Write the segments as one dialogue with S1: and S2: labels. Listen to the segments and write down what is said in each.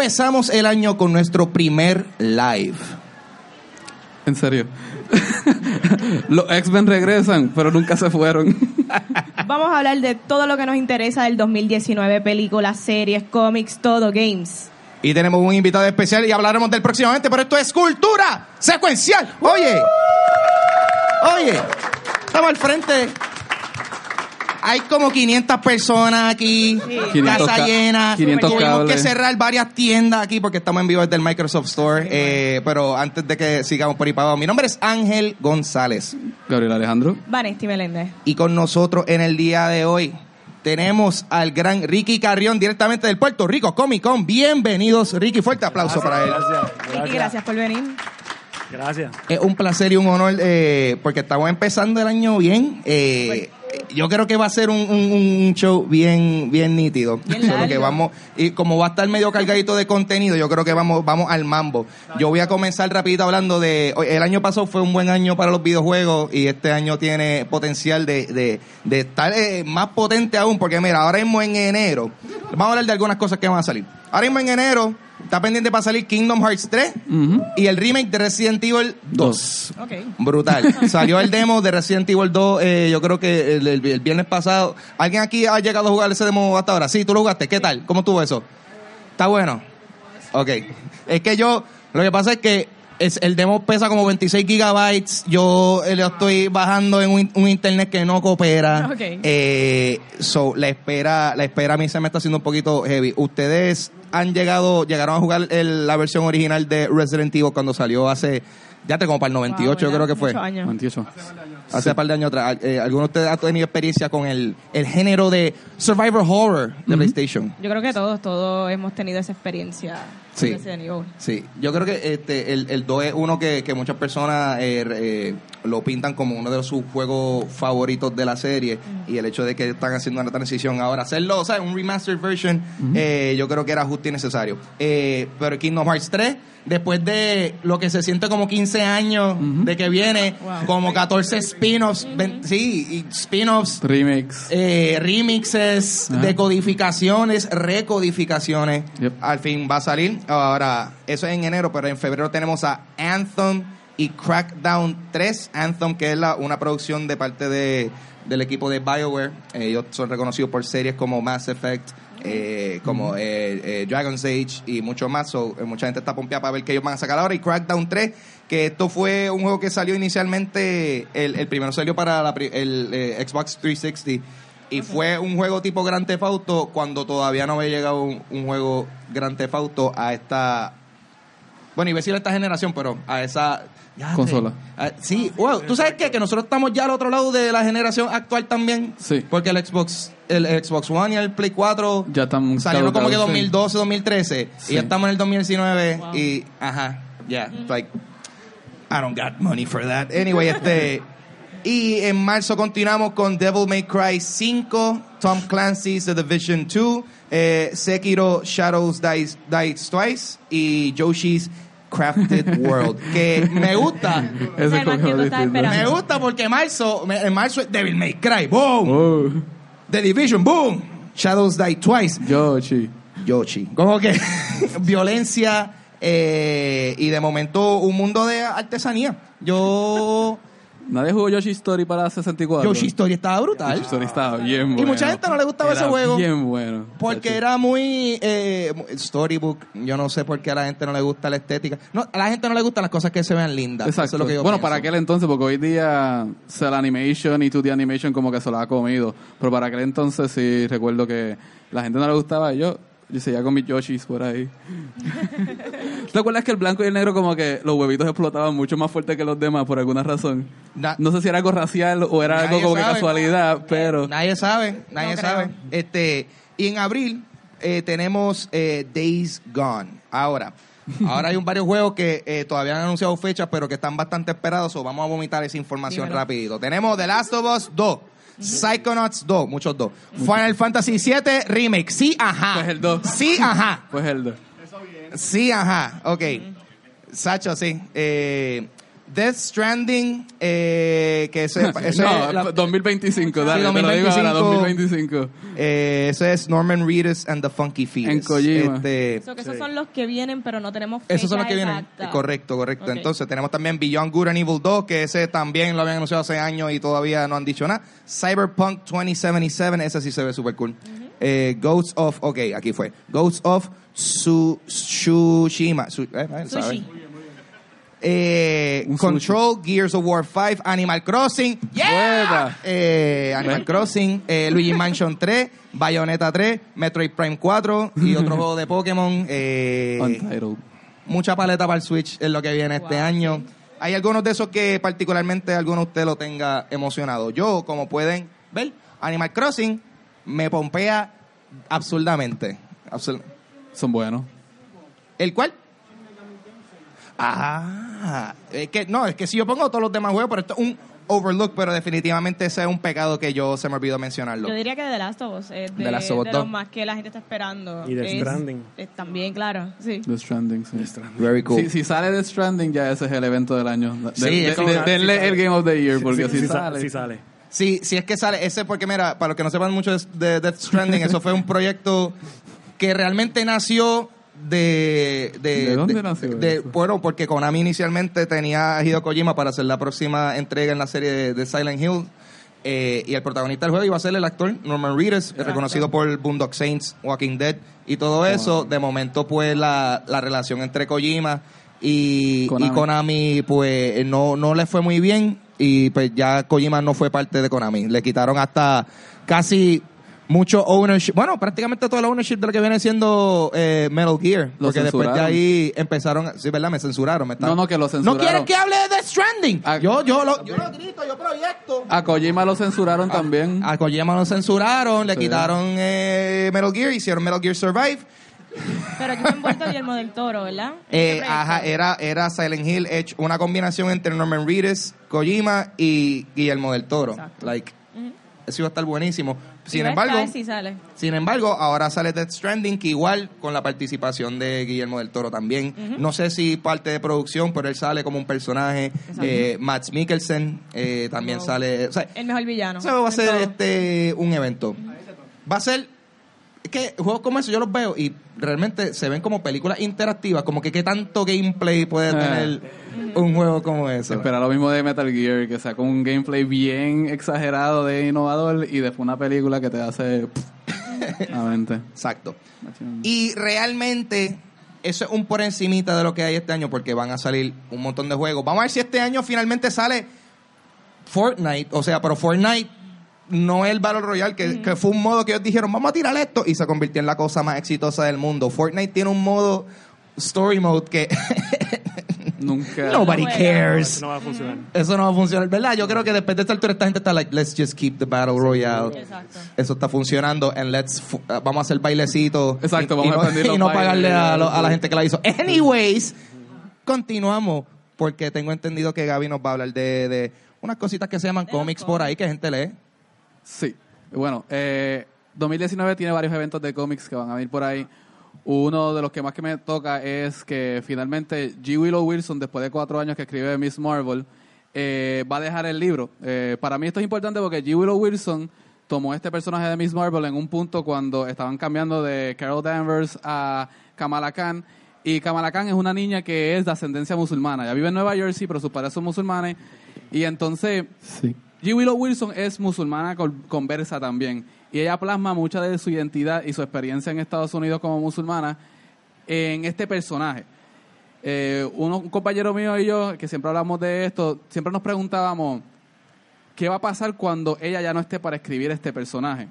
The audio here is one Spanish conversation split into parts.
S1: empezamos el año con nuestro primer live.
S2: En serio. Los X-Men regresan, pero nunca se fueron.
S3: Vamos a hablar de todo lo que nos interesa del 2019, películas, series, cómics, todo, games.
S1: Y tenemos un invitado especial y hablaremos del próximamente, pero esto es cultura secuencial. Oye, oye, estamos al frente. Hay como 500 personas aquí,
S2: 500
S1: casa
S2: ca-
S1: llena.
S2: 500
S1: Tuvimos que cerrar varias tiendas aquí porque estamos en vivo desde el Microsoft Store. Eh, pero antes de que sigamos por ahí para abajo, mi nombre es Ángel González.
S2: Gabriel Alejandro.
S3: Vanesti Meléndez.
S1: Y con nosotros en el día de hoy tenemos al gran Ricky Carrión directamente del Puerto Rico Comic Con. Bienvenidos, Ricky. Fuerte aplauso para él.
S4: Gracias.
S3: Ricky, gracias por venir.
S4: Gracias.
S1: Es un placer y un honor eh, porque estamos empezando el año bien. Eh, yo creo que va a ser un, un- un show bien bien nítido.
S3: Bien
S1: Solo
S3: largo.
S1: que vamos y como va a estar medio cargadito de contenido, yo creo que vamos vamos al mambo. Yo voy a comenzar rapidito hablando de el año pasado fue un buen año para los videojuegos y este año tiene potencial de, de, de estar eh, más potente aún porque mira, ahora mismo en enero vamos a hablar de algunas cosas que van a salir. Ahora mismo en enero está pendiente para salir Kingdom Hearts 3
S2: Ujú.
S1: y el remake de Resident Evil 2.
S3: Ok.
S1: Brutal. Salió el demo de Resident Evil 2, eh, yo creo que el, el- el viernes pasado. ¿Alguien aquí ha llegado a jugar ese demo hasta ahora? Sí, tú lo jugaste. ¿Qué tal? ¿Cómo estuvo eso? ¿Está bueno? Ok. Es que yo, lo que pasa es que es, el demo pesa como 26 gigabytes. Yo eh, lo estoy bajando en un, un internet que no coopera.
S3: Ok.
S1: Eh, so, la espera, la espera a mí se me está haciendo un poquito heavy. Ustedes han llegado, llegaron a jugar el- la versión original de Resident Evil cuando salió hace, ya te como para el 98 yo
S3: Wow,
S1: creo que fue.
S3: años.
S2: 28.
S1: Hace un par de años atrás. Eh, ¿Alguno de ustedes ha tenido experiencia con el, el género de Survivor Horror de PlayStation?
S3: Yo creo que todos, todos hemos tenido esa experiencia.
S1: Sí. Sí, yo creo que este, el, el 2 es uno que, que muchas personas eh, eh, lo pintan como uno de sus juegos favoritos de la serie y el hecho de que están haciendo una transición ahora, hacerlo, o sea, un remastered version, eh, yo creo que era justo y necesario. Eh, pero Kingdom Hearts 3, después de lo que se siente como 15 años de que viene,
S3: Wow.
S1: como 14 spin-offs, sí, spin-offs,
S2: Remix.
S1: eh, remixes,
S2: Ajá.
S1: decodificaciones, recodificaciones.
S2: Yep.
S1: Al fin va a salir. Ahora, eso es en enero, pero en febrero tenemos a Anthem y Crackdown 3. Anthem, que es la, una producción de parte de, del equipo de BioWare. Eh, Ellos son reconocidos por series como Mass Effect. eh, como eh, eh, Dragon's Age y mucho más, so, eh, mucha gente está pompeada para ver qué ellos van a sacar ahora y Crackdown 3, que esto fue un juego que salió inicialmente, el, el primero salió para la el Xbox 360 y fue un juego tipo Grand Theft Auto cuando todavía no había llegado un, un juego Grand Theft Auto a esta bueno, iba a decir a esta generación, pero a esa ya,
S2: Consola.
S1: a- sí, wow, tú sabes qué? que nosotros estamos ya al otro lado de la generación actual también.
S2: Sí.
S1: Porque el Xbox el Xbox One y el Play 4
S2: Ya están
S1: salieron como que
S2: caducados, sí.
S1: 2012, 2013
S2: Sí.
S1: y ya estamos en el 2019
S3: Wow.
S1: y ajá, yeah, like I don't got money for that. Anyway, este y en marzo continuamos con Devil May Cry 5, Tom Clancy's The Division 2, eh, Sekiro Shadows Dice, Dice Twice y Yoshi's Crafted World. Que me gusta.
S2: Ese es como
S3: entiendo, estaba esperando.
S1: Me gusta porque marzo, me- en marzo es Devil May Cry, boom.
S2: Oh,
S1: The Division, boom. Shadows Die Twice.
S2: Yoshi.
S1: Yoshi. Como que violencia eh, y de momento un mundo de artesanía. Yo.
S2: Nadie jugó Yoshi Story para 64.
S1: Yoshi Story estaba brutal.
S2: Yoshi Story estaba bien bueno.
S1: Y mucha gente no le gustaba
S2: Era
S1: ese juego.
S2: bien bueno.
S1: Porque era muy eh, storybook. Yo no sé por qué a la gente no le gusta la estética. No, a la gente no le gustan las cosas que se vean lindas.
S2: Exacto.
S1: Eso es lo que yo
S2: bueno,
S1: pienso.
S2: para aquel entonces, porque hoy día Cell Animation y 2D Animation como que se lo ha comido. Pero para aquel entonces sí recuerdo que la gente no le gustaba. Yo, yo seguía con mis Yoshis por ahí. ¿Te acuerdas que el blanco y el negro como que los huevitos explotaban mucho más fuerte que los demás por alguna razón?
S1: Na-
S2: No sé si era algo racial o era algo
S1: Nadie
S2: como que
S1: sabe.
S2: casualidad, pero...
S1: Nadie sabe, nadie
S3: No creo.
S1: sabe. Este, y en abril eh, tenemos eh, Days Gone. Ahora, ahora hay un varios juegos que eh, todavía han anunciado fechas, pero que están bastante esperados. o vamos a vomitar esa información
S3: Dímelo.
S1: rapidito. Tenemos The Last of Us 2. Psychonauts 2, muchos dos. Final Fantasy 7 Remake. Sí, ajá.
S2: Pues el dos.
S1: Sí, ajá.
S2: Pues el de...
S1: Sí, ajá. Ok. Sacho, sí. Eh, Death Stranding, eh, que ese, ese
S2: no,
S1: es la-
S2: 2025, dale,
S1: Sí,
S2: te lo digo ahora,
S1: 2025.
S2: 2025.
S1: eh, ese es Norman Reedus and the Funky Fetus.
S2: En Kojima.
S1: Este,
S3: So que esos
S4: Sí.
S3: son los que vienen, pero no tenemos fecha
S1: esos son los que vienen. Correcto, correcto. Entonces tenemos también Beyond Good and Evil 2, que ese también lo habían anunciado hace años y todavía no han dicho nada. Cyberpunk 2077, ese sí se ve súper cool. Eh, Ghosts of, ok, aquí fue. Ghosts of Su, Tsushima. Su- eh, eh, Control, Gears of War 5, Animal Crossing, yeah. Eh, Animal Crossing, eh, Luigi Mansion 3, Bayonetta 3, Metroid Prime 4 y otro juego de Pokémon. Eh,
S2: Untitled.
S1: mucha paleta para el Switch es lo que viene este año. Hay algunos de esos que particularmente alguno de ustedes lo tenga emocionado. Yo, como pueden ver, Animal Crossing me pompea absurdamente. Absur-
S2: Son buenos.
S1: ¿El cuál? Ah, es que no, es que si yo pongo todos los demás juegos, pero esto es un overlook, pero definitivamente ese es un pecado que yo se me olvidó mencionarlo.
S3: Yo diría que The Last of Us es de,
S1: The Last of Us
S3: de
S1: 2.
S3: los más que la gente está esperando.
S4: Y The
S3: Es-
S4: Stranding.
S3: es también, claro. Sí.
S2: The Stranding, sí.
S1: Very cool.
S2: Si, si sale The Stranding, ya ese es el evento del año. De-
S1: Sí,
S2: de-
S1: es como-
S2: de- denle el Game of the Year, porque
S4: Sí,
S2: si
S4: sí sa-
S2: sale.
S4: sí sale.
S1: Sí, si es que sale ese, porque mira, para los que no sepan mucho de, de Death Stranding, eso fue un proyecto que realmente nació de... ¿De,
S2: ¿De dónde nació
S1: de-
S2: eso?
S1: bueno, porque Konami inicialmente tenía a Hideo Kojima para hacer la próxima entrega en la serie de, de Silent Hill. eh, y el protagonista del juego iba a ser el actor Norman Reedus, reconocido por Boondock Saints, Walking Dead y todo eso. De momento, pues, la, la relación entre Kojima y
S2: Konami.
S1: y Konami, pues, no, no le fue muy bien. Y pues ya Kojima no fue parte de Konami. Le quitaron hasta casi mucho ownership. Bueno, prácticamente todo el ownership de lo que viene siendo eh, Metal Gear.
S2: Lo
S1: porque después de ahí empezaron. a- Sí, ¿verdad? Me censuraron. Me están-
S2: No, no, que lo
S1: ¿No
S2: censuraron.
S1: quieren que hable de Death Stranding?
S2: Ah.
S1: yo, yo, lo, yo lo grito, yo proyecto.
S2: A Kojima lo censuraron también.
S1: A Kojima lo censuraron, le
S2: Sí.
S1: quitaron eh, Metal Gear, hicieron Metal Gear Survive.
S3: Pero aquí está envuelto Guillermo del Toro, ¿verdad?
S1: Eh, ajá, era, era Silent Hill hecho una combinación entre Norman Reedus, Kojima y Guillermo del Toro.
S3: Exacto.
S1: Like. Eso iba a estar buenísimo. Sin
S3: a
S1: embargo,
S3: estar si sale.
S1: sin embargo, ahora sale Death Stranding, que igual con la participación de Guillermo del Toro también. No sé si parte de producción, pero él sale como un personaje.
S3: Exacto.
S1: Eh, Max Mikkelsen eh, también
S3: Wow.
S1: sale. O sea,
S3: El mejor villano.
S1: eso va a
S3: en
S1: ser
S3: todo.
S1: este un evento. Va a ser que juegos como eso yo los veo y realmente se ven como películas interactivas, como que qué tanto gameplay puede
S2: Ah.
S1: tener un juego como eso.
S2: Espera lo mismo de Metal Gear, que sacó un gameplay bien exagerado de innovador y después una película que te hace...
S1: Exacto. Y realmente eso es un por encimita de lo que hay este año porque van a salir un montón de juegos. Vamos a ver si este año finalmente sale Fortnite, o sea, pero Fortnite no es el Battle Royale, que, que fue un modo que ellos dijeron, vamos a tirar esto, y se convirtió en la cosa más exitosa del mundo. Fortnite tiene un modo story mode que
S2: Nunca...
S1: nobody
S3: juega.
S1: cares.
S4: Eso no va a funcionar.
S1: Eso no va a funcionar, ¿verdad? Yo creo que después de esta altura esta gente está like, let's just keep the Battle Royale.
S3: Exacto.
S1: Eso está funcionando and let's fu- uh, vamos a hacer bailecitos
S2: Exacto,
S1: y,
S2: vamos
S1: y
S2: a
S1: no,
S2: expandir los
S1: y no pagarle a, lo- a la gente que la hizo. Anyways, continuamos porque tengo entendido que Gaby nos va a hablar de, de unas cositas que se llaman cómics por ahí que gente lee.
S2: Sí. Bueno, eh, 2019 tiene varios eventos de cómics que van a venir por ahí. Uno de los que más que me toca es que finalmente G. Willow Wilson, después de cuatro años que escribe Miss Marvel, eh, va a dejar el libro. Eh, para mí esto es importante porque G. Willow Wilson tomó este personaje de Miss Marvel en un punto cuando estaban cambiando de Carol Danvers a Kamala Khan. Y Kamala Khan es una niña que es de ascendencia musulmana. Ella vive en Nueva Jersey, pero sus padres son musulmanes. Y entonces Sí. G. Willow Wilson es musulmana con- conversa también. Y ella plasma mucha de su identidad y su experiencia en Estados Unidos como musulmana en este personaje. Eh, un compañero mío y yo, que siempre hablamos de esto, siempre nos preguntábamos, ¿qué va a pasar cuando ella ya no esté para escribir este personaje?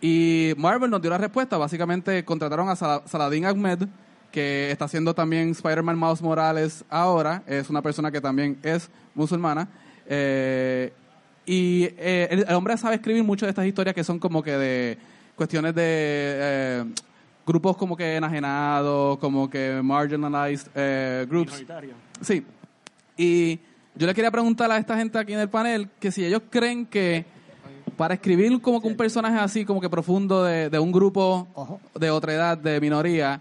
S2: Y Marvel nos dio la respuesta. Básicamente contrataron a Sal- Saladin Ahmed, que está haciendo también Spider-Man Miles Morales ahora. Es una persona que también es musulmana. Eh, y eh, el, el hombre sabe escribir muchas de estas historias que son como que de cuestiones de eh, grupos como que enajenados, como que marginalized eh, groups. Sí. Y yo le quería preguntar a esta gente aquí en el panel que si ellos creen que para escribir como que un personaje así, como que profundo de, de un grupo de otra edad, de minoría,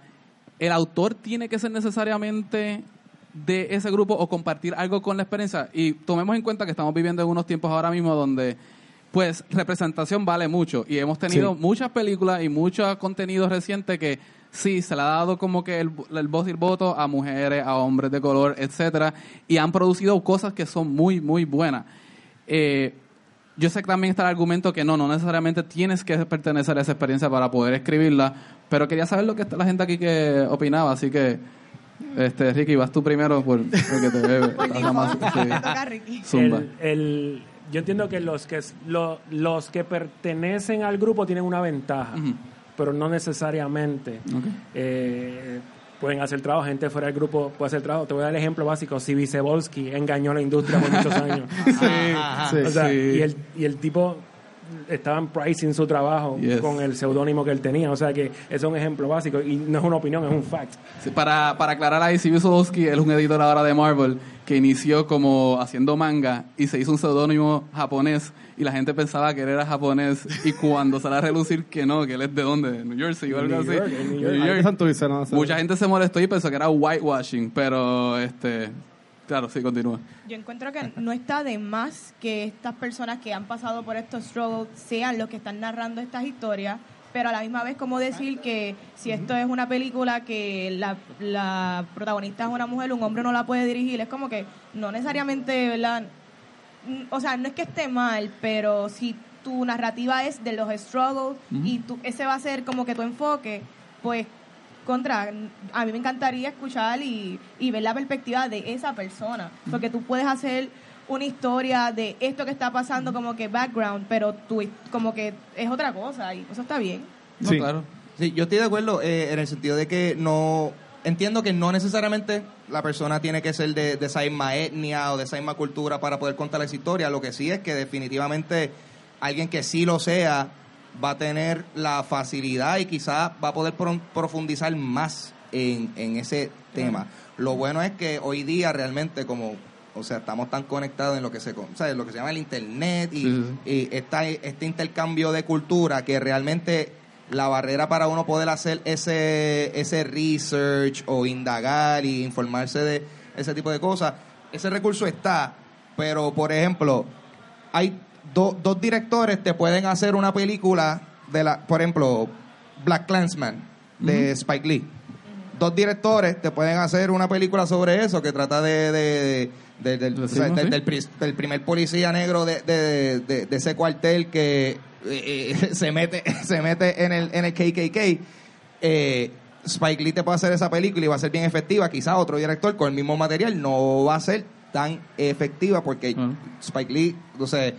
S2: el autor tiene que ser necesariamente de ese grupo o compartir algo con la experiencia. Y tomemos en cuenta que estamos viviendo en unos tiempos ahora mismo donde pues representación vale mucho y hemos tenido
S4: Sí.
S2: muchas películas y muchos contenidos recientes que sí se le ha dado como que el, el voz y el voto a mujeres, a hombres de color, etcétera, y han producido cosas que son muy muy buenas. Eh, yo sé que también está el argumento que no, no necesariamente tienes que pertenecer a esa experiencia para poder escribirla, pero quería saber lo que está la gente aquí que opinaba, así que este Ricky, vas tú primero por, porque te veo. sí. Zumba.
S4: El- el- yo entiendo que los que lo- los que pertenecen al grupo tienen una ventaja, pero no necesariamente eh, pueden hacer trabajo. Gente fuera del grupo puede hacer trabajo. Te voy a dar el ejemplo básico. Si Vicevolsky engañó a la industria por muchos años. O sea,
S2: Sí.
S4: y, el, y el tipo estaban pricing su trabajo
S2: Yes.
S4: con el seudónimo que él tenía. O sea que es un ejemplo básico y no es una opinión, es un fact.
S2: Sí, para, para aclarar ahí, Steve Solowski él es un editor ahora de Marvel que inició como haciendo manga y se hizo un seudónimo japonés y la gente pensaba que él era japonés y cuando sale a relucir que no, que él es de dónde, de New Jersey o algo
S4: New
S2: así.
S4: York, New
S2: New
S4: York.
S2: York.
S5: No sé.
S2: Mucha gente se molestó y pensó que era whitewashing, pero este, claro, sí, continúa.
S3: Yo encuentro que no está de más que estas personas que han pasado por estos struggles sean los que están narrando estas historias, pero a la misma vez como decir que si esto es una película que la, la protagonista es una mujer, un hombre no la puede dirigir, es como que no necesariamente, ¿verdad? O sea, no es que esté mal, pero si tu narrativa es de los struggles y tú, ese va a ser como que tu enfoque, pues contra, a mí me encantaría escuchar y, y ver la perspectiva de esa persona, porque tú puedes hacer una historia de esto que está pasando como que background, pero tú como que es otra cosa y eso está bien.
S2: No,
S5: Sí.
S2: claro.
S1: Sí, yo estoy de acuerdo eh, en el sentido de que no entiendo que no necesariamente la persona tiene que ser de, de esa misma etnia o de esa misma cultura para poder contar esa historia. Lo que sí es que definitivamente alguien que sí lo sea va a tener la facilidad y quizás va a poder pro- profundizar más en, en ese tema. Lo bueno es que hoy día realmente como o sea, estamos tan conectados en lo que se, con- ¿sabes? lo que se llama el internet y,
S2: sí,
S1: y esta- este intercambio de cultura que realmente la barrera para uno poder hacer ese, ese research o indagar y informarse de ese tipo de cosas, ese recurso está, pero por ejemplo, hay do- dos directores te pueden hacer una película de la, por ejemplo, Black Clansman de Spike Lee. Dos directores te pueden hacer una película sobre eso que trata de, de- de- del, o sea, del- primer policía negro de, de- de- de ese cuartel que eh, eh, se mete se mete en el en el KKK. Eh, Spike Lee te puede hacer esa película y va a ser bien efectiva. Quizás otro director con el mismo material no va a ser tan efectiva porque
S2: Ujú.
S1: Spike Lee, o sea,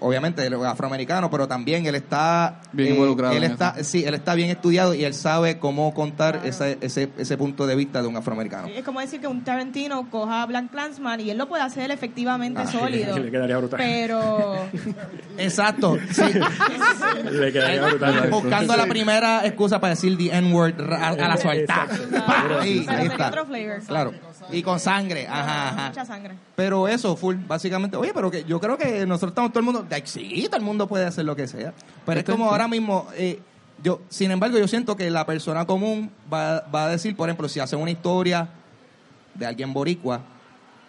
S1: obviamente él es afroamericano, pero también él está eh,
S2: Bien involucrado
S1: Él
S2: en
S1: está,
S2: eso.
S1: sí, él está bien estudiado y él sabe cómo contar ese, ese, ese punto de vista de un afroamericano.
S3: Es como decir que un Tarantino coja a Black Clansman y él lo puede hacer efectivamente
S1: Ah,
S3: sólido.
S4: Le quedaría brutal.
S3: Pero
S1: Exacto. sí.
S4: Le quedaría brutal.
S1: Buscando la primera excusa para decir the N-word a, a la suelta. Ahí, está.
S3: otro flavor.
S1: Claro. Y con sangre. Ajá, ajá.
S3: Mucha sangre.
S1: Pero eso, full, básicamente. Oye, pero que yo creo que nosotros estamos todo el mundo. Sí, todo el mundo puede hacer lo que sea. Pero es como ahora mismo. eh, yo, sin embargo, yo siento que la persona común va, va a decir, por ejemplo, si hace una historia de alguien boricua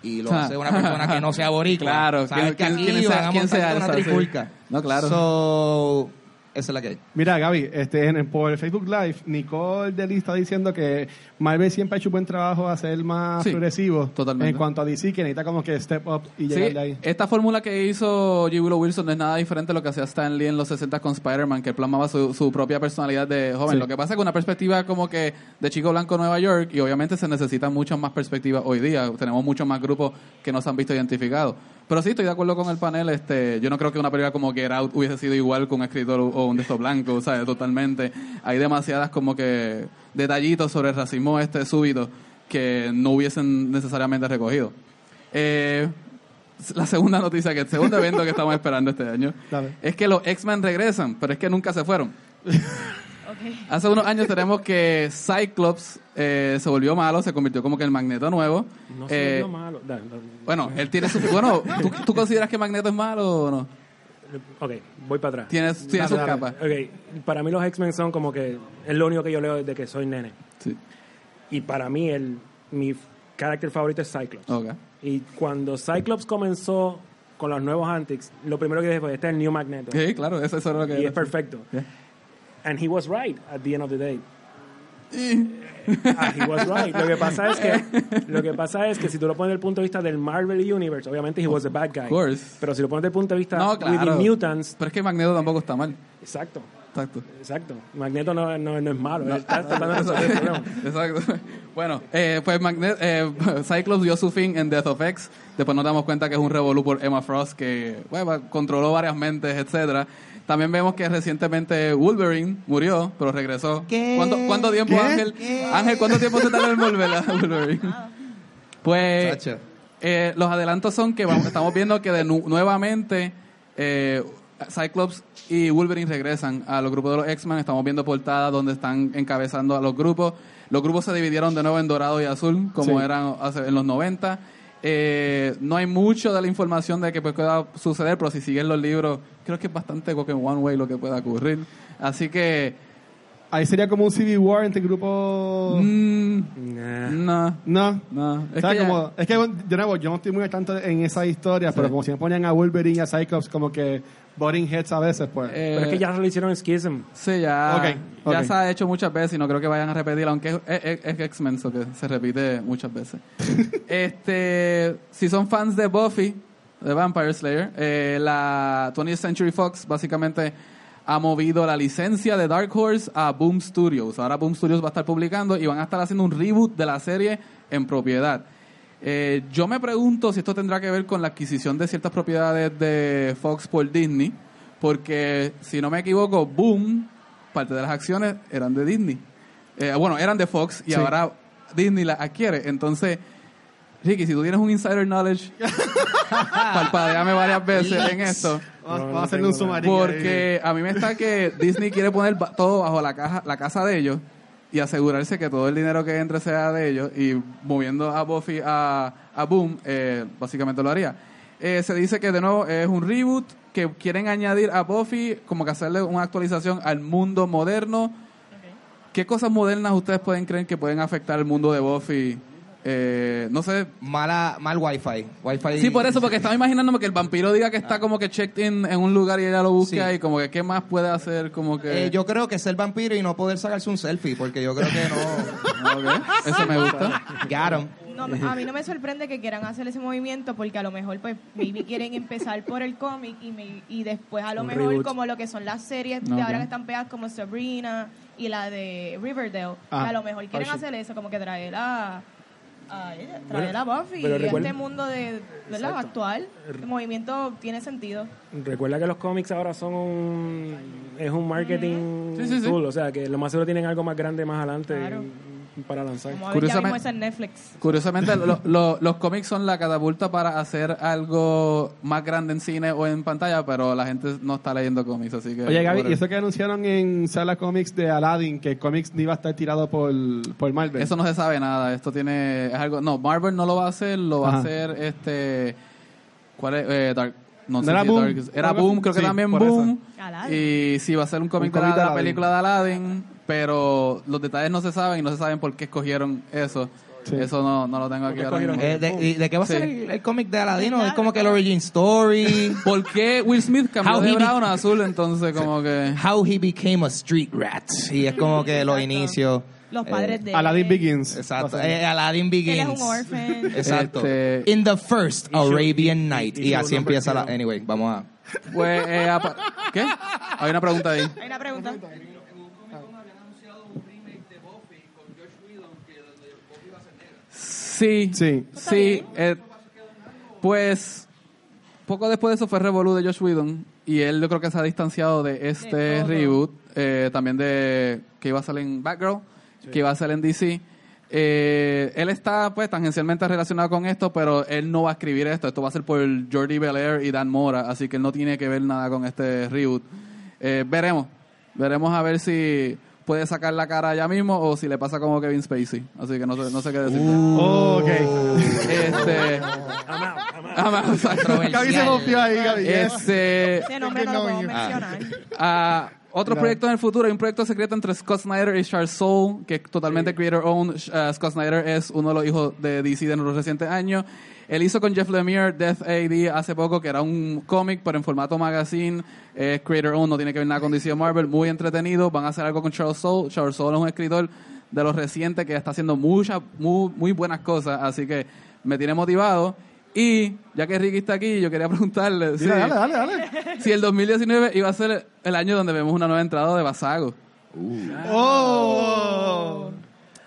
S1: y lo hace una persona que no sea boricua.
S2: Claro,
S1: ¿sabes
S2: ¿quién-
S1: que
S2: quién-
S1: aquí
S2: quién sea-
S1: van a
S2: quién
S1: montar
S2: sea
S1: una?
S2: No, claro.
S1: So, esa es la que hay.
S5: Mira, Gaby, este, en el, por el Facebook Live, Nicole Deli está diciendo que Marvel siempre ha hecho un buen trabajo a ser más
S2: Sí,
S5: progresivo.
S2: totalmente.
S5: En cuanto a DC, que necesita como que step up y
S2: Sí,
S5: llegar de ahí.
S2: esta fórmula que hizo G. Willow Wilson no es nada diferente a lo que hacía Stan Lee en los 60 con Spider-Man, que plasmaba su, su propia personalidad de joven.
S5: Sí.
S2: Lo que pasa es que una perspectiva como que de chico blanco Nueva York, y obviamente se necesitan muchas más perspectivas hoy día. Tenemos muchos más grupos que no se han visto identificados. Pero sí, estoy de acuerdo con el panel. Este, yo no creo que una película como Get Out hubiese sido igual con un escritor o un de estos blancos, ¿sabes? Totalmente. Hay demasiadas como que detallitos sobre el racismo este súbito que no hubiesen necesariamente recogido. Eh, la segunda noticia, que el segundo evento que estamos esperando este año,
S5: Dale.
S2: es que los X-Men regresan, pero es que nunca se fueron. Hace unos años tenemos que Cyclops eh, se volvió malo, se convirtió como que en Magneto nuevo.
S4: No se
S2: Eh,
S4: volvió malo. Da- da-
S2: Bueno, él tiene su... Bueno, ¿tú, tú consideras que Magneto es malo o no?
S4: Ok, voy para atrás.
S2: Tiene, tiene sus capas.
S4: Ok, para mí los X-Men son como que es lo único que yo leo desde que soy nene.
S2: Sí.
S4: Y para mí el mi carácter favorito es Cyclops.
S2: Ok.
S4: Y cuando Cyclops comenzó con los nuevos Antics, lo primero que dije fue, este es el New Magneto.
S2: Sí, claro, eso, eso es lo que...
S4: Y es perfecto.
S2: Yeah.
S4: And he was right at the end of the day. Ah, he was right. Lo que pasa es que lo que pasa es que si tú lo pones desde el punto de vista del Marvel Universe, obviamente he was the bad guy.
S2: Of course.
S4: Pero si lo pones desde el punto de vista
S2: No, claro.
S4: mutants,
S2: Pero es que Magneto tampoco está mal.
S4: exacto.
S2: Exacto.
S4: Exacto. Magneto no, no, no es malo, él está tratando de resolver el problema.
S2: Exacto. Bueno, eh, pues Magnet, eh, Cyclops dio su fin en Death of X. Después nos damos cuenta que es un revolú por Emma Frost que bueno, controló varias mentes, etcétera. También vemos que recientemente Wolverine murió, pero regresó.
S1: ¿Qué?
S2: ¿Cuánto, cuánto tiempo,
S5: ¿Qué?
S2: Ángel?
S1: ¿Qué?
S2: Ángel, ¿cuánto tiempo se tardó en volver a Wolverine? Pues
S1: Chacho.
S2: eh, los adelantos son que vamos, estamos viendo que de nu- nuevamente eh, Cyclops y Wolverine regresan a los grupos de los X-Men. Estamos viendo portadas donde están encabezando a los grupos. Los grupos se dividieron de nuevo en dorado y azul, como
S5: Sí.
S2: eran hace- en los 90. Eh, no hay mucho de la información de que pues, pueda suceder, pero si siguen los libros, creo que es bastante como que en one way lo que pueda ocurrir. Así que,
S5: Ahí sería como un civil war entre grupos...
S2: mm,
S4: Nah.
S2: no,
S5: No.
S2: no. Es que ya-
S5: como, es que, de nuevo, yo no estoy muy al tanto en esa historia, pero como si me ponían a Wolverine y a Cyclops como que butting heads a veces, pues...
S2: eh,
S4: Pero es que ya lo hicieron en Schism.
S2: Sí, ya,
S5: Ok,
S2: ya se ha hecho muchas veces y no creo que vayan a repetir, aunque es, es, es X-Men, so que se repite muchas veces. este, si son fans de Buffy, de Vampire Slayer, eh, la 20th Century Fox básicamente ha movido la licencia de Dark Horse a Boom Studios. Ahora Boom Studios va a estar publicando y van a estar haciendo un reboot de la serie en propiedad. Eh, yo me pregunto si esto tendrá que ver con la adquisición de ciertas propiedades de Fox por Disney, porque si no me equivoco, Boom, parte de las acciones eran de Disney. Eh, bueno, eran de Fox y
S5: Sí.
S2: ahora Disney las adquiere. Entonces, Ricky, si tú tienes un insider knowledge, parpadeame varias veces en esto.
S5: Vamos, a hacerle un sumario.
S2: Porque a mí me está que Disney quiere poner todo bajo la caja, la casa de ellos y asegurarse que todo el dinero que entre sea de ellos y moviendo a Buffy a, a Boom, eh, básicamente lo haría. Eh, se dice que de nuevo es un reboot, que quieren añadir a Buffy como que hacerle una actualización al mundo moderno. ¿Qué cosas modernas ustedes pueden creer que pueden afectar el mundo de Buffy? Eh, no sé,
S1: Mala, mal wifi. wifi
S2: Sí, por eso, porque estaba imaginándome que el vampiro diga que está como que checked in en un lugar y ella lo busca
S1: Sí.
S2: y como que qué más puede hacer, como que...
S1: Eh, yo creo que ser vampiro y no poder sacarse un selfie, porque yo creo que no.
S2: Ok, Eso me gusta.
S1: Got 'em.
S3: No, a mí no me sorprende que quieran hacer ese movimiento porque a lo mejor pues maybe quieren empezar por el cómic y, me- y después a lo
S4: Un
S3: mejor
S4: reboot.
S3: como lo que son las series
S2: Ok.
S3: de ahora que están pegadas como Sabrina y la de Riverdale.
S5: Ah,
S3: a lo mejor quieren
S4: Archie.
S3: hacer eso, como que traer a, a ella, traer
S4: Bueno,
S3: a Buffy y a
S4: recuerda-
S3: este mundo de, ¿verdad? Actual. El movimiento tiene sentido.
S4: Recuerda que los cómics ahora son un, es un marketing
S2: Sí, sí, sí.
S4: tool, o sea que lo más seguro tienen algo más grande más adelante
S3: Claro.
S4: Para lanzar.
S3: Como ya
S2: Curiosamente-
S3: en Netflix.
S2: Curiosamente, lo- lo- los cómics son la catapulta para hacer algo más grande en cine o en pantalla, pero la gente no está leyendo cómics, así que...
S5: Oye, Gaby. ¿y eso que anunciaron en Sala Comics de Aladdin, que Comics ni iba a estar tirado por, por Marvel?
S2: Eso no se sabe nada. Esto tiene... Es algo... No, Marvel no lo va a hacer, lo va a hacer este... ¿Cuál es? Eh, Dark... No,
S5: ¿No
S2: sé
S5: era
S2: si
S5: Boom?
S2: Dark- Era
S5: Creo que-
S2: Boom, creo que
S5: sí,
S2: también
S5: eso.
S2: Boom. Y sí, va a ser un cómic, de,
S5: de
S2: la película de Aladdin, pero los detalles no se saben y no se saben por qué escogieron eso.
S5: Sí.
S2: Eso no, no lo tengo aquí ahora mismo.
S1: Eh, de, ¿Y de qué va a
S2: Sí.
S1: ser el, el cómic de Aladino? Es como que el origin story.
S2: ¿Por qué Will Smith cambió
S1: How
S2: de brown a azul? Entonces, como que...
S1: How he became a street rat. Y es como que los inicios.
S3: Los
S1: eh,
S3: padres de
S5: Aladdin
S3: él.
S5: Begins.
S1: Exacto. Eh, Aladdin
S3: Él
S1: Begins.
S3: es un orphan.
S1: Exacto.
S2: Este-
S1: In the first Arabian Night.
S4: y
S1: así empieza la. Anyway, vamos a.
S2: Pues, eh, ¿Qué? Hay una pregunta ahí.
S3: Hay una pregunta.
S2: Sí,
S5: Sí.
S2: sí. eh, pues, poco después de eso fue Revolu de Josh Whedon. Y él yo creo que se ha distanciado de este
S3: De
S2: reboot. eh, también de que iba a salir en Batgirl, que iba a salir en DC. Eh, él está pues tangencialmente relacionado con esto, pero él no va a escribir esto. Esto va a ser por Jordi Belair y Dan Mora, así que él no tiene que ver nada con este reboot. Eh, veremos, veremos a ver si puede sacar la cara ya mismo o si le pasa como Kevin Spacey. Así que no sé, no sé qué decir.
S5: Oh, ok.
S2: Este,
S4: Amado, amado.
S2: ah, ma- exacto.
S5: Gaby se confió ahí, Gaby.
S2: Este,
S3: Ese nombre no lo podemos
S1: Ah.
S3: mencionar.
S2: ah, Otros
S5: Claro.
S2: proyectos en el futuro, hay un proyecto secreto entre Scott Snyder y Charles Soule, que es totalmente creator owned. Uh, Scott Snyder es uno de los hijos de DC de los recientes años. Él hizo con Jeff Lemire Death AD hace poco, que era un cómic, pero en formato magazine. Es creator owned, no tiene que ver nada con DC Marvel. Muy entretenido. Van a hacer algo con Charles Soule. Charles Soule es un escritor de los recientes que está haciendo muchas, muy, muy buenas cosas. Así que me tiene motivado. Y ya que Ricky está aquí, yo quería preguntarle si,
S5: dale, dale, dale.
S2: si el 2019 iba a ser el año donde vemos una nueva entrada de Basago.
S5: ¡Oh!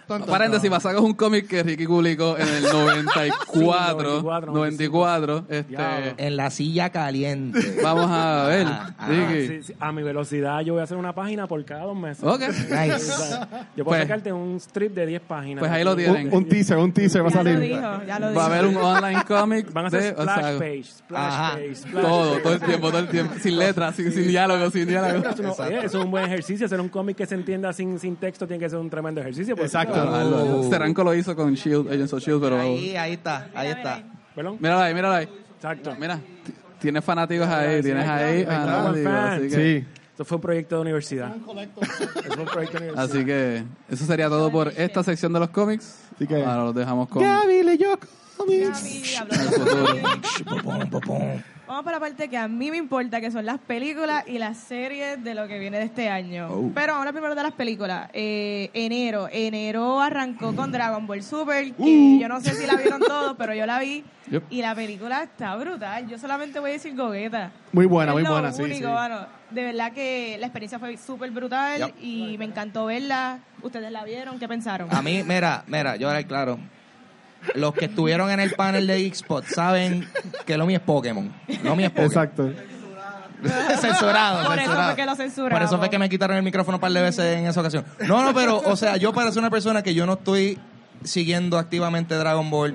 S2: Paréntesis, Basago es un cómic que Ricky publicó en el 94.
S4: 94,
S2: 94. Este.
S1: En la silla caliente.
S2: vamos a ver,
S1: Ah, ah,
S2: Ricky.
S4: Sí, sí, a mi velocidad yo voy a hacer una página por cada dos meses.
S2: Ok.
S1: Nice.
S4: Yo puedo
S2: Pues-
S4: sacarte un strip de 10 páginas.
S2: Pues ahí lo tienen.
S5: Un, un teaser, un teaser va a
S3: Ya lo
S5: salir.
S3: dijo, ya lo
S2: Va a
S3: dijo.
S2: haber un online comic
S4: Van a
S2: de
S4: hacer splash page, splash
S1: Ajá.
S4: page, splash
S2: Todo,
S4: page.
S2: todo el tiempo, todo el tiempo. Sin letras, sin, sin diálogo, sin diálogo.
S4: Eso, no- oye, eso es un buen ejercicio. Hacer un cómic que se entienda sin, sin texto tiene que ser un tremendo ejercicio.
S5: Exacto.
S2: Ah, Serranco lo hizo con Shield, Agents of Shield, pero...
S1: Ahí, ahí está, ahí está.
S4: Perdón.
S2: Ahí, mírala ahí.
S4: Exacto.
S2: Mira, tienes fanáticos ahí, tienes ahí fanáticos, que...
S5: Sí.
S4: Esto fue un proyecto de universidad. Eso fue un proyecto de universidad.
S2: Así que eso sería todo por esta sección de los cómics.
S5: Así que-
S2: Ahora los dejamos con
S5: Gaby leyó cómics.
S3: Gaby, de cómics. Vamos para la parte que a mí me importa, que son las películas y las series de lo que viene de este año.
S1: Oh.
S3: Pero ahora primero de las películas. Eh, enero. Enero arrancó con Dragon Ball Super, que
S5: Uh.
S3: yo no sé si la vieron todos, pero yo la vi.
S2: Yep.
S3: Y la película está brutal. Yo solamente voy a decir gogueta.
S5: Muy buena,
S3: Es
S5: muy
S3: lo
S5: buena, sí,
S3: único,
S5: sí.
S3: mano. De verdad que la experiencia fue súper brutal
S1: Yep.
S3: y me encantó verla. ¿Ustedes la vieron? ¿Qué pensaron?
S1: A mí, mira, mira, yo ahora claro. Los que estuvieron en el panel de Xbox saben que lo mío es Pokémon. Lo mío es Pokémon.
S5: Exacto.
S1: censurado,
S3: Por eso
S1: censurado.
S3: fue que lo.
S1: Por eso fue que me quitaron el micrófono un par de veces en esa ocasión. No, no, pero, o sea, yo para ser una persona que yo no estoy siguiendo activamente Dragon Ball,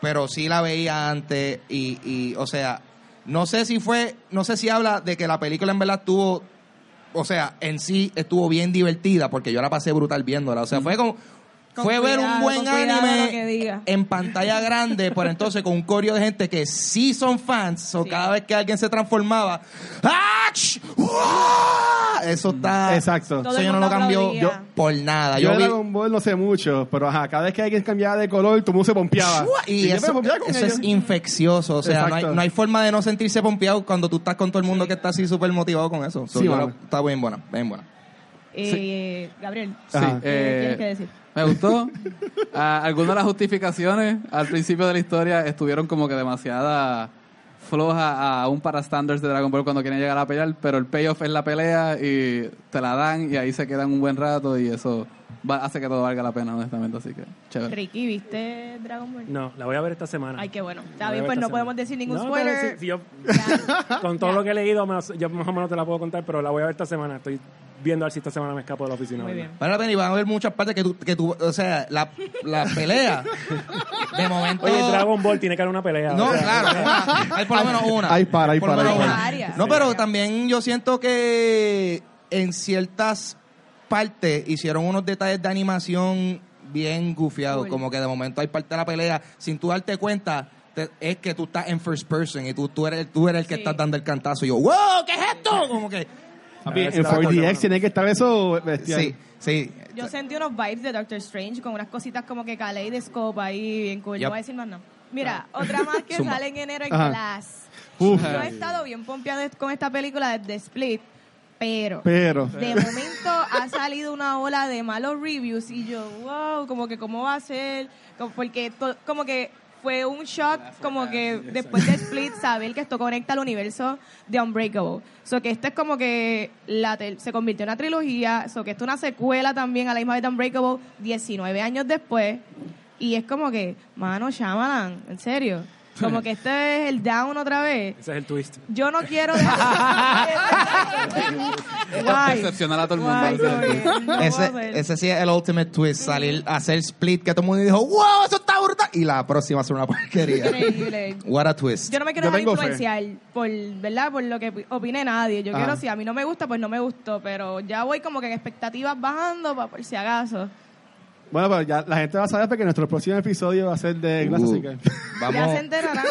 S1: pero sí la veía antes y, y, o sea, no sé si fue, no sé si habla de que la película en verdad estuvo, o sea, en sí estuvo bien divertida, porque yo la pasé brutal viéndola. O sea, fue como,
S3: Con
S1: fue ver un buen anime en pantalla grande, pero entonces con un coreo de gente que sí son fans, o
S3: Sí.
S1: cada vez que alguien se transformaba, ¡ah! ch! ¡Uah! Eso está.
S5: Exacto.
S3: Todo
S1: Eso yo no lo yo por nada.
S5: Yo
S1: Yo
S5: de
S1: vi.
S5: Dragon Ball no sé mucho, pero ajá, cada vez que alguien cambiaba de color, el mundo se pompeaba.
S1: Y
S5: me
S1: eso,
S5: pompeaba con
S1: eso es infeccioso. O sea, no hay,
S5: Exacto.
S1: no hay forma de no sentirse pompeado cuando tú estás con todo el mundo que está así súper motivado con eso. So,
S5: Sí,
S1: yo lo- está bien buena, bien buena.
S3: Eh, Gabriel,
S2: Sí,
S5: Ajá.
S3: ¿qué
S2: eh,
S3: tienes que decir?
S2: Me gustó. Ah, algunas de las justificaciones al principio de la historia estuvieron como que demasiada floja aún para standards de Dragon Ball cuando quieren llegar a pelear, pero el payoff es la pelea y te la dan y ahí se quedan un buen rato y eso va- hace que todo valga la pena, honestamente, así que chévere.
S3: Ricky, ¿viste Dragon Ball?
S4: No, la voy a ver esta semana.
S3: Ay, qué bueno. Está bien, pues no podemos decir ningún
S4: No,
S3: spoiler.
S4: yo-
S3: Ya.
S4: con todo lo que he leído, yo más o menos te la puedo contar, pero la voy a ver esta semana. Estoy viendo a ver si esta semana me escapo de la oficina.
S3: Muy
S4: ¿verdad?
S3: bien.
S1: Vale la pena y van a haber muchas partes que tú, que tú o sea, la, la pelea, de momento...
S4: Oye, Dragon Ball tiene que haber una pelea.
S1: No,
S4: o sea,
S1: claro, una. hay por lo menos una.
S5: Hay para, hay
S1: Por lo
S5: para,
S1: menos
S5: hay
S1: una.
S3: Varias.
S1: No,
S3: Sí.
S1: pero también yo siento que en ciertas partes hicieron unos detalles de animación bien gufiados,
S3: Cool.
S1: como que de momento hay parte de la pelea, sin tú darte cuenta, te- es que tú estás en first person y tú, tú, eres, tú eres el que
S3: Sí.
S1: estás dando el cantazo. Y yo, wow, ¿qué es esto? Como que...
S5: Papi,
S4: Ah,
S5: en
S4: está bueno.
S5: 4DX tiene que estar eso bestial.
S1: Sí, sí.
S3: Yo sentí unos vibes de Doctor Strange con unas cositas como que Kaleidoscope ahí, bien cool.
S1: Yep.
S3: No voy a decir más nada. Mira, otra más que sale en enero en
S5: Ajá.
S3: Glass.
S5: Uf.
S3: Yo he estado bien pompeada con esta película desde Split, pero
S5: Pero,
S3: de momento ha salido una ola de malos reviews y yo, wow, como que cómo va a ser, Como- porque to- como que fue un shock, como que después de Split saber que esto conecta al universo de Unbreakable. So que esto es como que la tel- se convirtió en una trilogía, so que esto es una secuela también a la misma vez de Unbreakable 19 años después y es como que, mano, Shyamalan, en serio. Como que este es el down otra vez.
S4: Ese es el twist.
S3: Yo no quiero... Guay.
S2: Decepcionar a todo el mundo.
S3: Guay, no puedo
S1: Ese,
S3: hacer.
S1: ese sí es el ultimate twist, salir a hacer split que todo el mundo dijo, wow, eso está brutal. Y la próxima hacer una porquería.
S3: Increíble.
S1: What a twist.
S3: Yo no me quiero
S5: Yo
S3: dejar
S5: tengo fe.
S3: influenciar por, ¿verdad? Por lo que opine nadie. Yo
S5: Ajá.
S3: quiero, si a mí no me gusta, pues no me gustó. Pero ya voy como que en expectativas bajando, pa- por si acaso.
S5: Bueno, pero ya la gente va a saber porque nuestro próximo episodio va a ser de
S1: Uh,
S5: así que...
S3: Ya
S1: vamos,
S3: se enterarán.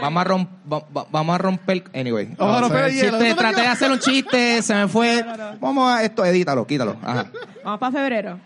S1: vamos, a romp- va- va- vamos a romper. Anyway.
S5: Vamos a romper el
S1: chiste,
S5: hielo.
S1: traté de hacer un chiste, se me fue. Vamos a esto, edítalo, quítalo. Ajá.
S3: Vamos para febrero.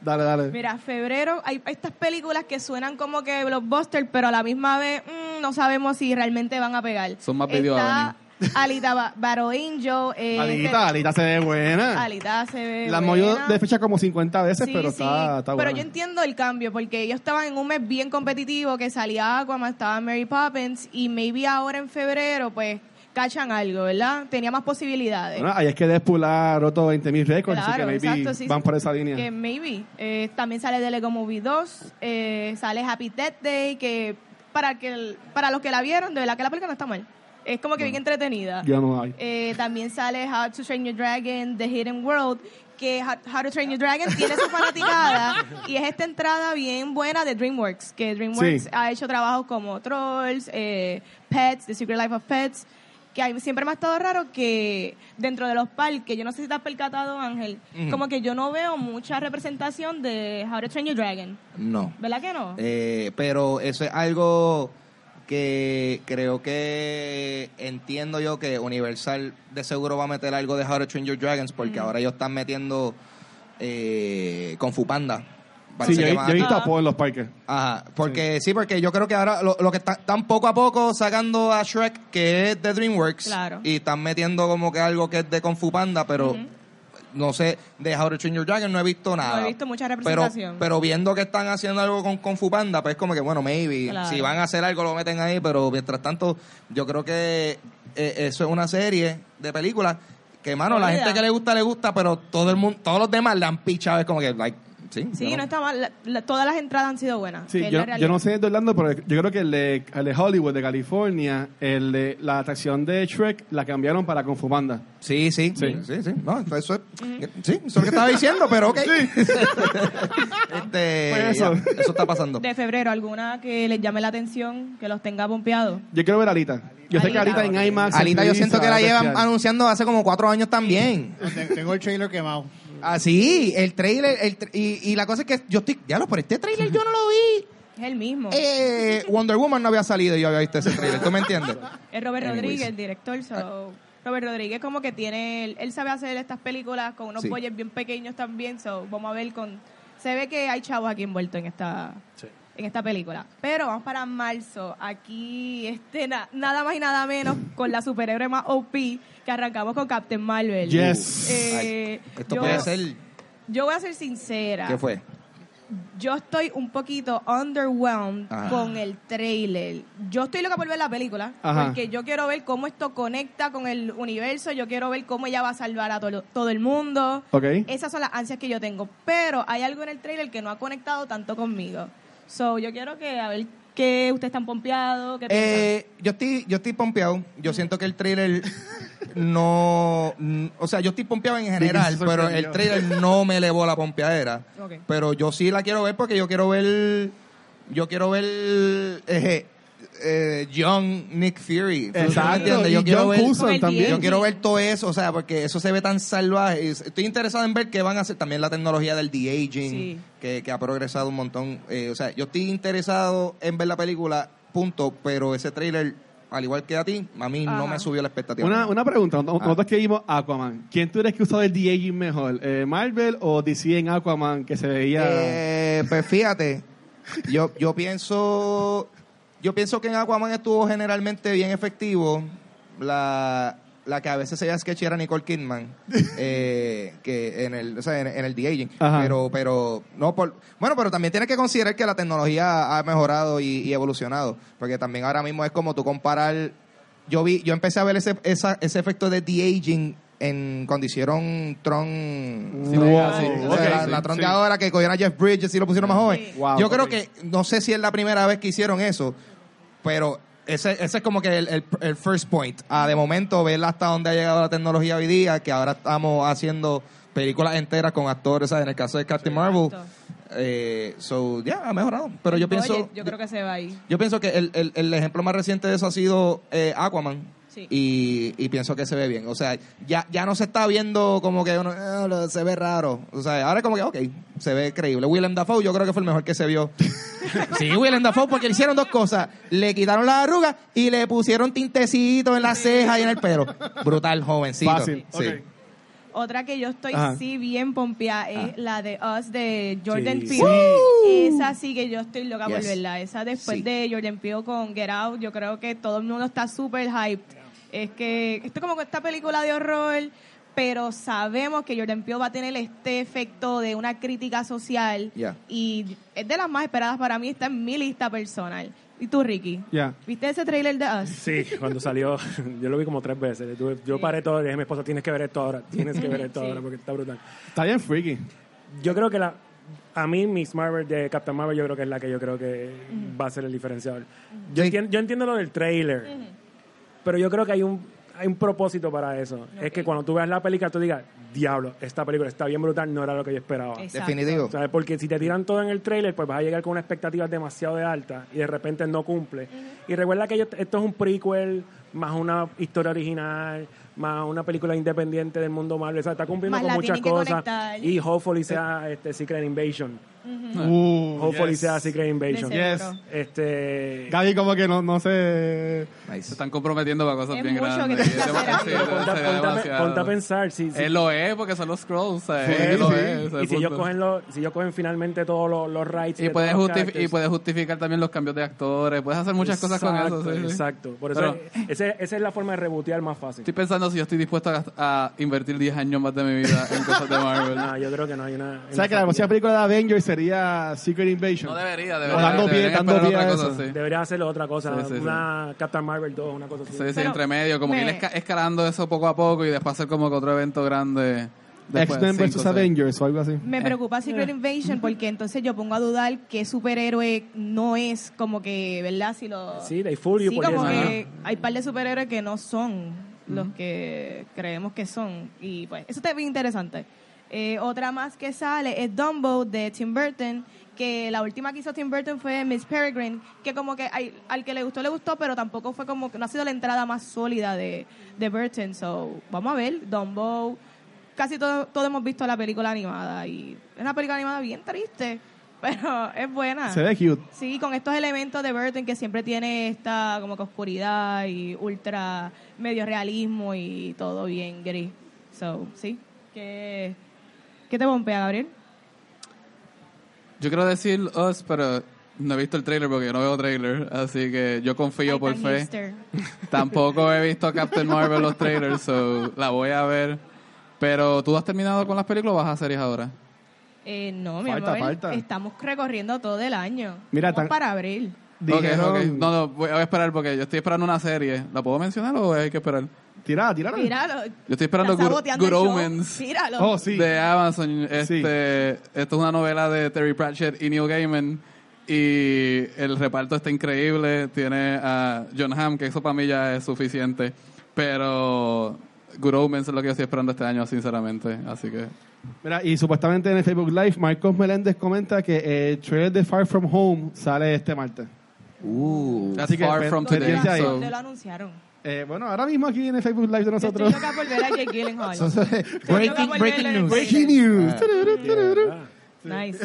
S5: Dale, dale.
S3: Mira, febrero hay estas películas que suenan como que blockbuster, pero a la misma vez mm, no sabemos si realmente van a pegar.
S2: Son más
S3: Está Alita Ba- Angel. eh,
S5: Alita, Alita se ve buena.
S3: Alita se ve
S5: La movió de fecha como 50 veces,
S3: Sí,
S5: pero
S3: sí.
S5: está, está
S3: Pero
S5: buena.
S3: yo entiendo el cambio, porque ellos estaban en un mes bien competitivo, que salía Aquaman, estaba Mary Poppins, y maybe ahora en febrero, pues, cachan algo, ¿verdad? Tenía más posibilidades.
S5: Bueno, ahí es que Deadpool ha roto 20.000 récords, así que
S3: Claro,
S5: maybe
S3: exacto, sí,
S5: van por esa línea.
S3: Que maybe. Eh, también sale de Lego Movie 2, eh, sale Happy Death Day, que para que el- para los que la vieron, de verdad que la película no está mal. Es como que bien entretenida.
S5: Ya no hay.
S3: Eh, también sale How to Train Your Dragon, The Hidden World, que How How to Train Your Dragon tiene su fanaticada y es esta entrada bien buena de DreamWorks, que DreamWorks
S5: Sí.
S3: ha hecho trabajos como Trolls, eh, Pets, The Secret Life of Pets, que a mí siempre me ha estado raro que dentro de los parques, yo no sé si te has percatado Ángel, como que yo no veo mucha representación de How to Train Your Dragon,
S1: No.
S3: ¿verdad que no?
S1: Eh, pero eso es algo que creo que entiendo yo que Universal de seguro va a meter algo de How to Train Your Dragons porque ahora ellos están metiendo eh, Kung Fu Panda.
S5: Sí,
S1: Parece
S5: yo, he- visto a Poe en los parques.
S1: Ajá, porque sí. porque yo creo que ahora lo, lo que está- están poco a poco sacando a Shrek, que es de DreamWorks,
S3: Claro.
S1: y están metiendo como que algo que es de Kung Fu Panda, pero. No sé, de How to Train Your Dragon no he visto nada.
S3: he visto mucha representación.
S1: pero viendo que están haciendo algo con Kung Fu Panda, pues como que bueno, maybe,
S3: Claro.
S1: si van a hacer algo lo meten ahí, pero mientras tanto, yo creo que eh, eso es una serie de películas que, mano, la gente que le gusta, le gusta, pero todo el mundo, todos los demás le han pichado, es como que, like, sí.
S3: Sí, no está mal. La- la- todas las entradas han sido buenas.
S5: Sí, yo, no sé de Orlando, pero yo creo que el de, el de Hollywood, de California, el de, la atracción de Shrek la cambiaron para Kung Fu Panda.
S1: Sí, sí,
S5: Sí.
S1: sí, sí, sí. No, eso es, sí, eso es lo que estaba diciendo, pero ok. este,
S5: Pues eso.
S1: ya, eso está pasando.
S3: De febrero, ¿alguna que les llame la atención, que los tenga pompeados?
S5: Yo quiero ver a Alita. Yo sé que
S3: Alita.
S5: Alita en IMAX.
S1: Alita, yo
S5: 3D
S1: siento que la llevan anunciando hace como cuatro años también.
S6: Ten- Tengo el trailer quemado.
S1: Ah, sí, el trailer, el tra- y, y la cosa es que yo estoy, ya lo, por este trailer yo no lo vi.
S3: Es el mismo.
S1: Eh, Wonder Woman no había salido y yo había visto ese trailer, ¿tú me entiendes?
S3: es Robert
S1: anyways.
S3: Rodríguez, el director. so, Robert Rodríguez como que tiene, él, sabe hacer estas películas con unos
S1: Sí.
S3: bien pequeños también. So, vamos a ver con... Se ve que hay chavos aquí envueltos en esta... En esta película. Pero vamos para marzo. Aquí, este, na- nada más y nada menos con la superhéroe más OP que arrancamos con Captain Marvel.
S5: Yes.
S3: Eh,
S1: Esto
S3: yo,
S1: puede ser,
S3: yo voy a ser sincera.
S1: ¿qué fue?
S3: Yo estoy un poquito underwhelmed
S1: Ajá.
S3: con el trailer. Yo estoy loca por ver la película
S5: Ajá.
S3: porque yo quiero ver cómo esto conecta con el universo. Yo quiero ver cómo ella va a salvar a todo, todo el mundo.
S5: Ok.
S3: Esas son las ansias que yo tengo. Pero hay algo en el trailer que no ha conectado tanto conmigo. So, yo quiero que a ver que ustedes están pompeados. ¿qué?
S1: Eh, yo estoy, yo estoy pompeado. Yo siento que el trailer no, o sea, yo estoy pompeado en general, pero el trailer no me elevó la pompeadera.
S3: Ok.
S1: Pero yo sí la quiero ver porque yo quiero ver, yo quiero ver eh, eh, Young Nick Fury. ¿Tú me
S5: Exacto.
S1: Yo
S5: y
S1: quiero
S5: John
S1: ver,
S5: también.
S1: yo quiero ver todo eso, o sea, porque eso se ve tan salvaje. Estoy interesado en ver qué van a hacer también la tecnología del de-aging,
S3: Sí.
S1: que, que ha progresado un montón. Eh, o sea, yo estoy interesado en ver la película, punto, pero ese trailer, al igual que a ti, a mí no me subió la expectativa.
S5: Una, una pregunta. No-
S1: Ah.
S5: Nosotros que vimos Aquaman. ¿Quién tú crees que usó el de-aging mejor? Eh, ¿Marvel o DC en Aquaman que se veía...
S1: Eh, pues fíjate, yo, yo pienso yo pienso que en Aquaman estuvo generalmente bien efectivo. La, la que a veces se veía sketchy era Nicole Kidman, eh, que en el, o sea, en, en el de-aging.
S5: Ajá.
S1: Pero, pero, no por, bueno, pero también tienes que considerar que la tecnología ha mejorado y, y evolucionado. Porque también ahora mismo es como tú comparar. Yo vi, yo empecé a ver ese, esa, ese efecto de de-aging en cuando hicieron Tron.
S5: Sí,
S1: o sea, la,
S5: sí,
S1: Tron
S5: sí.
S1: de ahora que cogieron a Jeff Bridges y lo pusieron más joven.
S5: Wow,
S1: Yo creo que, no sé si es la primera vez que hicieron eso, pero ese, ese es como que el, el- el first point. Ah, de momento, ver hasta dónde ha llegado la tecnología hoy día, que ahora estamos haciendo películas enteras con actores, ¿sabes? En el caso de Captain Marvel. Eh, so, ya, ha mejorado. Pero yo
S3: Oye,
S1: pienso...
S3: yo creo que se va ahí.
S1: Yo pienso que el, el, el ejemplo más reciente de eso ha sido eh, Aquaman.
S3: Sí.
S1: Y, y pienso que se ve bien. O sea, ya, ya no se está viendo como que uno, "Ah, se ve raro. O sea, ahora es como que, ok, se ve creíble. Willem Dafoe yo creo que fue el mejor que se vio. sí, Willem Dafoe, porque le hicieron dos cosas. Le quitaron las arrugas y le pusieron tintecitos en las cejas y en el pelo. Brutal, jovencito.
S5: Fácil.
S1: Sí.
S5: ok.
S3: Otra que yo estoy
S5: Ajá.
S3: sí bien pompeada es la de Us de Jordan
S4: Sí.
S3: Peele. Esa sí que yo estoy loca por
S1: Yes.
S3: verla. Esa después
S1: Sí.
S3: de Jordan Peele con Get Out, yo creo que todo el mundo está súper hyped. Es que esto es como que esta película de horror, pero sabemos que Jordan Peele va a tener este efecto de una crítica social
S1: Yeah.
S3: y es de las más esperadas para mí, está en mi lista personal. ¿Y tú, Ricky?
S5: Ya.
S3: ¿Viste ese trailer de Us?
S4: Sí, cuando salió, yo lo vi como tres veces. Yo- paré todo y dije a mi esposa, tienes que ver esto ahora, tienes que ver esto
S3: Sí.
S4: ahora porque está brutal.
S5: Está bien freaky.
S4: Yo creo que la, a mí Miss Marvel de Captain Marvel yo creo que es la que yo creo que va a ser el diferenciador. Yo, entiendo, yo entiendo lo del trailer, pero yo creo que hay un hay un propósito para eso. Es que cuando tú veas la película tú digas, diablo, esta película está bien brutal, no era lo que yo esperaba.
S3: Exacto.
S1: Definitivo.
S4: ¿Sabes? Porque si te tiran todo en el trailer, pues vas a llegar con una expectativa demasiado de alta y de repente no cumple. Y recuerda que yo- esto es un prequel, más una historia original, más una película independiente del mundo Marvel. O sea, está cumpliendo
S3: Más
S4: con
S3: la
S4: muchas cosas.
S3: conectar.
S4: Y hopefully sea este, Secret Invasion.
S5: Uh,
S4: Hopefully
S5: yes.
S4: sea Secret Invasion.
S5: Yes.
S4: Este...
S5: Gaby como que no, no se...
S2: Se
S1: Nice.
S2: están comprometiendo para cosas
S3: Es
S2: bien grandes.
S3: que
S2: Es sí,
S4: Ponte, a- pensar si, si-
S2: Él lo es porque son los scrolls. ¿sabes?
S5: Sí,
S2: lo es, es
S4: y si ellos cogen los, si ellos cogen finalmente todos los, los rights
S2: y
S4: de
S2: puedes, y puedes justificar también los cambios de actores. Puedes hacer muchas cosas con eso.
S4: Exacto,
S2: sí.
S4: Exacto. Por eso
S2: Pero-
S4: ese- esa es la forma de rebotear más fácil.
S2: Estoy pensando si yo estoy dispuesto a, a invertir 10 años más de mi vida en cosas de Marvel.
S4: No, yo creo que no hay una.
S5: O sea que la próxima película de Avengers sería Secret Invasion.
S2: No debería,
S5: O
S2: debería.
S5: dando pie-
S2: deberían
S5: dando pie a eso.
S2: cosa, sí.
S4: Debería hacerlo otra cosa.
S2: Sí, sí, sí.
S4: una Captain Marvel 2, una cosa así.
S2: Sí, sí,
S3: Pero
S2: entre medio, como que
S3: me-
S2: ir esca- escalando eso poco a poco y después hacer como que otro evento grande.
S5: X-Men vs. Avengers o algo así.
S3: Me preocupa Secret Invasion porque entonces yo pongo a dudar que superhéroe no es como que, ¿verdad? Si lo...
S4: Sí, they you
S3: Sí,
S4: por
S3: como
S4: eso.
S3: que hay par de superhéroes que no son los que creemos que son. Y pues, eso está bien interesante. Eh, otra más que sale es Dumbo de Tim Burton, que la última que hizo Tim Burton fue Miss Peregrine, que como que al que le gustó, le gustó, pero tampoco fue como que no ha sido la entrada más sólida de, de Burton. So, vamos a ver, Dumbo, casi todo, todo hemos visto la película animada y es una película animada bien triste, pero es buena.
S5: Se ve cute.
S3: Sí, con estos elementos de Burton que siempre tiene esta como que oscuridad y ultra medio realismo y todo bien gris. So, sí. ¿Qué, qué te bombea, Gabriel?
S2: Yo quiero decir Us, pero no he visto el trailer porque yo no veo trailer. Así que yo confío
S3: Ay,
S2: por fe.
S3: hipster.
S2: Tampoco he visto Captain Marvel los trailers, so la voy a ver. Pero ¿tú has terminado con las películas o vas a series ahora?
S3: Eh, no, mi
S5: Falta,
S3: amor,
S5: falta.
S3: estamos recorriendo todo el año.
S5: Mira,
S3: Vamos
S5: tan-
S3: para abril.
S2: Ok,
S5: Dijeron...
S2: ok. No, no, voy a esperar porque yo estoy esperando una serie. ¿La puedo mencionar o hay que esperar?
S5: Tírala, tírala.
S3: Míralo.
S2: Yo estoy esperando
S3: Está
S2: Good,
S3: saboteando
S2: Good
S3: el show.
S2: Omens
S3: Míralo.
S5: Oh, sí.
S2: de Amazon. Este, Esto es una novela de Terry Pratchett y Neil Gaiman. Y el reparto está increíble. Tiene a John Hamm, que eso para mí ya es suficiente. Pero Good Omens es lo que yo estoy esperando este año, sinceramente. Así que...
S5: Mira, y supuestamente en el Facebook Live, Marcos Meléndez comenta que el trailer de Far From Home sale este martes.
S1: Uh.
S5: Así que
S2: far
S5: pen-
S2: from today.
S5: pendiente ahí.
S2: so-
S3: ¿Dónde lo anunciaron?
S5: Eh, bueno, ahora mismo aquí en el Facebook Live de
S3: Yo Estoy
S5: nosotros.
S3: loca por ver a Jake Gyllenhaal.
S1: breaking, breaking news.
S5: Breaking news.
S1: Ah.
S5: Tururú.
S4: Ah,
S3: Nice.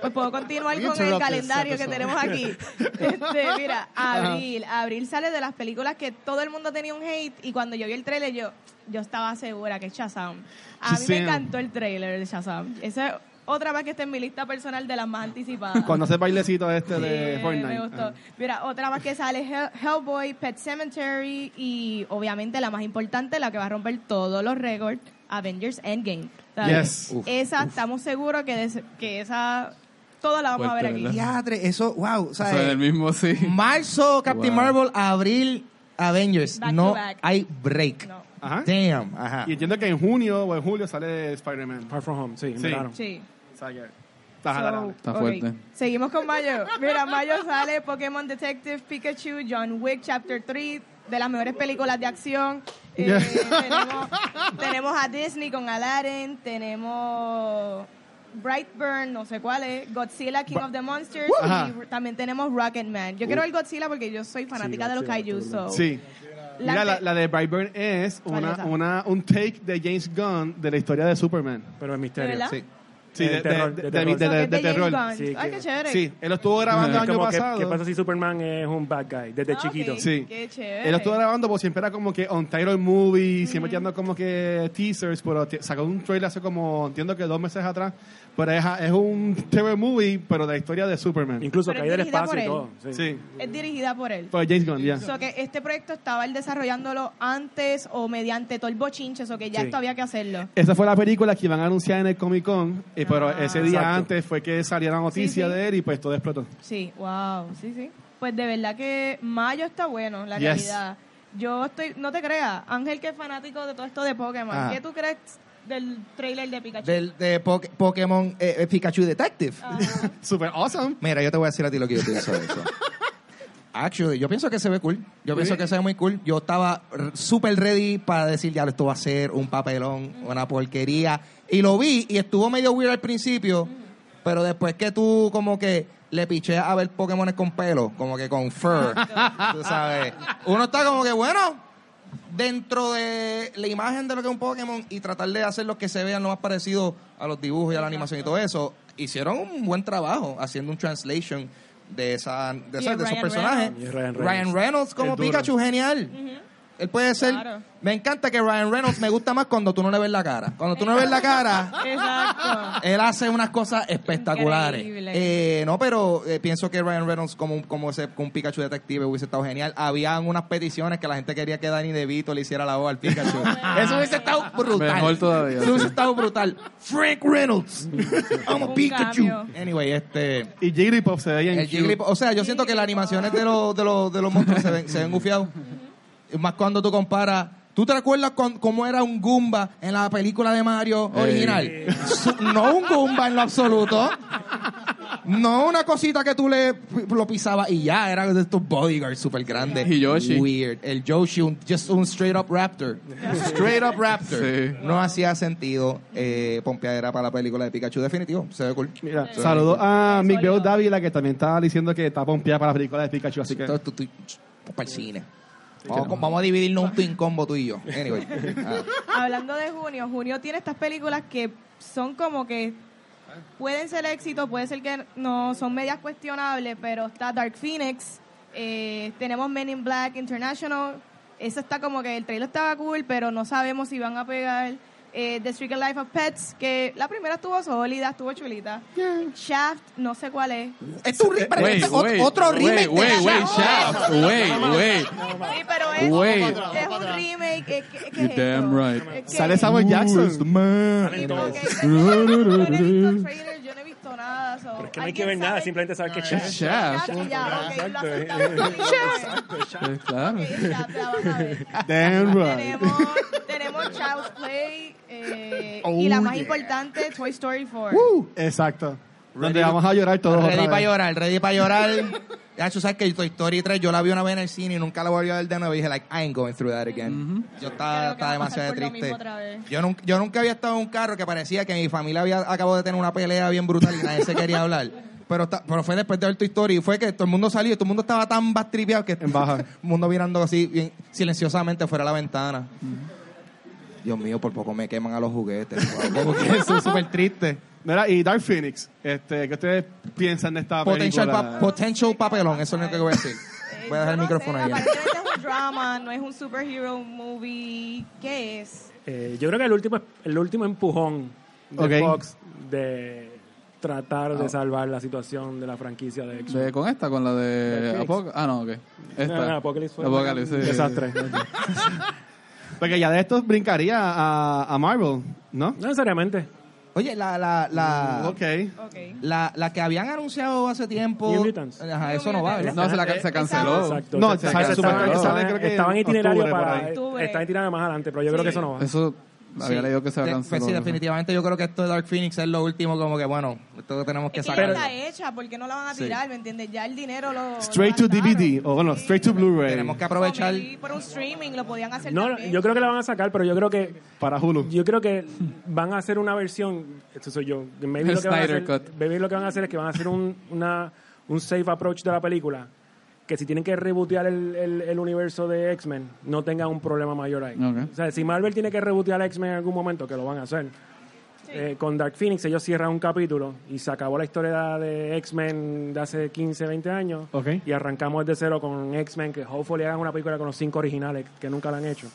S3: Pues puedo continuar con el calendario que tenemos aquí. Este, mira, abril. Abril sale de las películas que todo el mundo tenía un hate y cuando yo vi el trailer yo, yo estaba segura que es Shazam. A mí me encantó el trailer de Shazam. Esa es otra más que está en mi lista personal de las más anticipadas.
S5: Cuando hace bailecito este de
S3: Sí,
S5: Fortnite.
S3: Me gustó.
S5: Ah.
S3: Mira, otra más que sale Hell- Hellboy, Pet Cemetery y obviamente la más importante, la que va a romper todos los récords, Avengers Endgame.
S5: Yes.
S1: Uf,
S3: esa, estamos seguros que, des- que esa, toda la vamos a ver
S2: Fuerte,
S3: aquí.
S1: Diadre, eso, wow.
S2: Eso en
S1: ¿sabes?
S2: el mismo, sí.
S1: Marzo, Captain
S2: Wow.
S1: Marvel, abril, Avengers.
S3: Back to
S1: no
S3: back.
S1: hay break.
S3: No.
S5: Ajá.
S1: Damn, ajá.
S5: Y entiendo que en junio o en julio sale Spider-Man.
S4: Far From Home, sí, en
S5: Sí.
S3: Sí.
S5: Que está
S3: So.
S2: Está
S3: ok.
S2: fuerte.
S3: Seguimos con mayo. Mira, mayo sale Pokémon Detective Pikachu, John Wick Chapter 3, de las mejores películas de acción. Eh,
S5: Yeah.
S3: tenemos, tenemos a Disney con Aladdin, tenemos Brightburn, no sé cuál es, Godzilla King of the Monsters
S5: Ajá.
S3: y también tenemos Rocketman. Yo quiero ver Godzilla porque yo soy fanática
S4: Sí,
S3: de los kaiju. So.
S5: Sí.
S3: La
S5: Mira, la, la de Brightburn es
S3: ¿Cuál
S5: una, una, un take de James Gunn de la historia de Superman.
S4: Pero es
S3: ¿De
S4: misterio.
S1: Sí.
S5: Sí,
S4: De terror,
S5: de,
S4: de
S5: de-
S4: terror. Sí,
S3: Ay, qué chévere.
S5: Sí, él lo estuvo grabando el
S4: Es
S5: año pasado.
S4: ¿qué pasa si Superman es un bad guy desde chiquito?
S5: Sí.
S3: Qué chévere.
S5: Él lo estuvo grabando porque siempre era como que on title movie, siempre tirando como que teasers, pero sacó un trailer hace como, entiendo que dos meses atrás, pero es, es un terror movie, pero de la historia de Superman.
S4: Incluso
S3: Pero
S4: cae
S3: es
S4: del
S3: dirigida
S4: espacio y
S3: por
S4: todo. Sí.
S5: Sí,
S3: Es dirigida por él.
S5: por James Gunn, ya.
S3: So que este proyecto estaba él desarrollándolo antes o mediante todo el bochinche, o que ya
S4: Sí.
S3: esto había que hacerlo.
S5: Esa fue la película que iban a anunciar en el Comic Con, eh, pero
S3: Ah.
S5: ese día
S4: Exacto.
S5: antes fue que salió la noticia
S3: Sí, sí.
S5: de él y pues todo explotó.
S3: Sí, wow, sí, sí. Pues de verdad que Mayo está bueno, la
S5: Yes.
S3: realidad. Yo estoy, no te creas, Ángel que es fanático de todo esto de Pokémon,
S1: Ajá.
S3: ¿qué tú crees del trailer de Pikachu?
S1: Del, de Poké- Pokémon eh, eh, Pikachu Detective.
S3: Ajá.
S5: Super awesome.
S1: Mira, yo te voy a decir a ti lo que yo pienso de eso. Actually, yo pienso que se ve cool. Yo pienso que se ve muy cool. Yo estaba súper ready para decir, ya, esto va a ser un papelón, una porquería. Y lo vi y estuvo medio weird al principio, pero después que tú como que le picheas a ver Pokémon con pelo, como que con fur, tú sabes. Uno está como que, bueno, dentro de la imagen de lo que es un Pokémon y tratar de hacer lo que se vean lo más parecido a los dibujos y a la animación y todo eso, hicieron un buen trabajo haciendo un translation de, esa, de, esa- esos
S3: Ryan
S1: personajes.
S4: Reynolds. Ryan Reynolds.
S1: Como. Pikachu, genial. Él puede ser...
S3: Claro.
S1: Me encanta que Ryan Reynolds me gusta más cuando tú no le ves la cara. Cuando tú no le ves la cara...
S3: Exacto.
S1: Él hace unas cosas espectaculares. Eh, no, pero eh, pienso que Ryan Reynolds como, como ese un Pikachu detective hubiese estado genial. Habían unas peticiones que la gente quería que Danny DeVito le hiciera la voz al Pikachu. Eso hubiese estado brutal.
S2: Mejor todavía,
S1: Eso hubiese estado brutal. Frank Reynolds. I'm a Pikachu. Anyway, este...
S5: Y Jigglypuff se veía en
S1: El Jigglypuff- o sea, yo siento que las animaciones de los, de los, de los monstruos se ven, se ven gufiados. Más cuando tú comparas. ¿Tú te recuerdas con- cómo era un Goomba en la película de Mario original? Su- No un Goomba en lo absoluto. No una cosita que tú le lo pisabas y ya, era de estos bodyguards súper grandes.
S2: Y Yoshi.
S1: Weird. El Yoshi, un, just un straight up raptor. Straight up raptor.
S2: Sí.
S1: No hacía sentido eh, pompeadera para la película de Pikachu. Definitivo, se ve cool.
S5: Mira,
S1: Sí.
S5: saludos a Miguel. Dávila, que también estaba diciendo que está pompeada para la película de Pikachu, así que...
S1: Entonces, tú, tú- para el cine. Vamos, vamos a dividirnos un twin combo tú y yo. Anyway. Ah.
S3: Hablando de junio, junio tiene estas películas que son como que pueden ser éxitos, puede ser que no son medias cuestionables, pero está Dark Phoenix, eh, tenemos Men in Black International, eso está como que el trailer estaba cool, pero no sabemos si van a pegar. Eh, The Secret Life of Pets, que la primera estuvo sólida, estuvo chulita. Shaft, no sé cuál es.
S1: Es un re-
S2: Wait,
S1: este es ot- otro remake. de Shaft.
S2: Shaft. Wait, wait.
S3: Sí, pero es, un remake. eh, ¿qué- qué
S2: You're
S3: es
S2: damn
S3: esto?
S2: right.
S3: Es que-
S5: Sale Samuel Jackson.
S3: Sí, porque yo no he visto trailers, yo no he visto nada. so,
S4: Es que no hay que
S3: ¿alguien
S4: ver nada,
S3: sabe?
S4: simplemente saber que es Shaft.
S2: Shaft.
S3: Ya, ok, lo
S4: Exacto.
S3: aceptamos.
S2: Claro.
S3: Ok, Shaft, la van a ver.
S5: Damn right.
S3: Tenemos Child's Play eh,
S5: Oh,
S3: y la más
S5: yeah.
S3: importante, Toy Story 4.
S5: Uh, exacto. Donde vamos a llorar todos
S1: Ready para llorar, ready para llorar. Ya, tú sabes que Toy Story 3 yo la vi una vez en el cine y nunca la volví a ver de nuevo. Y dije, like, I ain't going through that again. Yo estaba, estaba demasiado triste.
S3: mismo otra vez.
S1: Yo nunca, yo nunca había estado en un carro que parecía que mi familia había acabado de tener una pelea bien brutal y nadie se quería hablar. Pero, está- pero fue después de ver tu historia y fue que todo el mundo salió y todo el mundo estaba tan bastripeado que
S5: En baja.
S1: el mundo mirando así bien silenciosamente fuera de la ventana. Dios mío, por poco me queman a los juguetes. Wow, como que eso es súper triste.
S5: Mira, y Dark Phoenix, este, ¿qué ustedes piensan de esta
S1: Potential,
S5: película?
S1: pa- potential papelón, eso es lo que voy a decir.
S3: Eh,
S1: Voy a dejar el micrófono ahí.
S3: Aparentemente es un drama, no es un superhero movie. ¿Qué es?
S4: Eh, yo creo que el último, el último empujón de
S5: Ok.
S4: Fox de tratar de salvar la situación de la franquicia de X-Men.
S2: De- con esta, con la de
S4: Netflix.
S2: Apoc- Ah, no, ok. Esta.
S4: No, no, Apocalypse fue
S2: Apocalypse,
S4: un
S2: sí.
S4: desastre.
S5: Porque ya de estos brincaría a, a Marvel, ¿no?
S4: No necesariamente.
S1: Oye, la, la, la,
S5: Ok.
S3: Ok.
S1: la, la que habían anunciado hace tiempo.
S4: New Mutants.
S1: Ajá, eso no va, ¿verdad?
S2: No, se, la, ca- se canceló.
S4: Exacto.
S5: No,
S4: Se-
S5: sale
S4: se- estaban-
S5: sale creo que
S4: estaban en itinerario más adelante, pero yo creo que eso no va.
S2: Eso había
S1: Sí.
S2: leído que se
S1: De-
S2: canceló.
S1: pues sí, definitivamente yo creo que esto de Dark Phoenix es lo último, como que bueno, esto que tenemos que
S3: Es que
S1: sacar.
S3: ya está hecha, ¿por qué no la van a tirar? ¿Me entiendes? Ya el dinero lo.
S5: Straight
S3: lo
S5: to. DVD, o bueno, straight to Blu-ray.
S1: Tenemos que aprovechar.
S3: Maybe por un streaming lo podían hacer
S4: No,
S3: también.
S4: yo creo que la van a sacar, pero yo creo que
S5: Para Hulu.
S4: yo creo que van a hacer una versión, esto soy yo, que maybe lo que van a hacer,
S2: Cut.
S4: maybe lo que van a hacer es que van a hacer un, una, un safe approach de la película que si tienen que rebotear el, el- el universo de X-Men, no tengan un problema mayor ahí. O sea, si Marvel tiene que rebotear X-Men en algún momento, que lo van a hacer. eh, con Dark Phoenix ellos cierran un capítulo y se acabó la historia de X-Men de hace 15, 20 años y arrancamos desde cero con X-Men que hopefully hagan una película con los cinco originales que nunca la han hecho.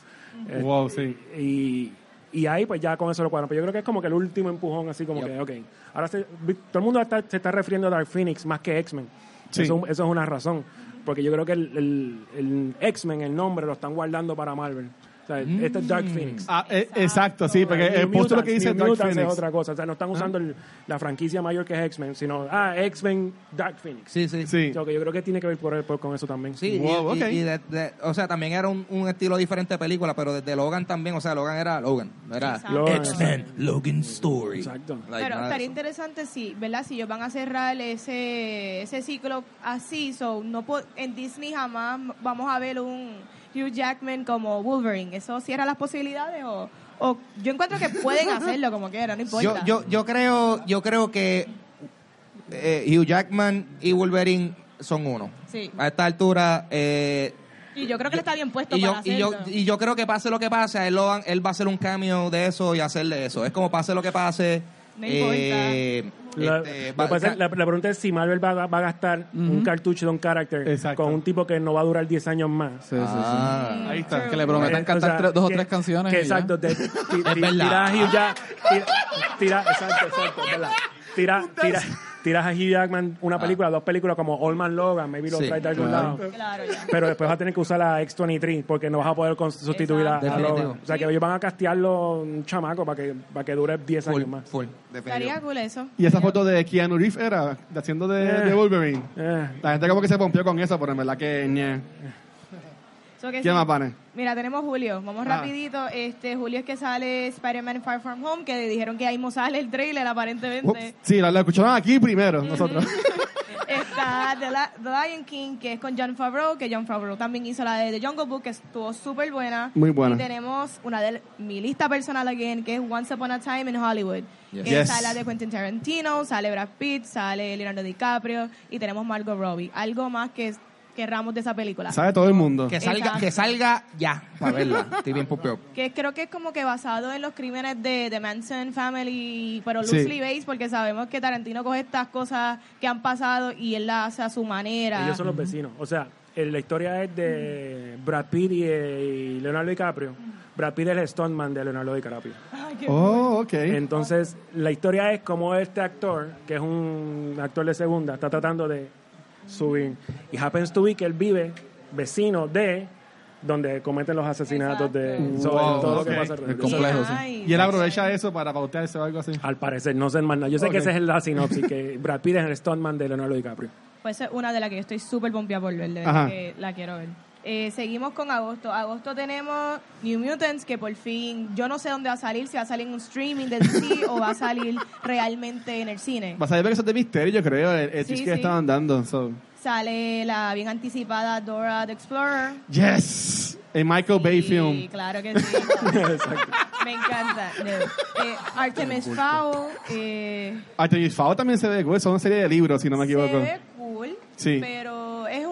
S4: Eh,
S5: Wow, sí.
S4: y, y ahí pues ya con eso lo cuadran. Pero yo creo que es como que el último empujón, así como que, ok. Ahora se- todo el mundo está- se está refiriendo a Dark Phoenix más que X-Men.
S5: Sí.
S4: Eso, eso es una razón. Porque yo creo que el, el- el X-Men, el nombre, lo están guardando para Marvel. Este es Dark Phoenix.
S5: Ah, eh, exacto, sí, porque el puesto lo que dice Dark
S4: Mutants
S5: Phoenix.
S4: es otra cosa. O sea, no están usando el- la franquicia mayor que es X-Men, sino, ah, X-Men Dark Phoenix.
S1: Sí, sí.
S5: Sí.
S4: O sea, que yo creo que tiene que ver por, por- con eso también.
S1: Sí, y-
S5: Wow,
S1: y,
S5: ok.
S1: y de- de- o sea, también era un, un estilo diferente de película, pero desde Logan también, o sea, Logan era Logan, era X-Men, Logan Story.
S4: Exacto.
S1: Like,
S3: Pero estaría interesante si, ¿verdad? Si ellos van a cerrar ese, ese ciclo así, so no en Disney jamás vamos a ver un Hugh Jackman como Wolverine. ¿Eso cierra las posibilidades o, o yo encuentro que pueden hacerlo como quieran, no
S1: Yo,
S3: importa.
S1: yo, yo creo, yo creo que eh, Hugh Jackman y Wolverine son uno.
S3: Sí.
S1: A esta altura, eh,
S3: y yo creo que le está bien puesto
S1: y yo,
S3: para
S1: y, yo,
S3: hacerlo.
S1: y yo creo que pase lo que pase, él, lo van- él va a hacer un cambio de eso y hacerle eso. Es como pase lo que pase.
S3: No
S1: eh,
S4: La,
S1: este, va-
S4: pasa la- la pregunta es si Marvel va, a- va a gastar un cartucho de un carácter
S5: Exacto.
S4: con un tipo que no va a durar 10 años más.
S2: Sí, sí, sí.
S1: Ah.
S5: Ahí está.
S2: Que le prometan
S4: Eh,
S2: cantar
S4: o sea,
S2: tres- dos o tres canciones.
S4: que
S2: y ya.
S4: exacto, de- ti- ti-
S1: verdad.
S4: tiras a Hugh Jack- tira, tira- exacto, exacto, es verdad. Tira, tira, tiras a Hugh Jackman una película, dos películas como Old Man Logan, maybe lo
S1: Sí,
S4: traes de algún
S2: claro.
S4: lado.
S3: Claro.
S4: Pero después vas a tener que usar la X23 porque no vas a poder sustituir a, a. Logan. O sea que ellos van a castearlo un chamaco para que, para que dure 10
S1: Full,
S4: años más.
S1: full.
S3: Estaría cool eso.
S5: Y esa foto de Keanu Reeves era de haciendo de,
S4: Eh.
S5: de Wolverine.
S4: Eh,
S5: La gente como que se pompió con eso, pero en verdad que...
S3: So que
S5: ¿Quién
S3: sí.
S5: más, pane?
S3: Mira, tenemos Julio. Vamos
S5: Ah.
S3: rapidito. Este Julio es que sale Spider-Man Far From Home, que dijeron que ahí mismo sale el trailer aparentemente.
S5: Ups. Sí, la, la escucharon aquí primero, nosotros.
S3: Está The, La- The Lion King, que es con John Favreau, que John Favreau también hizo la de The Jungle Book, que estuvo súper buena.
S5: Muy buena.
S3: Y tenemos una de mi lista personal again, que es Once Upon a Time in Hollywood.
S1: Yes.
S3: Que
S5: Yes.
S3: sale la de Quentin Tarantino, sale Brad Pitt, sale Leonardo DiCaprio y tenemos Margot Robbie. Algo más que querramos de esa película.
S5: Sabe todo el mundo.
S1: Que salga,
S3: Exacto.
S1: que salga ya, para verla. Estoy bien pompeado.
S3: Que creo que es como que basado en los crímenes de, de Manson Family, pero
S5: Sí.
S3: loosely based, porque sabemos que Tarantino coge estas cosas que han pasado y él las hace a su manera.
S4: ellos son los vecinos. O sea, la historia es de Brad Pitt y, y Leonardo DiCaprio. Brad Pitt es el stuntman de Leonardo DiCaprio.
S3: Ay, qué
S5: Oh, ok.
S4: Entonces, la historia es como este actor, que es un actor de segunda, está tratando de subir. Y happens to be que él vive vecino de donde cometen los asesinatos de
S5: Wow,
S4: todo lo que pasa
S2: Es complejo, sí.
S5: Y él aprovecha eso para pautearse o algo así.
S4: Al parecer, no sé más nada. Yo sé que esa es la sinopsis, que Brad Pitt es el stuntman de Leonardo DiCaprio.
S3: Pues es una de las que yo estoy súper pompeada por ver, de que la quiero ver. Eh, seguimos con agosto. Agosto tenemos New Mutants, que por fin, yo no sé dónde va a salir, si va a salir en un streaming de DC o va a salir realmente en el cine.
S5: Vas a ver que eso es de misterio, yo creo, el, el
S3: Sí,
S5: teaser que
S3: sí.
S5: estaban dando. so.
S3: Sale la bien anticipada Dora the Explorer.
S5: Yes! El Michael Bay
S3: Sí,
S5: film.
S3: claro que sí. Me encanta. No. Eh, Artemis Fowl. Eh,
S5: Artemis Fowl también se ve cool, son una serie de libros, si no me
S3: se
S5: equivoco.
S3: ve cool,
S5: Sí.
S3: pero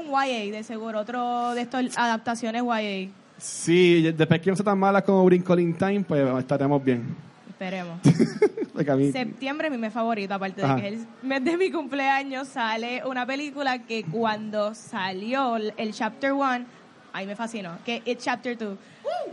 S3: YA de seguro, otro de estas adaptaciones YA.
S5: Sí, después que no sea tan mala como Wrinkle in Time, pues estaremos bien.
S3: Esperemos. Septiembre es mi mes favorito, aparte
S5: Ajá.
S3: de que es el mes de mi cumpleaños, sale una película que cuando salió el Chapter 1, ahí me fascinó, que es Chapter 2.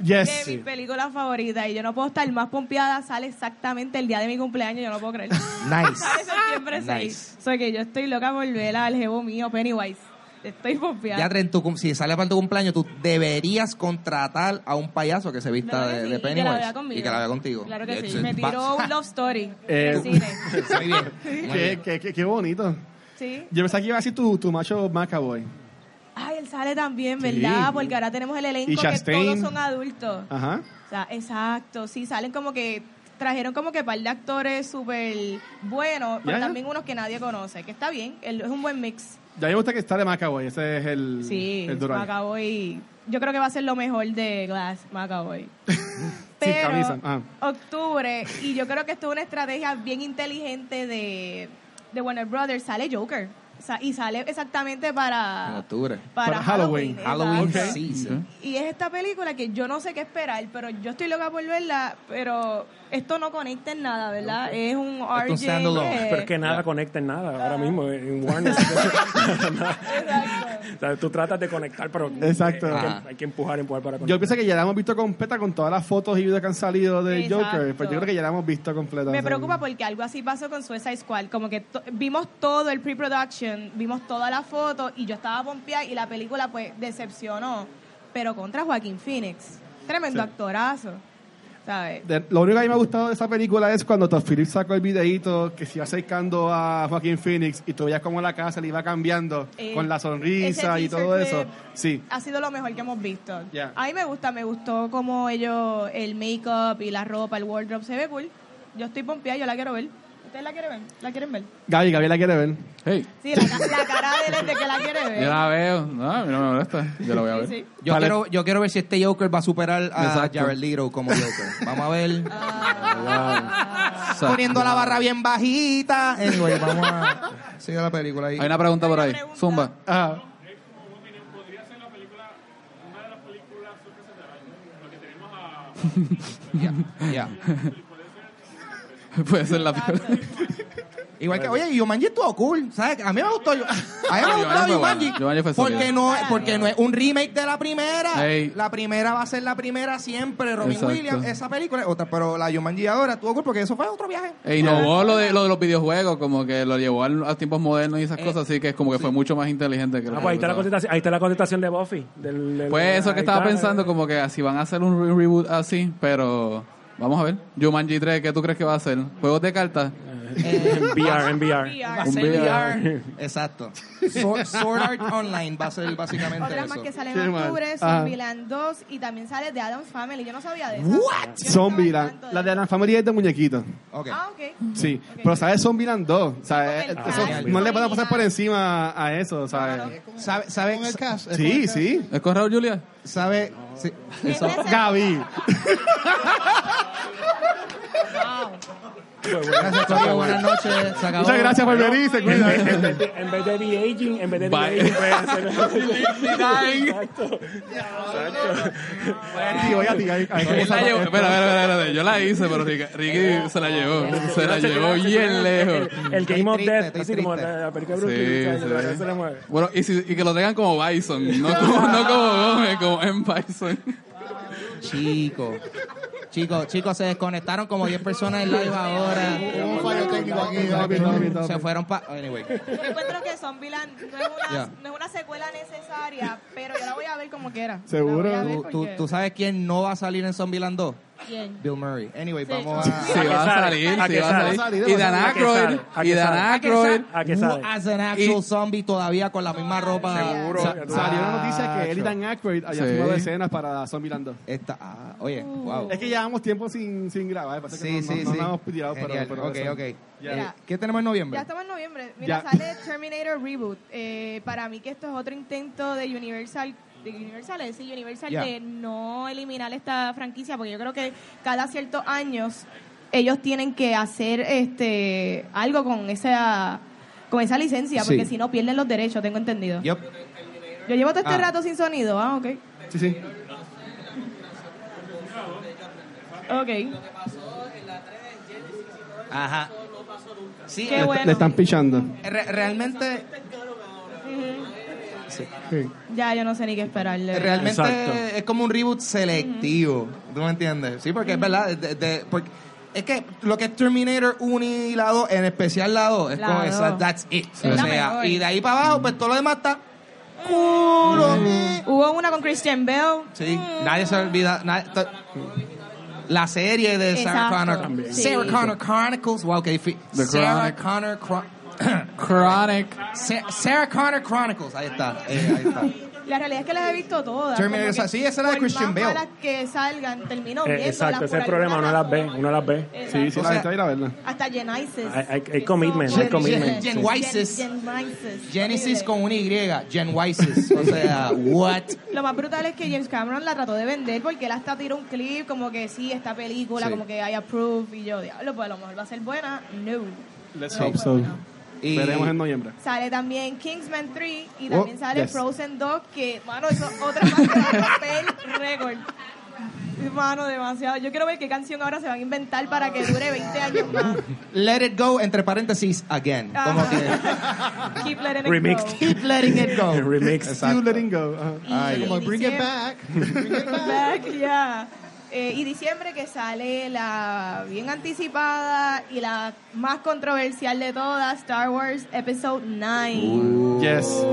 S5: yes.
S3: de mi película favorita y yo no puedo estar más pompeada, sale exactamente el día de mi cumpleaños, yo no puedo creer.
S1: Nice.
S3: Sale septiembre 6.
S1: Nice.
S3: Soy que yo estoy loca por ver al jevo mío, Pennywise. Estoy pompeada.
S1: Ya, en tu, cum- si sale para tu cumpleaños, tú deberías contratar a un payaso que se vista
S3: ¿Verdad que
S1: de,
S3: sí?
S1: de
S3: Y que la
S1: Pennywise.
S3: vea conmigo.
S1: Y que la vea contigo.
S3: Claro que sí. Me tiró un love story
S5: Eh,
S3: en el cine.
S1: Muy bien. Muy
S5: Qué,
S1: bien.
S5: qué- qué- qué bonito.
S3: Sí.
S5: Yo pensaba que iba a decir tu, tu macho Macaboy.
S3: Ay, él sale también,
S5: Sí.
S3: ¿verdad? Porque ahora tenemos el elenco
S5: Y
S3: que todos son adultos.
S5: Ajá.
S3: O sea, exacto. Sí, salen como que trajeron como que par de actores súper buenos, pero también unos que nadie conoce, que está bien, es un buen mix.
S5: Ya me gusta que está de Macaboy, ese es el,
S3: Sí,
S5: el.
S3: Macaboy. Yo creo que va a ser lo mejor de Glass, Macaboy. Pero
S5: camisa, ah.
S3: octubre, y yo creo que esto es una estrategia bien inteligente de, de Warner Brothers, sale Joker. Sa- Y sale exactamente
S1: En
S3: para,
S1: octubre.
S3: para,
S5: Para Halloween.
S1: Halloween season.
S3: Y es esta película que yo no sé qué esperar, pero yo estoy loca por verla, pero esto no conecta en nada, ¿verdad? Es un RJ.
S1: un standalone.
S3: que-
S4: Pero es que nada conecta en nada ahora mismo en Warner. Nada. O sea, tú tratas de conectar, pero
S5: Exacto.
S4: hay, que,
S1: Ajá.
S4: hay que empujar, empujar para
S5: Yo
S4: conectar.
S5: pienso que ya la hemos visto completa con todas las fotos y videos que han salido del
S3: Exacto.
S5: Joker. Pero yo creo que ya la hemos visto completa.
S3: Me preocupa porque algo así pasó con Suicide Squad. Como que to- vimos todo el pre-production, vimos toda la foto y yo estaba pompeada y la película pues decepcionó. Pero contra Joaquín Phoenix. Tremendo actorazo.
S5: De- lo único que a mí me ha gustado de esa película es cuando Todd Phillips sacó el videíto que se iba acercando a Joaquín Phoenix y tú veías cómo la casa le iba cambiando
S3: Eh,
S5: con la sonrisa y todo eso. Sí.
S3: Ha sido lo mejor que hemos visto.
S5: Ya.
S3: A mí me gusta, me gustó como ellos, el make-up y la ropa, el wardrobe se ve cool. Yo estoy pompeada, yo la quiero ver. ¿Ustedes la quieren ver? ¿La quieren ver?
S5: Gaby, Gaby la quiere ver.
S2: Hey,
S3: Sí, la, ca- la cara de él es de que la quiere ver.
S2: yo la veo. No, a mí no me molesta. Yo la voy a ver.
S3: Sí, sí.
S1: Yo,
S5: Vale.
S1: quiero, yo quiero ver si este Joker va a superar a
S2: Exacto.
S1: Jared Leto como Joker. Vamos a ver.
S3: Ah.
S1: Poniendo la barra bien bajita. Anyway, vamos a seguir la película ahí.
S2: Hay una pregunta por ahí.
S3: una pregunta.
S2: Zumba.
S5: Ajá.
S1: Ya, ya.
S2: Puede ser la peor.
S1: Igual que, oye, Yumanji estuvo cool, ¿sabes? A mí me gustó, a mí me gustó Yumanji, porque no, porque no es un remake de la primera, la primera va a ser la primera siempre, Robin
S2: Exacto.
S1: Williams, esa película es otra, pero la Yumanji ahora estuvo cool porque eso fue otro viaje.
S2: E innovó lo de, lo de los videojuegos, como que lo llevó a, tiempos modernos y esas
S1: Eh,
S2: cosas, así que es como que fue mucho más inteligente que lo
S4: Ah, pues ahí está la contestación, ahí está la contestación de Buffy. Del, del-
S2: Pues eso que estaba
S4: está.
S2: pensando, como que si van a hacer un re- reboot así, pero vamos a ver. Jumanji 3, ¿qué tú crees que va a ser? ¿Juegos de cartas?
S4: En VR, en VR.
S1: Va a
S2: Un
S1: ser
S2: VR.
S1: VR. Exacto. Sword, Sword Art Online va a ser básicamente
S3: Otras más
S1: eso.
S3: que salen en octubre. Zombieland 2 y también sale de Adam's Family. Yo no sabía de eso.
S1: What?
S5: Zombieland. La de la familia es de muñequitos.
S1: Ok.
S3: Ah, ok.
S5: Sí. Pero ¿sabes Zombieland 2? O sea, eh,
S3: Ah,
S5: eso no le puede pasar por encima a eso, ¿sabes?
S1: ¿Sabe, sabe,
S6: Con el cast.
S5: Sí, sí.
S2: ¿Es con Raúl Julia?
S1: sabe, sí, Gracias, Corio. Buenas noches. Se acabó.
S5: Muchas gracias por venir. Se cuida.
S4: En vez de- en vez de de-aging, en vez de
S2: Bye.
S4: puede ser- Exacto.
S5: Sí, voy a ti. ahí- ahí
S2: Él
S5: como
S2: la llevó-
S5: zapato.
S2: espera, espera, espera, espera, yo la hice, pero Ricky, Ricky se la llevó, se la llevó bien lejos.
S4: El, el Game of
S1: triste,
S4: Death,
S1: estoy
S4: así como
S1: triste.
S4: la, la película de Bruce
S2: Sí,
S4: Lee, ¿sabes?
S2: sí.
S4: La verdad se le mueve.
S2: Bueno, y, si- y que lo tengan como Bison, no como, no como Gómez, como M. Bison.
S1: Chicos. Chicos, chicos, se desconectaron como 10 personas en live ahora.
S6: Hubo un fallo técnico aquí.
S5: Topi, topi, topi.
S1: Se fueron para... Anyway.
S3: Yo encuentro que Zombieland no es, una, no es una secuela necesaria, pero yo la voy a ver como quiera.
S5: ¿Seguro?
S3: Ver
S1: ¿Tú, tú,
S3: porque-
S1: tú sabes quién no va a salir en Zombieland 2?
S3: ¿Quién?
S1: Bill Murray. Anyway,
S3: Sí.
S1: vamos
S2: Sí,
S1: a...
S4: que
S2: va a salir,
S4: ¿A
S2: sí va a salir.
S5: ¿A
S2: Y Dan Aykroyd, y Dan
S4: sale? ¿A que
S2: Aykroyd.
S4: ¿A qué sabe?
S1: As an actual
S2: Y-
S1: zombie todavía con la misma ropa.
S4: Seguro.
S5: Sa- Salió una
S1: Ah,
S5: noticia que él y. Dan Aykroyd habían
S2: Sí.
S5: filmado escenas para Zombieland 2.
S1: Esta, ah, oye, wow.
S5: Es que llevamos tiempo sin, sin grabar. Pasa que
S1: Sí,
S5: no,
S1: sí,
S5: no,
S1: sí.
S5: no nos hemos tirado, pero,
S1: Genial.
S5: pero
S1: ok,
S5: eso.
S1: ok.
S5: Ya.
S1: ¿Qué tenemos en noviembre?
S3: Ya estamos en noviembre. Mira,
S5: Ya.
S3: sale Terminator Reboot. Eh, para mí que esto es otro intento de Universal, de Universal, es decir, Universal de no eliminar esta franquicia, porque yo creo que cada ciertos años ellos tienen que hacer este algo con esa con esa licencia, porque
S1: Sí.
S3: si no pierden los derechos, tengo entendido.
S1: Yup.
S3: Yo llevo todo este
S1: Ah.
S3: rato sin sonido, ah, ok.
S5: Sí, sí.
S3: Ok.
S1: Ajá. Sí,
S3: Qué bueno.
S5: Le están pichando.
S1: re- realmente,
S3: Ya yo no sé ni qué esperar. de verdad.
S1: realmente
S4: Exacto.
S1: es como un reboot selectivo. ¿Tú me entiendes? Sí, porque es verdad. de- de- porque es que lo que es Terminator 1 y la 2, en especial la 2, es
S3: La
S1: como
S3: dos.
S1: esa, that's it.
S3: Es
S1: O sea, y de ahí para abajo, pues todo lo demás está culo. eh.
S3: Hubo una con Christian Bell.
S1: Sí, nadie se olvida. nadie- la serie de Sarah
S3: Exacto.
S1: Connor.
S3: También.
S1: Sarah
S3: Sí.
S1: Connor Chronicles. Wow, qué difícil.
S2: The
S1: Sarah Connor Chron-
S2: Chronic.
S1: Sa- Sarah Connor Chronicles. Ahí está. eh, ahí está.
S3: La realidad es que las he visto todas.
S1: Terminator,
S3: que
S1: sí, esa es la de Christian Bale.
S3: que salgan, termino
S4: Eh,
S3: viendo
S4: exacto, ese es el problema, uno las ve, uno las ve.
S5: Sí, sí,
S1: O
S5: la
S1: sea,
S5: gente va a ir a verla.
S3: Hasta Genesis.
S4: Hay- hay- hay commitment,
S1: hay commitment. Gen- Genesis.
S3: Gen- Genesis.
S1: Genesis con una Y. Gen Wises. O sea, what?
S3: Lo más brutal es que James Cameron la trató de vender porque él hasta tiró un clip como que sí, esta película,
S1: Sí.
S3: como que I approve y yo, diablo, pues a lo mejor va a ser buena. No.
S5: Let's hope so.
S1: Y-
S5: Veremos en noviembre.
S3: Sale también Kingsman 3 y
S1: Oh,
S3: también sale
S5: yes.
S3: Frozen 2, que, mano, eso es otra más que va a romper récord. Mano, demasiado. Yo quiero ver qué canción ahora se van a inventar para que dure 20 años más.
S1: Let it go, entre paréntesis, again. Como
S3: Ajá.
S1: que,
S3: Keep letting it
S4: Remixed.
S3: go.
S1: keep letting it go.
S4: Remix.
S5: You letting go. Ajá.
S3: Y
S1: Ay.
S6: Bring it back. Bring it back.
S3: Back, yeah. Eh, y diciembre que sale la bien anticipada y la más controversial de todas, Star Wars Episode 9.
S5: Yes.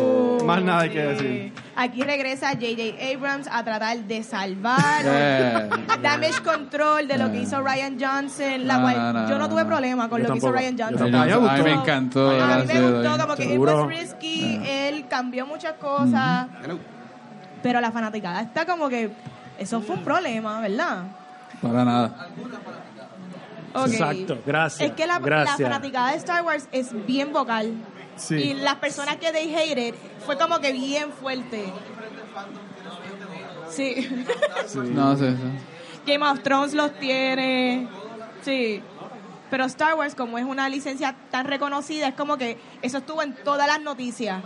S5: Más nada hay que
S3: Sí.
S5: decir.
S3: Aquí regresa J.J. Abrams a tratar de salvar
S2: Yeah.
S3: Damage Control de lo que hizo Ryan Johnson, la
S2: No,
S3: cual
S2: no, no,
S3: yo no tuve problema con
S4: Yo
S3: lo que hizo. Ryan Johnson.
S2: A mí,
S5: me
S2: a mí me
S5: gustó.
S2: encantó.
S3: A mí me gustó como que it
S4: Seguro.
S3: was risky, él cambió muchas cosas, pero la fanaticada está como que eso fue un problema, ¿verdad?
S2: Para nada.
S3: Ok.
S4: Exacto, gracias.
S3: Es que la, la
S4: gracias.
S3: fanaticada de Star Wars es bien vocal.
S5: Sí.
S3: Y las personas que they hated fue como que bien fuerte. Sí.
S2: No sé. sí.
S3: Game of Thrones los tiene. Sí. Pero Star Wars, como es una licencia tan reconocida, es como que eso estuvo en todas las noticias.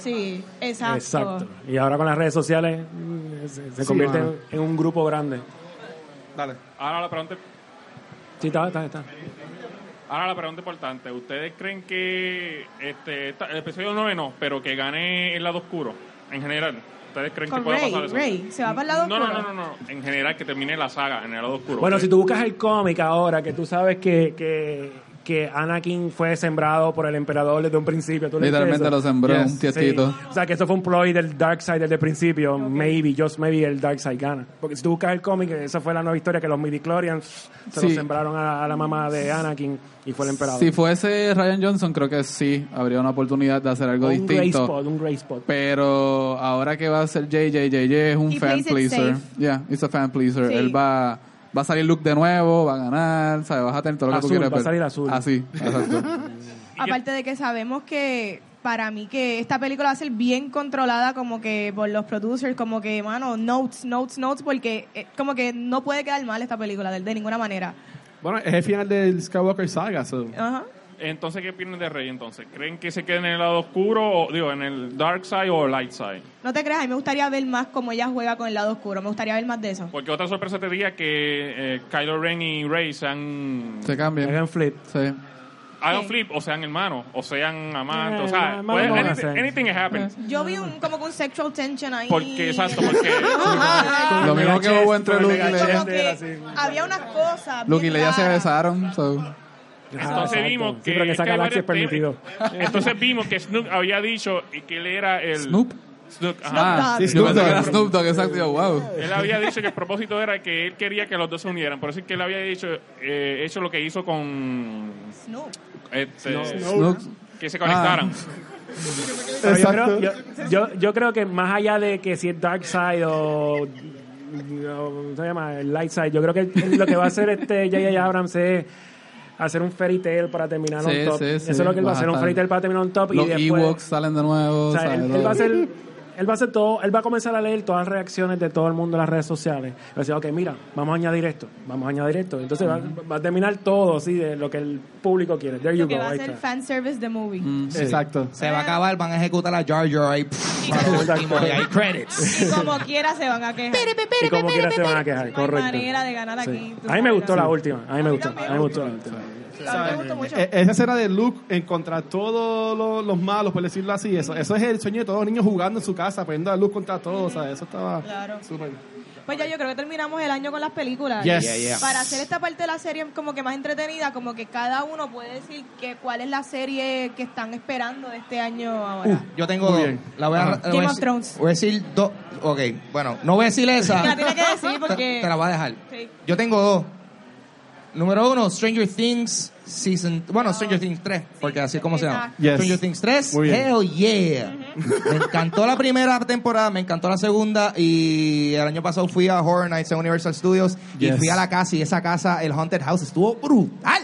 S3: Sí, exacto.
S4: Exacto. Y ahora con las redes sociales mm, se, se convierte en, en un grupo grande.
S5: Dale.
S7: Ahora la pregunta,
S4: Sí, está, está, está.
S7: ahora la pregunta importante. ¿Ustedes creen que este, esta- el episodio 9 no, pero que gane el lado oscuro en general? ¿Ustedes creen
S3: Con
S7: que pueda
S3: Rey,
S7: pasar eso?
S3: Rey, ¿se va para el lado
S7: no, no,
S3: oscuro?
S7: no, no, no. En general que termine la saga en el lado oscuro.
S4: Bueno,
S7: ¿Ustedes-
S4: si tú buscas el cómic ahora, que tú sabes que, que, que Anakin fue sembrado por el emperador desde un principio. ¿tú leíste
S2: Literalmente lo sembró, un tietito.
S4: Sí. O sea, que eso fue un ploy del Darkseid desde el principio. Maybe, just maybe el Darkseid gana. Porque si tú buscas el cómic, esa fue la nueva historia que los midichlorians se lo sembraron a, a la mamá de Anakin y fue el emperador.
S2: Si fuese Ryan Johnson, creo que sí, habría una oportunidad de hacer algo
S4: un gray
S2: distinto.
S4: spot, un gray spot.
S2: Pero ahora que va a ser JJ, JJ es un
S3: He
S2: fan
S3: it
S2: pleaser. Yeah, it's a fan pleaser.
S3: Sí.
S2: Él va, va a salir Luke de nuevo, va a ganar, ¿sabes? Vas a tener todo lo que tú quieres
S4: va a salir azul.
S2: Así, exacto.
S3: Aparte de que sabemos que para mí que esta película va a ser bien controlada como que por los producers, como que, mano, notes, notes, notes, porque eh, como que no puede quedar mal esta película de, de ninguna manera.
S5: Bueno, es el final del Skywalker Saga. so-
S3: Ajá.
S7: Entonces, ¿qué opinan de Rey entonces? ¿Creen que se quede en el lado oscuro, o, digo, en el dark side o light side?
S3: No te creas, a mí me gustaría ver más cómo ella juega con el lado oscuro, me gustaría ver más de eso.
S7: Porque otra sorpresa te diría que eh, Kylo Ren y Rey sean...
S2: Se cambian.
S4: Hagan flip.
S2: Sí.
S7: hagan
S3: Sí.
S7: flip o sean hermanos o sean amantes,
S4: Eh,
S7: o sea,
S4: más
S7: puede- anything,
S4: hacen.
S7: anything can happen.
S3: Yo vi un, como que un sexual tension ahí.
S7: Porque, exacto, porque
S2: Lo mismo que hubo entre Luke y Leia.
S3: había unas cosas.
S2: Luke y Leia se besaron. so.
S7: Entonces vimos
S4: Sí,
S7: que,
S4: pero en
S7: es
S4: esa
S7: que hay
S4: galaxia es
S7: varios
S4: permitido.
S7: temas. Entonces vimos que Snoop había dicho y que él era el
S2: Snoop.
S7: Snoop.
S2: Ah.
S5: Sí, Snoop Dogg.
S2: era Snoop Dogg, exacto. Wow.
S7: Él había dicho que el propósito era que él quería que los dos se unieran. Por eso es que él había dicho, eh, hecho lo que hizo con
S3: Snoop.
S7: este,
S2: Snoop.
S7: que se conectaran.
S4: Pero yo,
S5: Exacto.
S4: creo, yo, yo, yo creo que más allá de que si es Dark Side o, o ¿cómo se llama? El Light Side, yo creo que lo que va a hacer este J.J. Abrams es hacer un fairy tale para terminar
S2: Sí,
S4: un top.
S2: sí,
S4: Eso es lo que él va a hacer, un fairy tale para terminar un top
S2: Los
S4: y después...
S2: Ewoks salen de nuevo.
S4: O sea, él, él va a hacer, él va a hacer todo, él va a comenzar a leer todas las reacciones de todo el mundo en las redes sociales. Va a decir, ok, mira, vamos a añadir esto, vamos a añadir esto. Entonces va, va a terminar todo así de lo que el público quiere. There you
S3: Lo que
S4: go,
S3: va a ser fan service de movie.
S2: Mm, sí.
S5: Exacto.
S1: Se va a acabar, van a ejecutar a Jar Jar ahí. pff, último, y hay credits.
S3: Y como quiera se van a quejar.
S4: Y como quiera se van a quejar, correcto.
S3: manera de ganar
S4: Sí.
S3: aquí. tú
S4: A mí me gustó la última, a mí me gustó, a mí me gustó la última.
S3: Me mucho.
S5: E- Esa escena de Luke en contra todos los, los malos, por decirlo así, eso, eso es el sueño de todos los niños jugando en su casa, poniendo a Luke contra todos, ¿sabes? Eso estaba
S3: Claro.
S5: súper.
S3: Pues ya yo creo que terminamos el año con las películas.
S5: Yes.
S1: Yeah, yeah.
S3: Para hacer esta parte de la serie como que más entretenida, como que cada uno puede decir que cuál es la serie que están esperando de este año ahora.
S1: Yo tengo
S5: Muy
S1: dos.
S5: bien.
S1: La voy a,
S5: Ajá.
S1: la voy
S3: Game of
S1: decir-
S3: Thrones.
S1: Voy a decir dos. Ok, bueno, no voy a decir esa.
S3: La tienes que decir porque-
S1: Te, te la voy a dejar.
S3: Sí.
S1: Yo tengo dos. Número uno, Stranger Things Season... Bueno, Stranger Things 3, porque así es como se llama.
S5: Yes.
S1: Stranger Things 3,
S5: Muy bien.
S1: hell yeah. Me encantó la primera temporada, me encantó la segunda y el año pasado fui a Horror Nights en Universal Studios y
S5: Yes.
S1: fui a la casa y esa casa, el Haunted House, estuvo brutal.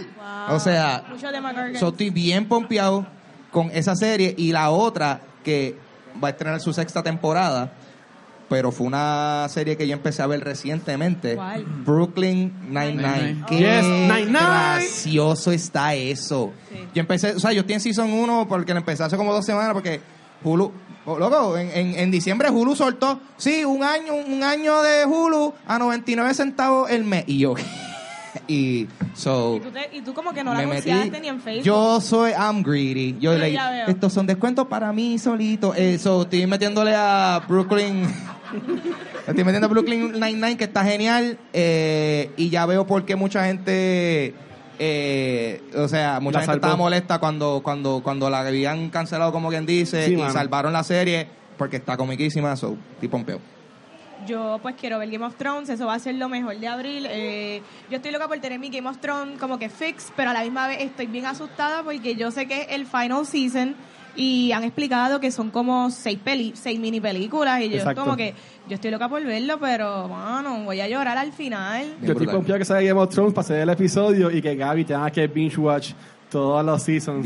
S3: Wow.
S1: O sea,
S3: Mucho de McGurgan.
S1: So, estoy bien pompeado con esa serie y la otra que va a estrenar su sexta temporada pero fue una serie que yo empecé a ver recientemente.
S3: ¿Cuál?
S1: Brooklyn Nine-Nine. Qué
S5: Yes, Nine-Nine.
S1: gracioso está eso.
S3: Sí.
S1: Yo empecé, o sea, yo estoy en Season 1 porque lo empecé hace como dos semanas porque Hulu... oh, loco, en, en, en diciembre Hulu soltó, sí, un año, un año de Hulu a 99 centavos el mes. Y yo, y so...
S3: Y tú, te- y tú como que no la
S1: me metí.
S3: anunciaste ni en Facebook.
S1: Yo soy I'm greedy. Yo
S3: Ah,
S1: le estos son descuentos para mí solito. Eso, estoy metiéndole a Brooklyn. estoy metiendo a Brooklyn Nine-Nine que está genial. eh, y ya veo por qué mucha gente. eh, o sea, mucha
S5: La
S1: gente
S5: salvó.
S1: estaba molesta cuando, cuando, cuando la habían cancelado, como quien dice,
S5: Sí,
S1: y
S5: mano.
S1: salvaron la serie porque está comiquísima. So, y pompeo.
S3: Yo pues quiero ver Game of Thrones, eso va a ser lo mejor de abril. Eh, yo estoy loca por tener mi Game of Thrones como que fix, pero a la misma vez estoy bien asustada porque yo sé que es el final season y han explicado que son como seis peli, seis mini películas y yo
S5: Exacto.
S3: como que yo estoy loca por verlo, pero mano, voy a llorar al final.
S1: Bien
S5: Yo estoy confiado que salga Game of Thrones para hacer el episodio y que Gaby tenga que binge watch todos los seasons.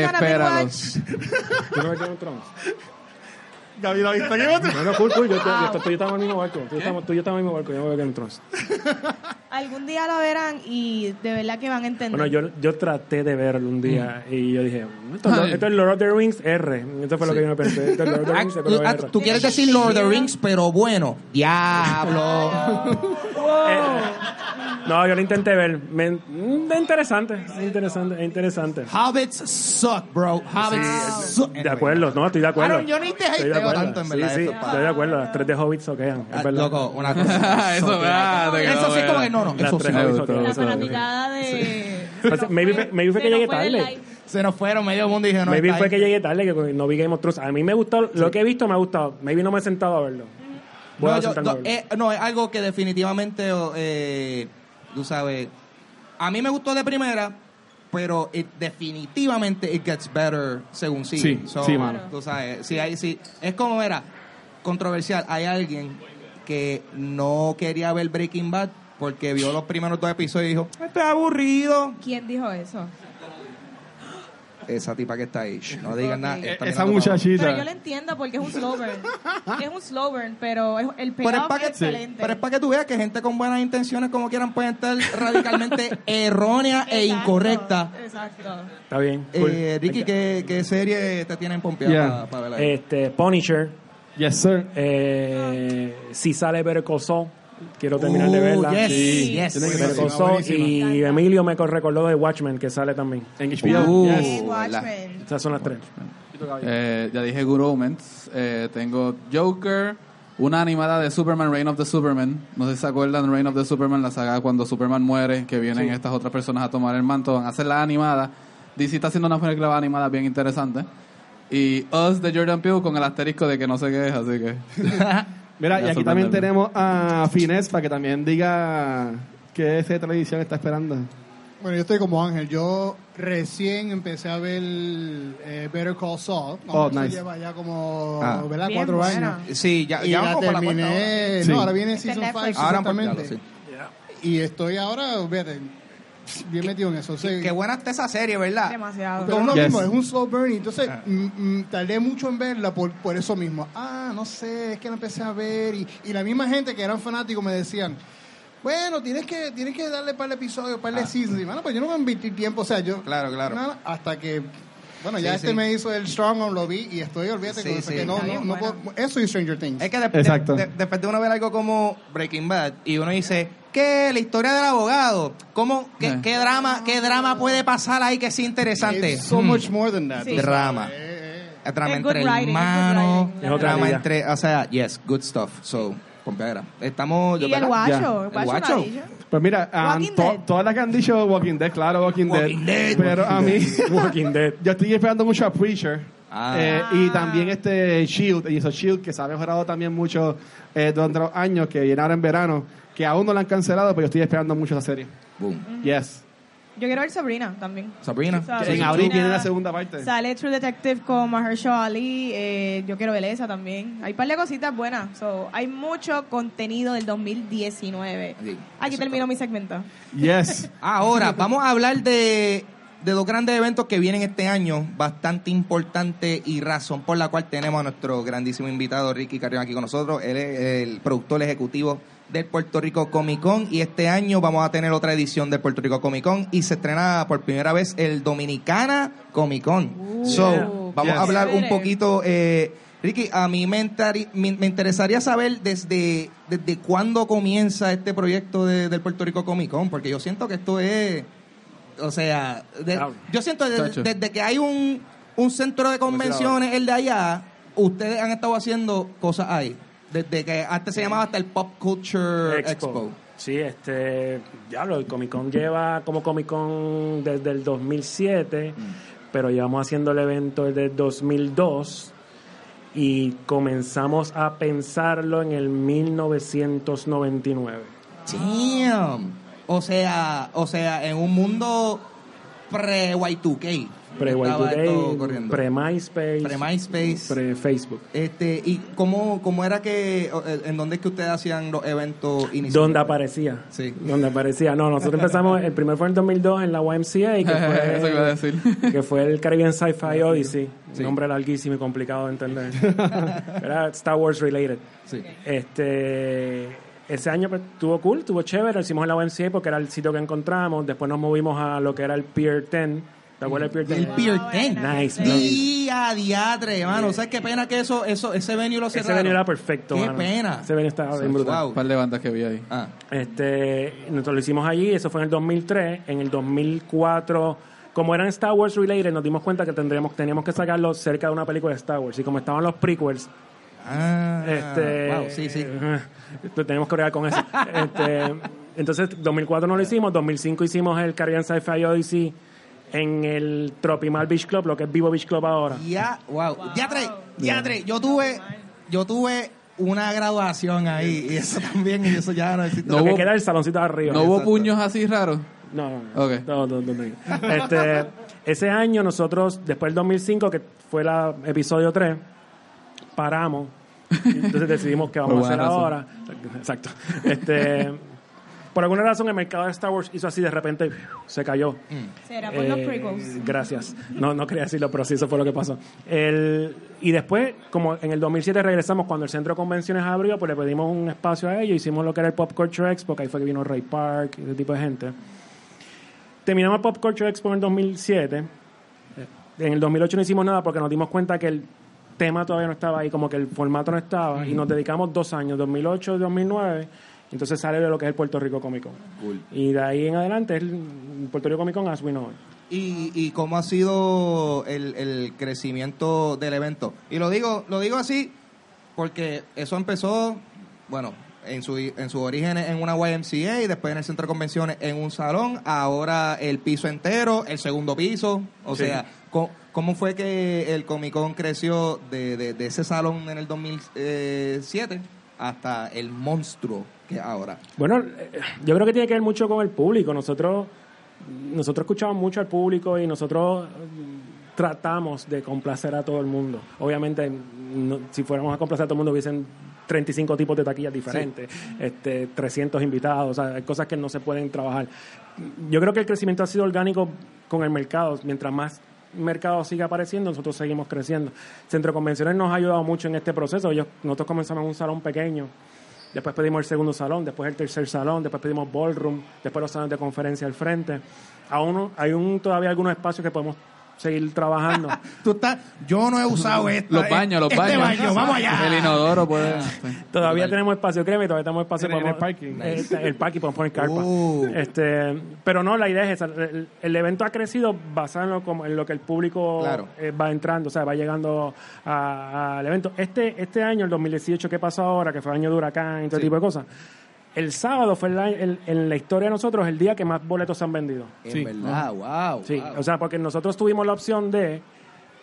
S3: Gonna be
S2: Espéralo.
S3: watch?
S4: ¿Tú no ves Game of Thrones?
S5: Gaby, ¿lo viste Game of Thrones?
S4: No, no, cool, cool. Yo, yo, yo, yo estaba en el mismo barco. Tú y yo y yo en el mismo barco. Yo no veo Game of Thrones.
S3: Algún día lo verán y de verdad que van a entender.
S4: Bueno, yo, yo traté de verlo un día y yo dije, esto, esto es Lord of the Rings R. Esto fue lo que yo me pensé. Esto es Lord of the
S1: Ah,
S4: Rings, pero
S1: ah,
S4: R.
S1: tú quieres decir Lord of the Rings, pero bueno. Diablo.
S4: Eh, no, yo lo intenté ver. Me, mm, es interesante, es interesante, es interesante.
S1: Hobbits suck, bro. Hobbits suck.
S4: De acuerdo, no, estoy de acuerdo.
S1: Aaron, yo ni te
S4: Estoy de acuerdo.
S1: tanto, en
S4: Sí,
S1: verdad,
S4: sí,
S1: esto, pa.
S4: estoy de acuerdo. Las tres de Hobbit soquean, es
S1: Ah,
S4: verdad.
S1: Loco, una cosa.
S2: eso,
S1: Eso sí como que no, no.
S4: Las
S1: Eso sí.
S3: la fanaticada de...
S4: O sea, maybe fue- maybe fue que
S3: se nos
S4: llegué tarde.
S1: Se nos fueron medio mundo y dije, no.
S4: Maybe fue
S1: ahí.
S4: que llegué tarde, que no vi Game of Thrones. A mí me gustó, lo que he visto me ha gustado. Maybe no me he sentado a verlo. Voy
S1: No,
S4: a
S1: yo-
S4: a
S1: no,
S4: verlo.
S1: eh, no, es algo que definitivamente, eh, tú sabes, a mí me gustó de primera, pero it- definitivamente it gets better según sigue.
S5: Sí, sí, mano.
S1: Tú sabes, si hay, si, es como era, controversial, hay alguien que no quería ver Breaking Bad porque vio los primeros dos episodios y dijo, esto es aburrido.
S3: ¿Quién dijo eso?
S1: Esa tipa que está ahí, shh, no digan nada.
S5: Eh, Esa
S1: para abajo.
S3: Pero yo
S5: muchachita.
S3: lo entiendo porque es un slow burn. es un slow burn, pero es- el
S1: Pero es para
S3: es
S1: que,
S3: excelente.
S1: pero es para que tú veas que gente con buenas intenciones, como quieran, pueden estar radicalmente errónea e
S3: Exacto,
S1: incorrecta.
S3: Exacto.
S4: Está bien. cool.
S1: Eh, Ricky, ¿qué, ¿qué serie te tienen pompeada
S5: Yeah.
S1: para verla? ahí?
S4: Este, Punisher.
S5: Yes, sir.
S4: Eh, si sale Better Call Saul, quiero terminar de
S1: Uh,
S4: verla.
S1: yes,
S4: Sí.
S1: yes.
S5: Tiene que.
S4: Y Emilio me recordó de Watchmen, que sale también.
S5: En HBO.
S1: Uh,
S5: yes.
S3: Watchmen.
S4: Esas son las tres.
S2: Eh, ya dije Good Omens. Eh, tengo Joker, una animada de Superman, Reign of the Superman. No sé si se acuerdan de Reign of the Superman, la saga cuando Superman muere, que vienen estas otras personas a tomar el manto, van a hacer la animada. DC está haciendo una película animada bien interesante. Y Us de Jordan Peele con el asterisco de que no sé qué es, así que...
S5: Mira, y aquí también tenemos a Finés para que también diga qué de televisión está esperando.
S6: Bueno, yo estoy como Ángel. Yo recién empecé a ver eh, Better Call Saul.
S5: Oh, nice.
S6: lleva ya como
S1: Ah.
S6: ¿verdad?
S3: Bien
S6: cuatro años.
S1: Sí, ya,
S6: y
S1: ya
S6: la terminé.
S5: Sí.
S6: No, ahora viene
S3: Está en
S6: Season 5,
S3: Netflix.
S1: Ahora sí.
S6: Y estoy ahora, fíjate, bien metido en eso. O sea,
S1: Qué buena está esa serie, ¿verdad?
S3: Demasiado.
S6: Pero es lo
S5: Yes.
S6: mismo, es un slow burn. y Entonces,
S1: Ah.
S6: mm, mm, tardé mucho en verla por, por eso mismo. Ah, no sé, es que la empecé a ver. Y, y la misma gente que eran fanáticos me decían, bueno, tienes que, tienes que darle para el episodio, para el season. Y, mano, pues yo no voy a invertir tiempo. O sea, yo.
S1: Ah. Claro, claro.
S6: nada, hasta que. Bueno, ya
S1: Sí,
S6: este
S1: sí.
S6: me hizo el Strong lo vi y estoy, olvídate,
S1: Sí,
S6: con eso,
S1: sí.
S6: que no, no, no puedo- Eso y Stranger Things.
S1: Es que de- de-
S5: Exacto.
S1: de- después de uno ver algo como Breaking Bad y uno dice, ¿qué? La historia del abogado. ¿Cómo? ¿Qué,
S2: Eh.
S1: qué drama qué drama puede pasar ahí que sea interesante?
S6: It's so much more than that.
S3: Sí.
S1: Drama.
S6: eh, eh.
S1: El drama
S3: Es
S1: entre
S3: es
S1: hermanos.
S4: Es
S1: drama
S4: liga.
S1: entre, o sea, yes, good stuff. So, pompeadera. Estamos, yo,
S3: Y el guacho. El guacho. no.
S5: Pues mira, um, to- todas las que han dicho Walking Dead, claro, Walking,
S1: Walking Dead,
S5: Pero a mí,
S4: Walking Dead.
S5: yo estoy esperando mucho a Preacher.
S1: Ah.
S5: Eh, y también este Shield, y eso Shield, que se ha mejorado también mucho eh, durante los años, que viene ahora en verano, que aún no la han cancelado, pero yo estoy esperando mucho esa serie.
S1: Boom.
S5: Yes.
S3: Yo quiero ver Sabrina también.
S1: Sabrina.
S5: En abril viene la segunda parte.
S3: Sale True Detective con Mahershala Ali. eh, yo quiero ver esa también. Hay un par de cositas buenas. So, hay mucho contenido del 2019.
S1: Sí,
S3: Aquí termino mi segmento.
S5: Yes.
S1: Ahora, vamos a hablar de de dos grandes eventos que vienen este año, bastante importante y razón por la cual tenemos a nuestro grandísimo invitado Ricky Carrión aquí con nosotros. Él es el productor ejecutivo del Puerto Rico Comic Con y este año vamos a tener otra edición del Puerto Rico Comic Con y se estrena por primera vez el Dominicana Comic Con. so,
S4: Yeah.
S1: vamos
S5: Yes.
S1: a hablar un poquito, eh, Ricky, a mí me, me- me interesaría saber desde, desde cuándo comienza este proyecto de- del Puerto Rico Comic Con, porque yo siento que esto es, o sea, de- yo siento desde, desde que hay un, un centro de convenciones, el de allá, ustedes han estado haciendo cosas ahí. Desde que antes se llamaba hasta el Pop Culture Expo.
S4: Sí, este, ya lo, el Comic Con lleva como Comic Con desde el 2007,
S1: Mm.
S4: pero llevamos haciendo el evento desde el 2002 y comenzamos a pensarlo en el 1999.
S1: Damn. O sea, o sea, en un mundo pre-Y2K.
S4: Pre
S1: estaba esto
S4: Y2K,
S1: corriendo.
S4: pre MySpace,
S1: Pre-MySpace.
S4: pre Facebook.
S1: Este, ¿Y cómo, cómo era que, eh, en dónde es que ustedes hacían los eventos iniciales?
S4: Donde aparecía.
S1: Sí.
S4: Donde aparecía. No, nosotros empezamos, el primero fue en 2002 en la YMCA, que
S2: Eso iba a
S4: fue,
S2: decir.
S4: que fue el Caribbean Sci-Fi Odyssey.
S1: Sí.
S4: Nombre larguísimo y complicado de entender. Era Star Wars related.
S1: Sí.
S4: Este, ese año pues, estuvo cool, estuvo chévere, lo hicimos en la YMCA porque era el sitio que encontramos. Después nos movimos a lo que era el Pier 10. ¿Te acuerdas del Pier 10?
S1: El Pier 10.
S4: Nice,
S1: Día, diatre, mano. ¿Sabes qué pena que eso, eso, ese venue lo cerraron?
S4: Ese venue era perfecto,
S1: Qué
S4: mano.
S1: pena.
S4: Ese venue estaba bien brutal.
S2: Un par de bandas que vi ahí.
S1: Ah,
S4: Este, nosotros lo hicimos allí, eso fue en el 2003. En el 2004, como eran Star Wars related, nos dimos cuenta que tendríamos, teníamos que sacarlo cerca de una película de Star Wars. Y como estaban los prequels,
S1: ah,
S4: este,
S1: wow, sí, sí.
S4: eh, pues tenemos que bregar con eso. Este, entonces, 2004 no lo hicimos, 2005 hicimos el Caribbean Sci-Fi Odyssey en el Tropimal Beach Club, lo que es Vivo Beach Club ahora.
S1: Ya, wow. Diatre, diatre, yo tuve, yo tuve una graduación ahí y eso también, y eso ya no existe.
S2: No
S4: lo que
S2: hubo-
S4: queda es el saloncito de arriba.
S2: ¿No hubo
S1: Exacto.
S2: puños así raros?
S4: No, no, no.
S2: Ok.
S4: No, no, no, no. Este, ese año nosotros, después del 2005, que fue el episodio 3, paramos. Entonces decidimos qué vamos a hacer
S2: razón.
S4: ahora. Exacto. Este, por alguna razón el mercado de Star Wars hizo así de repente se cayó.
S3: Será por los
S4: Eh,
S3: prequels.
S4: Gracias. No, no quería decirlo, pero sí, eso fue lo que pasó. El, y después, como en el 2007 regresamos, cuando el centro de convenciones abrió, pues le pedimos un espacio a ellos, hicimos lo que era el Pop Culture Expo, que ahí fue que vino Ray Park y ese tipo de gente. Terminamos el Pop Culture Expo en el 2007. Eh, En el 2008 no hicimos nada porque nos dimos cuenta que el tema todavía no estaba ahí, como que el formato no estaba, y nos dedicamos dos años, 2008 y 2009. Entonces sale de lo que es el Puerto Rico Comic Con. Y de ahí en adelante es el Puerto Rico Comic Con as we know it.
S1: ¿Y, y cómo ha sido el, el crecimiento del evento? Y lo digo, lo digo así porque eso empezó, bueno, en su, en su origen en una YMCA y después en el centro de convenciones en un salón, ahora el piso entero, el segundo piso, o
S4: Sí.
S1: sea, ¿cómo, cómo fue que el Comic Con creció de, de, de ese salón en el 2007 hasta el monstruo que ahora?
S4: Bueno, eh, yo creo que tiene que ver mucho con el público. Nosotros, nosotros escuchamos mucho al público y nosotros mm, tratamos de complacer a todo el mundo. Obviamente, no- si fuéramos a complacer a todo el mundo, hubiesen 35 tipos de taquillas diferentes, este, 300 invitados, o sea, hay cosas que no se pueden trabajar. Yo creo que el crecimiento ha sido orgánico con el mercado. Mientras más mercado siga apareciendo, nosotros seguimos creciendo. Centro Convenciones nos ha ayudado mucho en este proceso. Ellos, nosotros comenzamos en un salón pequeño, después pedimos el segundo salón, después el tercer salón, después pedimos ballroom, después los salones de conferencia al frente. Aún hay un, todavía algunos espacios que podemos seguir trabajando.
S1: Tú estás, yo no he usado esto.
S2: Los baños, los
S1: este
S2: baños.
S1: baño, vamos allá.
S2: El inodoro puede...
S4: Todavía tenemos espacio, créeme, todavía tenemos espacio.
S5: En el- en el parking.
S4: eh, el parking, podemos poner carpa.
S1: Uh.
S4: Este, pero no, la idea es esa. El, el evento ha crecido basado en lo, como- en lo que el público
S1: Claro.
S4: eh, va entrando, o sea, va llegando a- al evento. Este, este año, el 2018, ¿qué pasó ahora? Que fue año de huracán y todo
S1: Sí.
S4: tipo de cosas. El sábado fue el en la historia de nosotros el día que más boletos se han vendido.
S1: En
S5: Sí.
S1: verdad, wow.
S4: Sí,
S1: wow.
S4: o sea, porque nosotros tuvimos la opción de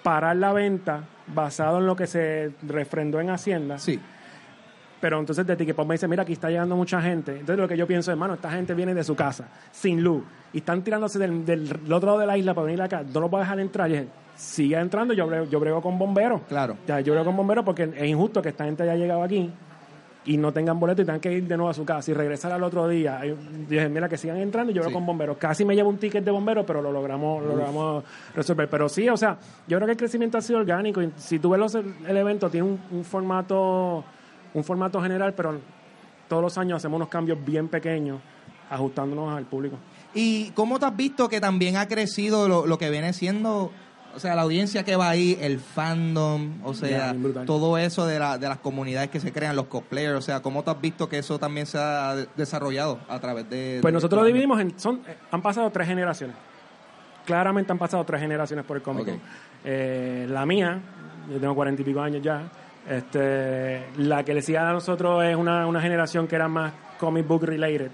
S4: parar la venta basado en lo que se refrendó en Hacienda.
S1: Sí.
S4: Pero entonces de Ticketpop me dice, mira, aquí está llegando mucha gente. Entonces lo que yo pienso, hermano, esta gente viene de su casa, sin luz, y están tirándose del, del otro lado de la isla para venir acá. No los voy a dejar entrar. Y dije, sigue entrando, yo brego, yo brego con bomberos.
S1: Claro.
S4: Ya, yo brego con bomberos porque es injusto que esta gente haya llegado aquí y no tengan boleto y tengan que ir de nuevo a su casa y regresar al otro día. Y dije, mira, que sigan entrando y yo
S1: Sí.
S4: con bomberos. Casi me llevo un ticket de bomberos, pero lo logramos, lo logramos resolver. Pero sí, o sea, yo creo que el crecimiento ha sido orgánico. Y si tú ves los- el evento, tiene un, un formato un formato general, pero todos los años hacemos unos cambios bien pequeños ajustándonos al público.
S1: ¿Y cómo te has visto que también ha crecido lo, lo que viene siendo, o sea, la audiencia que va ahí, el fandom, o sea, todo eso de, la, de las comunidades que se crean, los cosplayers, o sea, ¿cómo te has visto que eso también se ha de- desarrollado a través de...
S4: Pues
S1: de-
S4: nosotros lo dividimos en. Son, eh, han pasado tres generaciones. Claramente han pasado tres generaciones por el cómic. Eh, la mía, yo tengo cuarenta y pico años ya. Este, la que le sigue a nosotros es una, una generación que era más comic book related.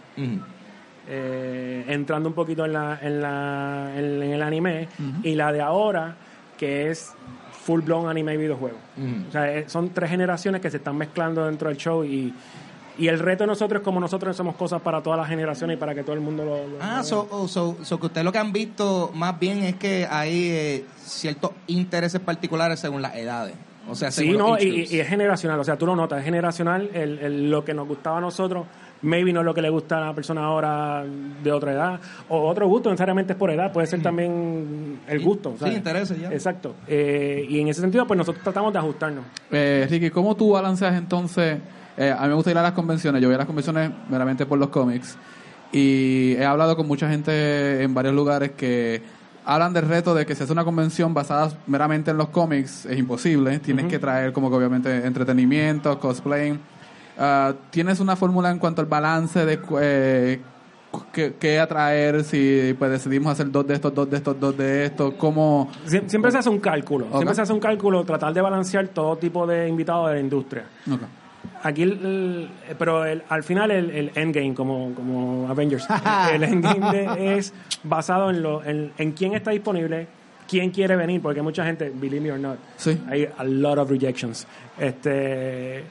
S4: Eh, entrando un poquito en, la, en, la, en, en el anime. Y la de ahora, que es full blown anime y videojuego. O sea, eh, son tres generaciones que se están mezclando dentro del show y, y el reto de nosotros es como nosotros hacemos cosas para todas las generaciones y para que todo el mundo lo... lo-
S1: Ah,
S4: lo
S1: so, oh, so, so que ustedes lo que han visto más bien es que hay eh, ciertos intereses particulares según las edades. O sea,
S4: Sí,
S1: según los
S4: no, y, y es generacional, o sea, tú lo notas, es generacional, el, el- lo que nos gustaba a nosotros, maybe no es lo que le gusta a la persona ahora de otra edad, o otro gusto, necesariamente es por edad, puede ser también el gusto.
S1: Sí,
S4: ¿sabes?
S1: intereses, ya.
S4: Exacto, Eh, y en ese sentido, pues nosotros tratamos de ajustarnos.
S2: Eh, Ricky, ¿cómo tú balanceas entonces? eh, a mí me gusta ir a las convenciones. Yo voy a las convenciones meramente por los cómics. Y he hablado con mucha gente en varios lugares que hablan del reto de que si hace una convención basada meramente en los cómics es imposible. Tienes que traer como que obviamente entretenimiento, cosplay. Ah, ¿Tienes una fórmula en cuanto al balance de eh, qué, qué atraer? Si pues decidimos hacer dos de estos, dos de estos, dos de estos. ¿Cómo...?
S4: Sie- Siempre se hace un cálculo, siempre se hace un cálculo, tratar de balancear todo tipo de invitados de la industria. Aquí, el, el- pero el- al final el, el endgame, como, como Avengers, el endgame de- es basado en, lo, en, en quién está disponible, quién quiere venir, porque hay mucha gente, believe me or not,
S2: Sí.
S4: hay a lot of rejections. Este,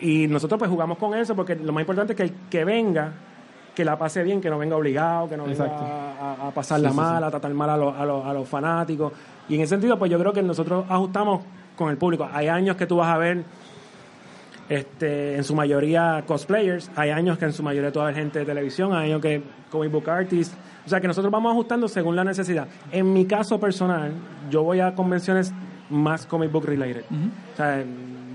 S4: y nosotros pues jugamos con eso, porque lo más importante es que el que venga, que la pase bien, que no venga obligado, que no venga a, a- a pasarla mal, a tratar mal a, los- a los- a los fanáticos. Y en ese sentido, pues yo creo que nosotros ajustamos con el público. Hay años que tú vas a ver este, en su mayoría cosplayers, hay años que en su mayoría tú vas a ver gente de televisión, hay años que comic book artists, o sea que nosotros vamos ajustando según la necesidad. En mi caso personal, yo voy a convenciones más comic book related. O sea,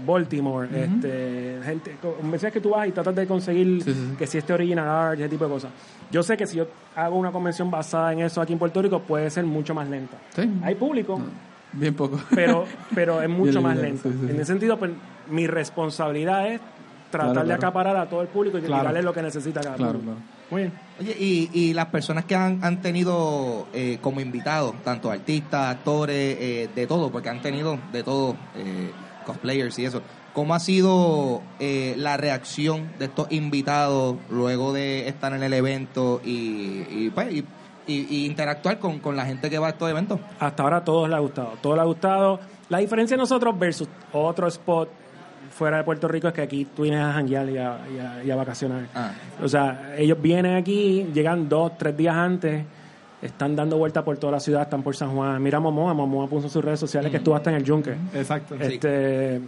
S4: Baltimore, este, gente, convenciones que tú vas y tratas de conseguir
S2: Sí, sí, sí.
S4: que si este original art, ese tipo de cosas. Yo sé que si yo hago una convención basada en eso aquí en Puerto Rico, puede ser mucho más lenta.
S2: Sí.
S4: Hay público,
S2: Bien poco.
S4: pero, pero es mucho
S2: Bien
S4: más lento.
S2: sí, sí,
S4: En ese sentido, pues mi responsabilidad es tratar
S2: Claro,
S4: de
S2: claro.
S4: acaparar a todo el público y
S5: Claro.
S4: darle lo que necesita cada
S2: Claro,
S4: público.
S2: claro.
S4: Muy bien.
S1: Oye, y, y las personas que han, han tenido eh, como invitados, tanto artistas, actores, eh, de todo, porque han tenido de todo, eh, cosplayers y eso, ¿cómo ha sido eh, la reacción de estos invitados luego de estar en el evento y, y, pues, y, interactuar con, con la gente que va a estos eventos?
S4: Hasta ahora a todos les ha gustado. Todos les ha gustado. La diferencia de nosotros versus otro spot fuera de Puerto Rico es que aquí tú vienes a janguear y a, y a- y a vacacionar.
S1: Ah.
S4: O sea, ellos vienen aquí, llegan dos, tres días antes, están dando vueltas por toda la ciudad, están por San Juan. Mira a Momoa, Momoa puso en sus redes sociales que estuvo hasta en el Yunque.
S5: Exacto.
S4: Este,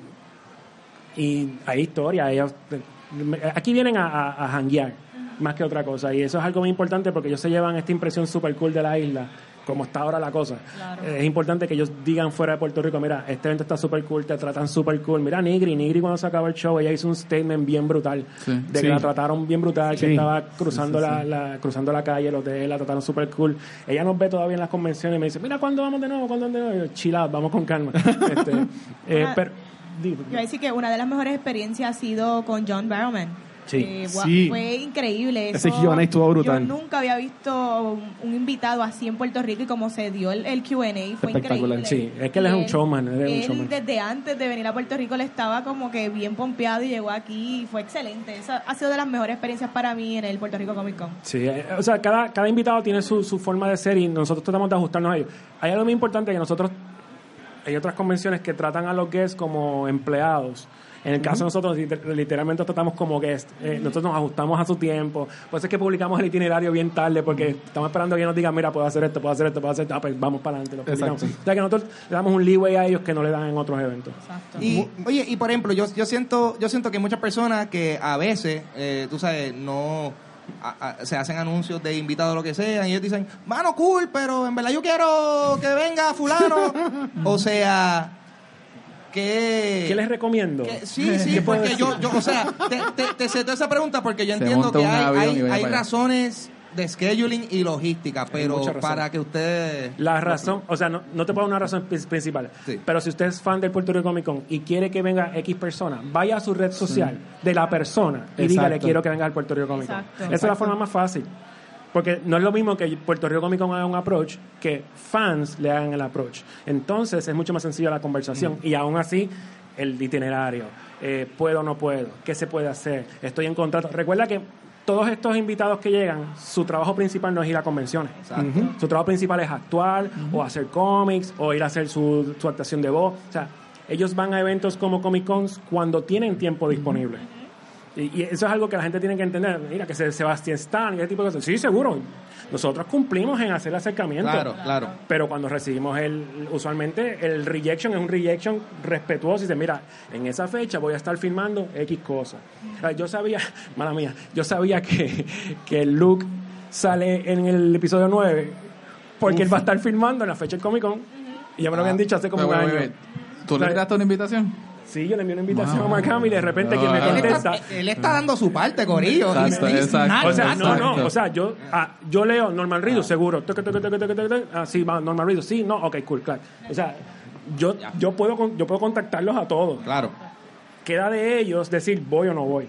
S4: y hay historia. Ellos, aquí vienen a, a, a janguear más que otra cosa. Y eso es algo muy importante porque ellos se llevan esta impresión super cool de la isla, como está ahora la cosa.
S3: Claro.
S4: Eh, es importante que ellos digan fuera de Puerto Rico, mira, este evento está super cool, te tratan super cool. Mira, Nigri, Nigri cuando se acabó el show, ella hizo un statement bien brutal.
S2: Sí.
S4: De que
S5: Sí.
S4: la trataron bien brutal, que
S5: Sí.
S4: estaba cruzando, La, la- cruzando la calle, el hotel, la trataron super cool. Ella nos ve todavía en las convenciones y me dice, mira, ¿cuándo vamos de nuevo? ¿Cuándo de nuevo? Y yo, chill out, vamos con calma. Este, eh, pero, di-
S3: Yo decir que una de las mejores experiencias ha sido con John Barrowman.
S4: Sí.
S3: Eh,
S5: Sí.
S3: Fue increíble.
S5: Ese
S3: eso-
S5: Q&A estuvo brutal.
S3: Yo nunca había visto un, un invitado así en Puerto Rico y como se dio el, el Q&A fue
S5: Espectacular.
S3: increíble.
S4: Sí, es que él es
S3: Y
S4: un showman, él es un
S3: él
S4: showman.
S3: desde antes de venir a Puerto Rico le estaba como que bien pompeado y llegó aquí y fue excelente. Esa ha sido de las mejores experiencias para mí en el Puerto Rico Comic Con.
S4: Sí, eh, o sea, cada, cada invitado tiene su, su forma de ser y nosotros tratamos de ajustarnos a ellos. Hay algo muy importante que nosotros, hay otras convenciones que tratan a los guests como empleados En el caso de nosotros, liter- literalmente tratamos como guest. Eh, nosotros nos ajustamos a su tiempo. Por eso es que publicamos el itinerario bien tarde, porque estamos esperando que ellos nos digan, mira, puedo hacer esto, puedo hacer esto, puedo hacer esto. Ah, pues vamos para adelante. Lo publicamos.
S5: Exacto.
S4: O sea que nosotros le damos un leeway a ellos que no le dan en otros eventos.
S3: Exacto.
S1: Y, oye, y por ejemplo, yo, yo siento yo siento que muchas personas que a veces, eh, tú sabes, no a- a- se hacen anuncios de invitados o lo que sea, y ellos dicen, mano, cool, pero en verdad yo quiero que venga fulano. o sea, que...
S4: ¿Qué les recomiendo?
S1: que- sí, sí,
S4: ¿Qué puedo
S1: porque yo, o sea, te, te, esa pregunta porque yo entiendo que hay, hay, razones de scheduling y logística, pero para que ustedes...
S4: La razón, o sea, no, no te puedo dar una razón pri- principal,
S1: Sí.
S4: pero si usted es fan del Puerto Rico Comic Con y quiere que venga X persona, vaya a su red social de la persona y
S5: Exacto.
S4: dígale quiero que venga al Puerto Rico Comic Con.
S3: Exacto.
S4: Esa es la forma más fácil. Porque no es lo mismo que Puerto Rico Comic Con haga un approach que fans le hagan el approach. Entonces es mucho más sencillo la conversación y aún así el itinerario, eh, puedo o no puedo, qué se puede hacer, estoy en contrato. Recuerda que todos estos invitados que llegan, su trabajo principal no es ir a convenciones. Su trabajo principal es actuar, o hacer cómics, o ir a hacer su, su actuación de voz. O sea, ellos van a eventos como Comic Cons cuando tienen tiempo disponible. Y, y eso es algo que la gente tiene que entender. Mira, que se- Sebastián Stan y ese tipo de cosas. Sí, seguro. Nosotros cumplimos en hacer el acercamiento.
S1: Claro, claro.
S4: Pero cuando recibimos el, usualmente el rejection es un rejection respetuoso y dice, mira, en esa fecha voy a estar filmando X cosas. Yo sabía, mala mía, yo sabía que, que Luke sale en el episodio 9 porque él va a estar filmando en la fecha del Comic Con y ya me lo habían dicho hace como un año.
S2: ¿Tú le tiraste una invitación?
S4: Sí, yo le envié una invitación
S2: Wow.
S4: a Hamill y de repente quien me
S2: Ah.
S1: Él
S4: contesta...
S1: está, él está dando su parte, Corillo.
S2: Exacto,
S4: O sea, no,
S2: Exacto.
S4: no, o sea, yo, ah, yo leo Norman Reedus, seguro. Toque, toque. Ah, sí, va, Norman Reedus, sí, no, ok, cool, claro. O sea, yo, yo, puedo, yo puedo contactarlos a todos.
S1: Claro.
S4: Queda de ellos decir voy o no voy.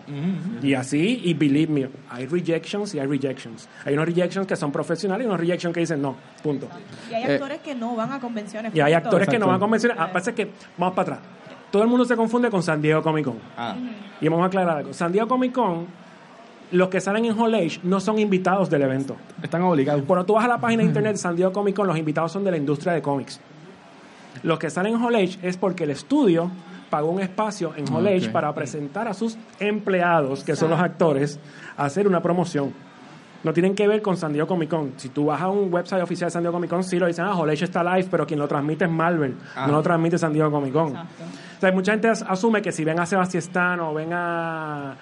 S4: Y así, y believe me, hay rejections y hay rejections. Hay unos rejections que son profesionales y unos rejections que dicen no, punto.
S3: Y hay
S2: Eh,
S3: actores que no van a convenciones.
S4: Y hay actores que no van a convencer. Ah, pasa que, vamos para atrás. Todo el mundo se confunde con San Diego Comic Con.
S1: Ah.
S4: Y vamos a aclarar algo. San Diego Comic Con, los que salen en Hall Age no son invitados del evento.
S5: Están obligados.
S4: Cuando tú vas a la página de internet de San Diego Comic Con, los invitados son de la industria de cómics. Los que salen en Hall Age es porque el estudio pagó un espacio en Hall Age para presentar a sus empleados, que son los actores, a hacer una promoción. No tienen que ver con San Diego Comic Con. Si tú vas a un website oficial de San Diego Comic Con, sí lo dicen, ah, Age está live, pero quien lo transmite es Marvel,
S1: Ah.
S4: no lo transmite San Diego Comic Con.
S3: Exacto.
S4: O sea, mucha gente as- asume que si ven a Sebastián o ven a...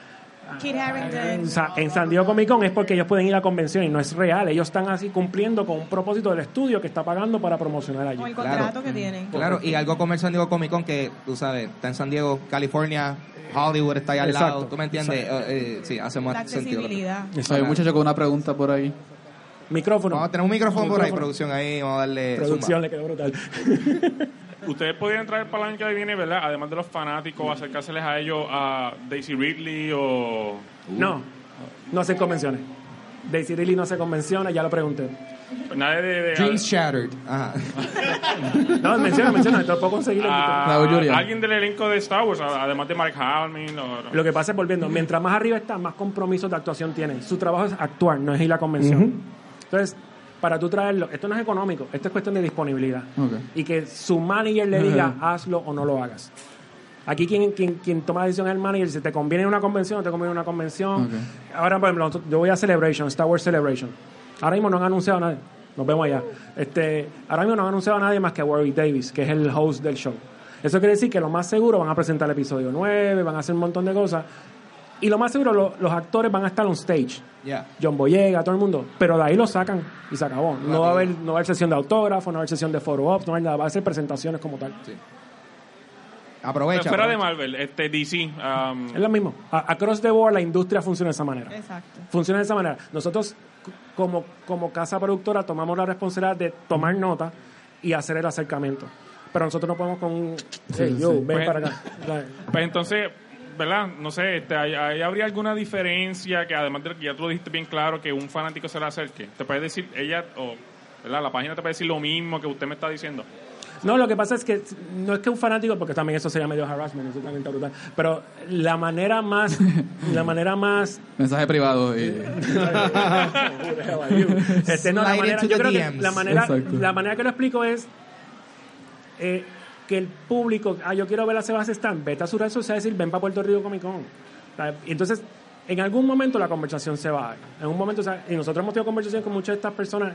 S3: Kit Harington.
S4: O sea, en San Diego Comic Con es porque ellos pueden ir a convención y no es real. Ellos están así cumpliendo con un propósito del estudio que está pagando para promocionar allí.
S3: O el
S1: Claro.
S3: contrato que tienen.
S1: Claro, y algo como el San Diego Comic Con que, tú sabes, está en San Diego, California, Hollywood está ahí al
S4: Exacto.
S1: lado, ¿tú me entiendes? Eh, eh, sí, hace
S3: La
S1: más sentido.
S3: accesibilidad.
S2: Hay un muchacho con una pregunta por ahí.
S4: Micrófono.
S1: Vamos a tener un micrófono por ahí, producción, ahí vamos a darle
S4: Producción
S1: zumba.
S4: le quedó brutal.
S7: Ustedes podrían traer para el año que viene, ¿verdad? Además de los fanáticos, acercárseles a ellos a Daisy Ridley o...
S4: No, no hacen convenciones. Daisy Ridley no hace convenciones, ya lo pregunté.
S7: Nadie de... de-
S1: Dreams Shattered. Ajá.
S4: No, menciona, menciona, puedo conseguir.
S7: a-
S2: Raúl Julián.
S7: alguien del elenco de Star Wars, además de Mark Hamill. o-
S4: Lo que pasa es volviendo, mientras más arriba está, más compromisos de actuación tienen. Su trabajo es actuar, no es ir a la convención. Entonces, para tú traerlo, esto no es económico, esto es cuestión de disponibilidad. Y que su manager le diga, hazlo o no lo hagas. Aquí quien, quien, quien toma la decisión es el manager, si te conviene una convención o te conviene una convención. Ahora, por ejemplo, yo voy a Celebration, Star Wars Celebration. Ahora mismo no han anunciado a nadie. Nos vemos allá. Este, ahora mismo no han anunciado a nadie más que a Warwick Davis, que es el host del show. Eso quiere decir que lo más seguro van a presentar el episodio 9, van a hacer un montón de cosas. Y lo más seguro, lo- los actores van a estar on stage.
S1: Ya.
S4: John Boyega, todo el mundo. Pero de ahí lo sacan y se acabó. No va a haber, no va a haber sesión de autógrafo, no va a haber sesión de photo ops, no va a haber nada. Va a ser presentaciones como tal.
S1: Aprovecha.
S7: Fuera de
S1: aprovecha.
S7: Marvel, este DC. um,
S4: Es lo mismo. A- across the board la industria funciona de esa manera.
S3: Exacto.
S4: Funciona de esa manera. Nosotros, c- como, como casa productora, tomamos la responsabilidad de tomar nota y hacer el acercamiento. Pero nosotros no podemos con... un, "Hey, yo, ven
S7: Pues-
S4: para acá.
S7: Pues entonces, ¿verdad? No sé, este, ¿hay, hay- habría alguna diferencia que además de lo que ya tú lo dijiste bien claro, que un fanático se le acerque? ¿Te puede decir ella, o ¿verdad? la página te puede decir lo mismo que usted me está diciendo?
S4: No, lo que pasa es que no es que un fanático, porque también eso sería medio harassment, eso también está brutal. Pero la manera más, la manera más
S2: Mensaje privado. Y...
S4: Este, no, la
S1: Slide
S4: manera,
S1: into
S4: yo
S1: the
S4: creo que
S1: DMs.
S4: la manera,
S2: Exacto.
S4: la manera que lo explico es eh, que el público, ah, yo quiero ver a Sebastián Stan, vete a su red social y decir, ven para Puerto Rico Comic Con. Y Entonces, en algún momento la conversación se va. En un momento, o sea, y nosotros hemos tenido conversaciones con muchas de estas personas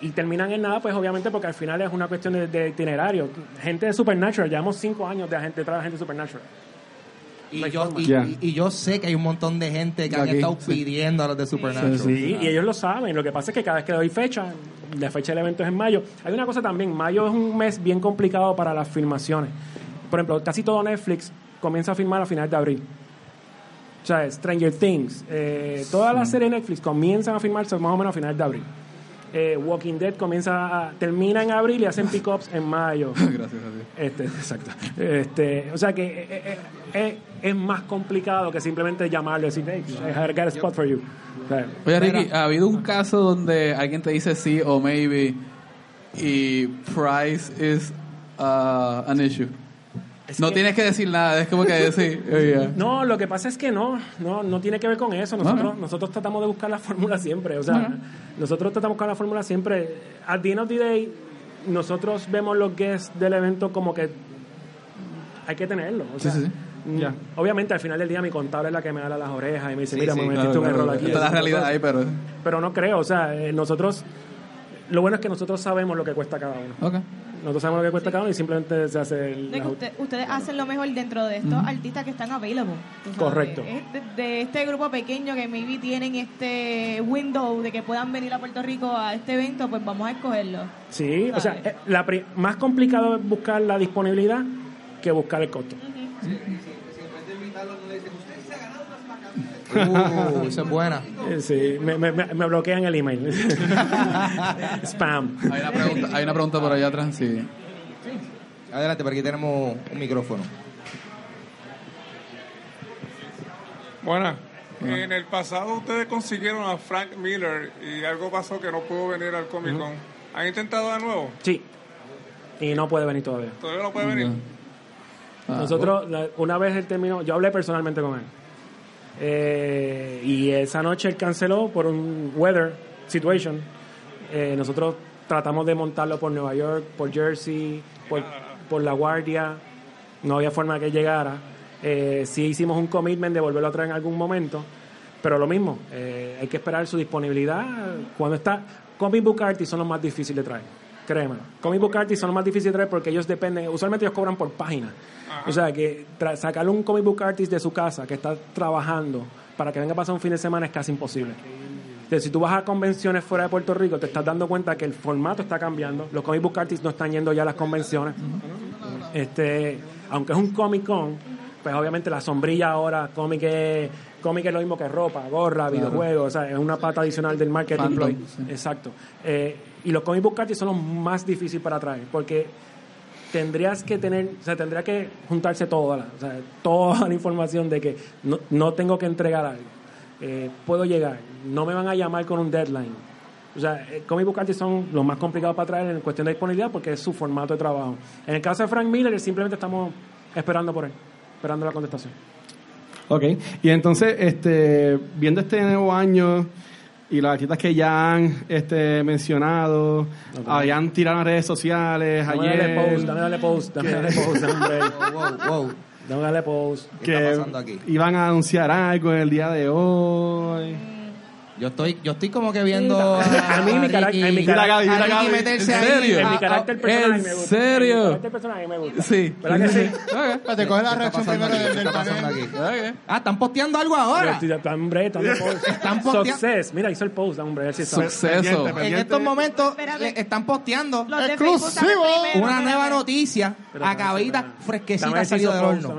S4: y terminan en nada, pues obviamente porque al final es una cuestión de, itinerario. Gente de Supernatural, llevamos cinco años de gente de gente de Supernatural.
S1: Y yo, y,
S5: Ya.
S1: y- y yo sé que hay un montón de gente que han
S2: Aquí,
S1: estado
S2: sí.
S1: pidiendo a los de Supernatural.
S4: Sí, y ellos lo saben. Lo que pasa es que cada vez que doy fecha, la fecha del evento es en mayo. Hay una cosa también, mayo es un mes bien complicado para las filmaciones. Por ejemplo, casi todo Netflix comienza a filmar a finales de abril. O sea, Stranger Things, eh, todas las series de Netflix comienzan a filmarse más o menos a finales de abril. Eh, Walking Dead comienza a- termina en abril y hacen pick-ups en mayo.
S2: Gracias a Dios.
S4: Este, exacto. Este, o sea que eh, eh, eh, es más complicado que simplemente llamarlo y decir, hey, I got a spot for you. O sea,
S2: Oye, Ricky, ¿ha habido un caso donde alguien te dice sí o maybe y price is uh, an issue?
S4: Es
S2: No
S4: que-
S2: tienes que decir nada, es como que decir, oh, yeah.
S4: No, lo que pasa es que no, no, no tiene que ver con eso. Nosotros, nosotros tratamos de buscar la fórmula siempre. O sea, nosotros tratamos de buscar la fórmula siempre. At the end of the day, nosotros vemos los guests del evento como que hay que tenerlo. O sea,
S2: sí, sí.
S4: mm, Obviamente, al final del día, mi contable es la que me da las orejas y me dice,
S1: Sí,
S4: mira,
S1: sí,
S4: me
S2: Claro,
S4: metiste un
S2: claro,
S4: error aquí.
S2: Esta es la realidad ahí, pero...
S4: Pero no creo, o sea, eh, nosotros. Lo bueno es que nosotros sabemos lo que cuesta cada uno.
S2: Ok.
S4: Nosotros sabemos lo que cuesta cada uno y simplemente se hace el.
S3: No, usted- ustedes hacen lo mejor dentro de estos artistas que están available.
S4: Correcto.
S3: De, de este grupo pequeño que maybe tienen este window de que puedan venir a Puerto Rico a este evento, pues vamos a escogerlo.
S4: Sí, o sea, eh, la pri- más complicado es buscar la disponibilidad que buscar el costo.
S1: Uh, esa es buena.
S4: Sí, me, me, me me bloquean el email. Spam.
S2: Hay una pregunta, hay una pregunta por allá atrás, sí.
S1: Adelante, por aquí tenemos un micrófono.
S8: Buenas. En el pasado ustedes consiguieron a Frank Miller y algo pasó que no pudo venir al Comic Con. ¿Han intentado de nuevo?
S4: Sí. Y no puede venir todavía.
S8: ¿Todavía no puede venir?
S2: Ah,
S4: Nosotros, la- una vez él terminó, yo hablé personalmente con él. Eh, y esa noche él canceló por un weather situation. Eh, nosotros tratamos de montarlo por Nueva York, por Jersey, por, por La Guardia. No había forma de que llegara. Eh, sí hicimos un commitment de volverlo a traer en algún momento. Pero lo mismo, eh, hay que esperar su disponibilidad. Cuando está. Comic Book Artists son los más difíciles de traer. Créeme. Comic Book Artists son los más difíciles de traer porque ellos dependen. Usualmente ellos cobran por página. O sea que tra- sacarle un Comic Book Artist de su casa que está trabajando para que venga a pasar un fin de semana es casi imposible. Entonces, si tú vas a convenciones fuera de Puerto Rico, te estás dando cuenta que el formato está cambiando. Los comic book artists no están yendo ya a las convenciones. Este, aunque es un Comic Con, pues obviamente la sombrilla ahora, cómic es, cómic es lo mismo que ropa, gorra, videojuegos, o sea, es una pata adicional del marketing.
S2: Fandom, sí.
S4: Exacto. Eh, y los comic book artists son los más difíciles para traer, porque tendrías que tener, o sea, tendría que juntarse toda la, toda la información de que no, no tengo que entregar algo, eh, puedo llegar, no me van a llamar con un deadline. O sea, eh, comic book artists son los más complicados para traer en cuestión de disponibilidad porque es su formato de trabajo. En el caso de Frank Miller, simplemente estamos esperando por él, esperando la contestación.
S5: Ok, y entonces, este, viendo este nuevo año y las artistas que ya han este, mencionado, habían tirado en redes sociales
S4: Dame
S5: ayer.
S4: darle post, dame darle post, dame darle post, dame darle-
S1: Wow, wow.
S4: dame darle post.
S1: ¿Qué está
S5: que
S1: pasando aquí?
S5: iban a anunciar algo en el día de hoy.
S1: Yo estoy, yo estoy como que viendo
S4: A mí mi carácter- en mi
S1: a meterse
S2: ¿En
S1: ahí
S2: serio?
S4: En
S1: a-
S4: mi
S1: a-
S4: carácter personal
S2: ¿en
S4: me gusta.
S2: serio?
S4: En mi carácter personal me gusta.
S2: Sí.
S4: ¿Verdad que sí?
S6: Espérate, coge la
S1: ¿Qué está
S6: reacción primero del,
S1: ¿Qué está pasando
S6: panel.
S1: aquí?
S2: Ok.
S1: Ah, están posteando algo ahora.
S4: Estoy- Hombre, están.
S1: Están posteando-
S4: Success. Mira, hizo el post, hombre. a si.
S2: Suceso.
S1: En estos momentos
S3: Espérate.
S1: le están posteando
S6: Exclusivo.
S1: una nueva noticia
S4: espérate.
S1: fresquecita,
S4: hizo
S1: del horno.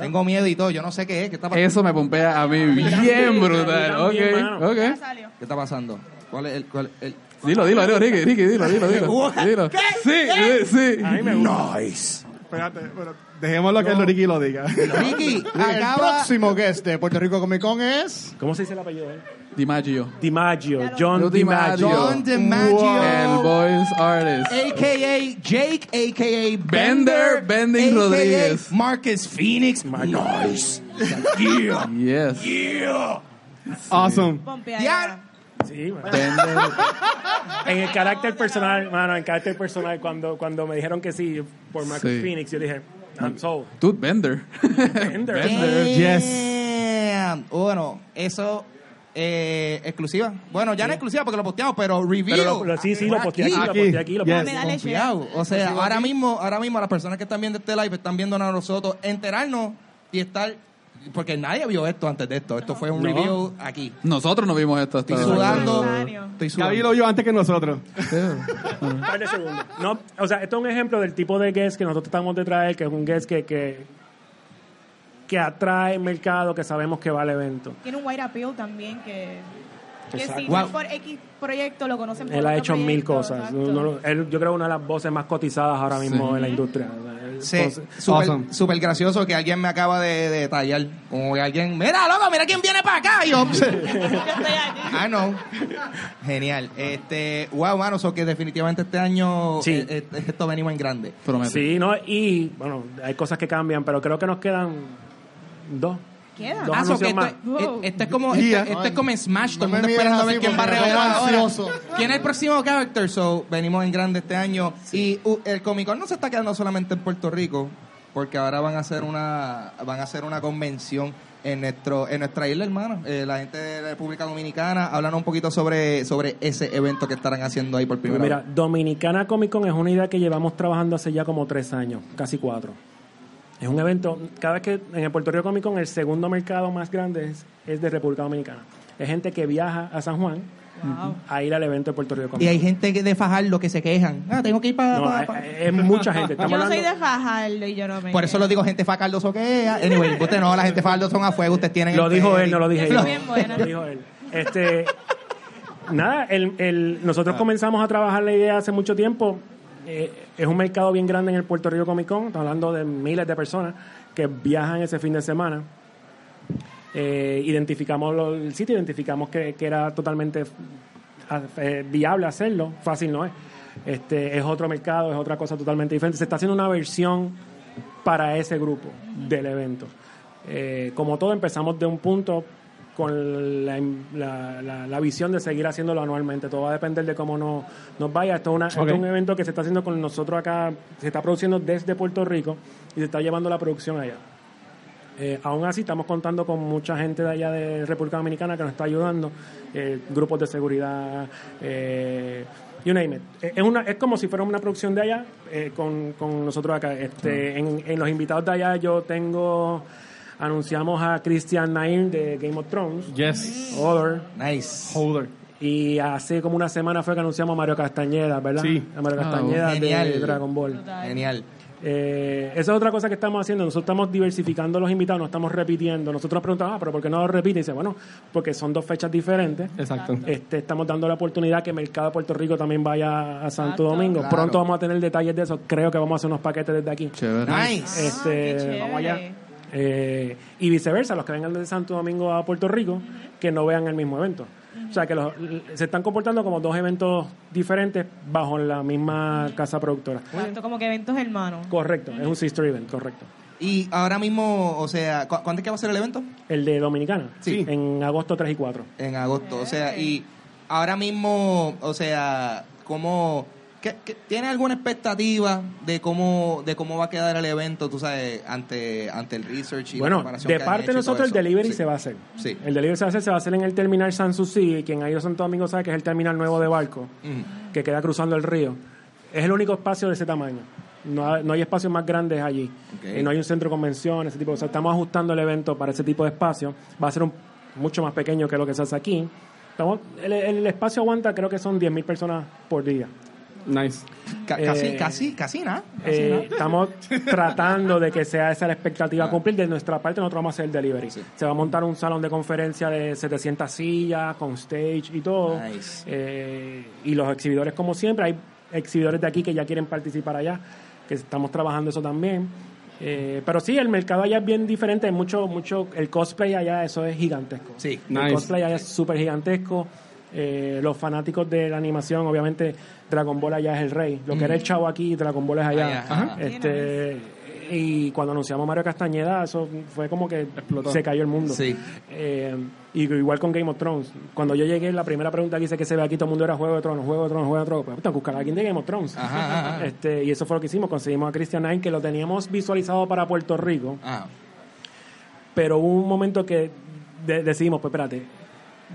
S1: Tengo miedo y todo, yo no sé qué es, qué está pasando.
S2: Eso me pompea a mí bien brutal. Ok,
S4: también, mano.
S3: Ya
S2: ok.
S3: salió.
S1: ¿Qué está pasando? ¿Cuál es el, cuál, el...
S2: Dilo, dilo, dilo, Ricky, Ricky, dilo, dilo, dilo. Dilo. Sí, sí, sí.
S4: A mí me gusta.
S1: Nice.
S5: Espérate, bueno, dejémoslo que el Ricky lo diga.
S1: Ricky,
S6: El
S1: acaba...
S6: próximo guest de Puerto Rico Comic Con es...
S4: ¿Cómo se dice el apellido? eh?
S2: DiMaggio.
S4: DiMaggio. John
S2: DiMaggio.
S1: John DiMaggio.
S2: El voice artist.
S1: a.k.a. Jake, a.k.a.
S2: Bender, Bending
S1: a.k.a.
S2: Rodríguez.
S1: Marcus Phoenix. Nice. Yeah.
S2: Yes.
S1: Yeah.
S5: Awesome.
S3: Pompea
S1: Ya.
S3: ya.
S4: Sí, mano.
S2: Bender.
S4: En el carácter personal, mano, en el carácter personal, cuando, cuando me dijeron que sí por Marcus
S2: Sí.
S4: Phoenix, yo dije, I'm sold.
S2: Dude, Bender.
S4: Bender.
S1: Damn. Bueno, eso eh, exclusiva. Bueno, ya no exclusiva porque lo posteamos, pero review.
S4: Pero lo- lo- sí, sí, lo posteé aquí, lo
S5: Aquí.
S4: posteé aquí, lo
S5: Yes.
S4: posteé.
S3: Me.
S1: Confiado. O sea, ahora mismo, ahora mismo las personas que están viendo este live están viendo a nosotros enterarnos y estar porque nadie vio esto antes de esto. Esto fue un
S4: No.
S1: review aquí.
S2: Nosotros no vimos esto hasta
S1: Estoy sudando. Estoy
S5: Gaby
S1: sudando.
S5: lo vio antes que nosotros.
S4: Un par de segundos. No, o sea, esto es un ejemplo del tipo de guest que nosotros tratamos de traer, que es un guest que, que, que atrae mercado, que sabemos que va al evento.
S3: Tiene un white appeal también que, que
S4: Exacto.
S3: si
S1: Wow.
S3: por X proyecto lo conocen por
S4: Él ha hecho mil cosas. Uno él, yo creo una de las voces más cotizadas ahora mismo en la industria. O
S1: Sí, súper
S5: Awesome.
S1: súper gracioso que alguien me acaba de, de detallar. Como que alguien, mira, loco, mira quién viene para acá. Y yo, ah, no. Genial. Este, wow, mano, so que definitivamente este año
S4: Sí.
S1: eh, eh, esto venimos en grande.
S2: Prometo.
S4: Sí, ¿no? Y, bueno, hay cosas que cambian, pero creo que nos quedan dos.
S3: Queda.
S4: Dos
S1: Ah, so que
S4: anuncios
S1: esto,
S4: más.
S3: Wow.
S1: esto es como, esto, esto es como en Smash, todo el mundo esperando a ver quién va a revelar ahora. ¿Quién es el próximo character? So, venimos en grande este año. Y uh, el Comic Con no se está quedando solamente en Puerto Rico, porque ahora van a hacer una, van a hacer una convención en nuestro, en nuestra isla, hermano. Eh, la gente de la República Dominicana, háblanos un poquito sobre, sobre ese evento que estarán haciendo ahí por
S4: Pues
S1: primera
S4: mira,
S1: vez.
S4: Dominicana Comic Con es una idea que llevamos trabajando hace ya como tres años, casi cuatro. Es un evento, cada vez que en el Puerto Rico Comic Con el segundo mercado más grande es, es de República Dominicana. Es gente que viaja a San Juan
S3: Wow.
S4: a ir al evento de Puerto Rico Comic
S1: Y hay gente que de Fajardo que se quejan. Ah, tengo que ir para...
S4: No, es, es mucha gente. Estamos
S3: Yo no soy
S4: hablando-
S3: de Fajardo y yo no me
S1: Por eso lo digo gente facardoso que es. Anyway, usted no, la gente facardoso son a fuego, ustedes tienen...
S4: Lo
S1: el
S4: dijo él, no lo dije
S3: Yo bien buena.
S4: Lo dijo él. Este, nada, el, el- nosotros comenzamos a trabajar la idea hace mucho tiempo. Eh, es un mercado bien grande en el Puerto Rico Comic Con. Estamos hablando de miles de personas que viajan ese fin de semana. Eh, identificamos el sitio, identificamos que, era totalmente eh, viable hacerlo. Fácil no es. Este, es otro mercado, es otra cosa totalmente diferente. Se está haciendo una versión para ese grupo del evento. Como todo, empezamos de un punto con la, la- la- la visión de seguir haciéndolo anualmente. Todo va a depender de cómo nos, nos vaya. Esto es, una- esto es un evento que se está haciendo con nosotros acá, se está produciendo desde Puerto Rico y se está llevando la producción allá. Eh, aún así, estamos contando con mucha gente de allá de República Dominicana que nos está ayudando, eh, grupos de seguridad, eh, you name it. Eh, Es, una, es como si fuera una producción de allá eh, con, con nosotros acá. Este, en, en los invitados de allá yo tengo, anunciamos a Christian Nair de Game of Thrones,
S5: Yes.
S4: Other,
S1: Nice.
S5: Holder.
S4: y hace como una semana fue que anunciamos a Mario Castañeda, ¿verdad?
S5: Sí.
S4: A Mario
S2: Ah,
S4: Castañeda de Dragon Ball.
S1: Genial.
S4: Eh, esa es otra cosa que estamos haciendo. Nosotros estamos diversificando los invitados, no estamos repitiendo. Nosotros nos preguntamos, ah, pero ¿por qué no lo repiten? Y dice, bueno, porque son dos fechas diferentes.
S5: Exacto.
S4: Este, estamos dando la oportunidad que el mercado de Puerto Rico también vaya a Santo
S3: Exacto.
S4: Domingo.
S1: Claro.
S4: Pronto vamos a tener detalles de eso. Creo que vamos a hacer unos paquetes desde aquí.
S2: Chévere.
S1: Nice.
S4: Este,
S3: qué chévere.
S4: vamos allá. Eh, y viceversa, los que vengan de Santo Domingo a Puerto Rico, que no vean el mismo evento. O sea, que los- se están comportando como dos eventos diferentes bajo la misma casa productora.
S3: Exacto, como que eventos hermanos.
S4: Correcto, es un sister event, correcto.
S1: Y ahora mismo, o sea, ¿cu- ¿cuándo es que va a ser el evento?
S4: El de Dominicana,
S1: Sí.
S4: en agosto 3 y 4.
S1: En agosto. O sea, y ahora mismo, o sea, ¿cómo... qué- qué- ¿Tiene alguna expectativa de cómo de cómo va a quedar el evento, tú sabes, ante ante el research y la
S4: Bueno,
S1: preparación
S4: de parte de nosotros el delivery
S1: Sí.
S4: se va a hacer.
S1: Sí.
S4: El delivery se va a hacer, se va a hacer en el terminal Sanssouci, quien ha ido a Santo Domingo sabe que es el terminal nuevo de barco, que queda cruzando el río. Es el único espacio de ese tamaño. No hay, no hay espacios más grandes allí.
S1: Ok.
S4: Y no hay un centro de convenciones, ese tipo de cosas. Estamos ajustando el evento para ese tipo de espacio. Va a ser un, mucho más pequeño que lo que se hace aquí. Estamos, el, el espacio aguanta, creo que son 10.000 personas por día.
S5: Nice.
S1: Ca- casi,
S4: Eh,
S1: casi, casi nada. casi
S4: Eh,
S1: nada.
S4: estamos tratando de que sea esa la expectativa a cumplir. De nuestra parte, nosotros vamos a hacer el delivery. Se va a montar un salón de conferencia de 700 sillas, con stage y todo.
S1: Nice.
S4: Eh, y los exhibidores, como siempre, hay exhibidores de aquí que ya quieren participar allá, que estamos trabajando eso también. Eh, pero sí, el mercado allá es bien diferente. Hay mucho, mucho, el cosplay allá, eso es gigantesco.
S1: Sí.
S4: El
S5: Nice.
S4: cosplay allá es súper gigantesco. Eh, los fanáticos de la animación, obviamente, Dragon Ball allá es el rey. Lo que era el chavo aquí, Dragon Ball es allá.
S1: Ajá.
S4: Este, Y cuando anunciamos Mario Castañeda, eso fue como que se cayó el mundo.
S1: Sí.
S4: Eh, y igual con Game of Thrones. Cuando yo llegué, la primera pregunta que hice que se ve aquí todo el mundo era Juego de Tronos, Juego de Tronos, Juego de Tronos. Pues que buscar a alguien de Game of Thrones.
S1: Ajá, ajá, ajá.
S4: Este, y eso fue lo que hicimos. Conseguimos a Christian Nine, que lo teníamos visualizado para Puerto Rico.
S1: Ah,
S4: Pero hubo un momento que de- decidimos, pues espérate,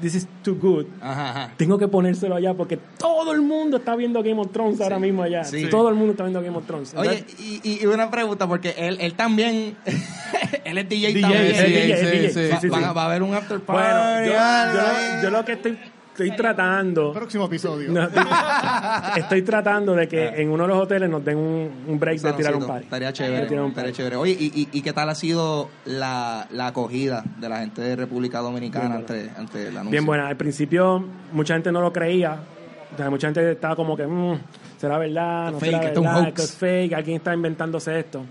S4: this is too good.
S1: ajá, ajá.
S4: Tengo que ponérselo allá porque todo el mundo está viendo Game of Thrones ahora mismo allá.
S1: Sí.
S4: Todo el mundo está viendo Game of Thrones.
S1: Oye, y, y una pregunta, porque él, él también, él es DJ,
S5: DJ,
S1: también.
S2: sí,
S4: DJ.
S2: sí,
S4: Sí,
S1: Va, va a haber un after
S4: Bueno,
S1: party.
S4: yo,
S1: algo
S4: yo-
S1: ahí.
S4: yo lo que estoy, estoy tratando,
S6: Próximo episodio.
S4: no, estoy, estoy tratando de que en uno de los hoteles nos den un, un break de tirar un party.
S1: Estaría
S4: De
S1: chévere.
S4: tirar un
S1: chévere. Oye, ¿y, y, y qué tal ha sido la, la acogida de la gente de República Dominicana ante, ante el anuncio?
S4: Bien buena. Al principio mucha gente no lo creía. O sea, mucha gente estaba como que, mm, ¿será verdad? ¿No
S1: Fake,
S4: será verdad? Esto es fake. Alguien está inventándose esto.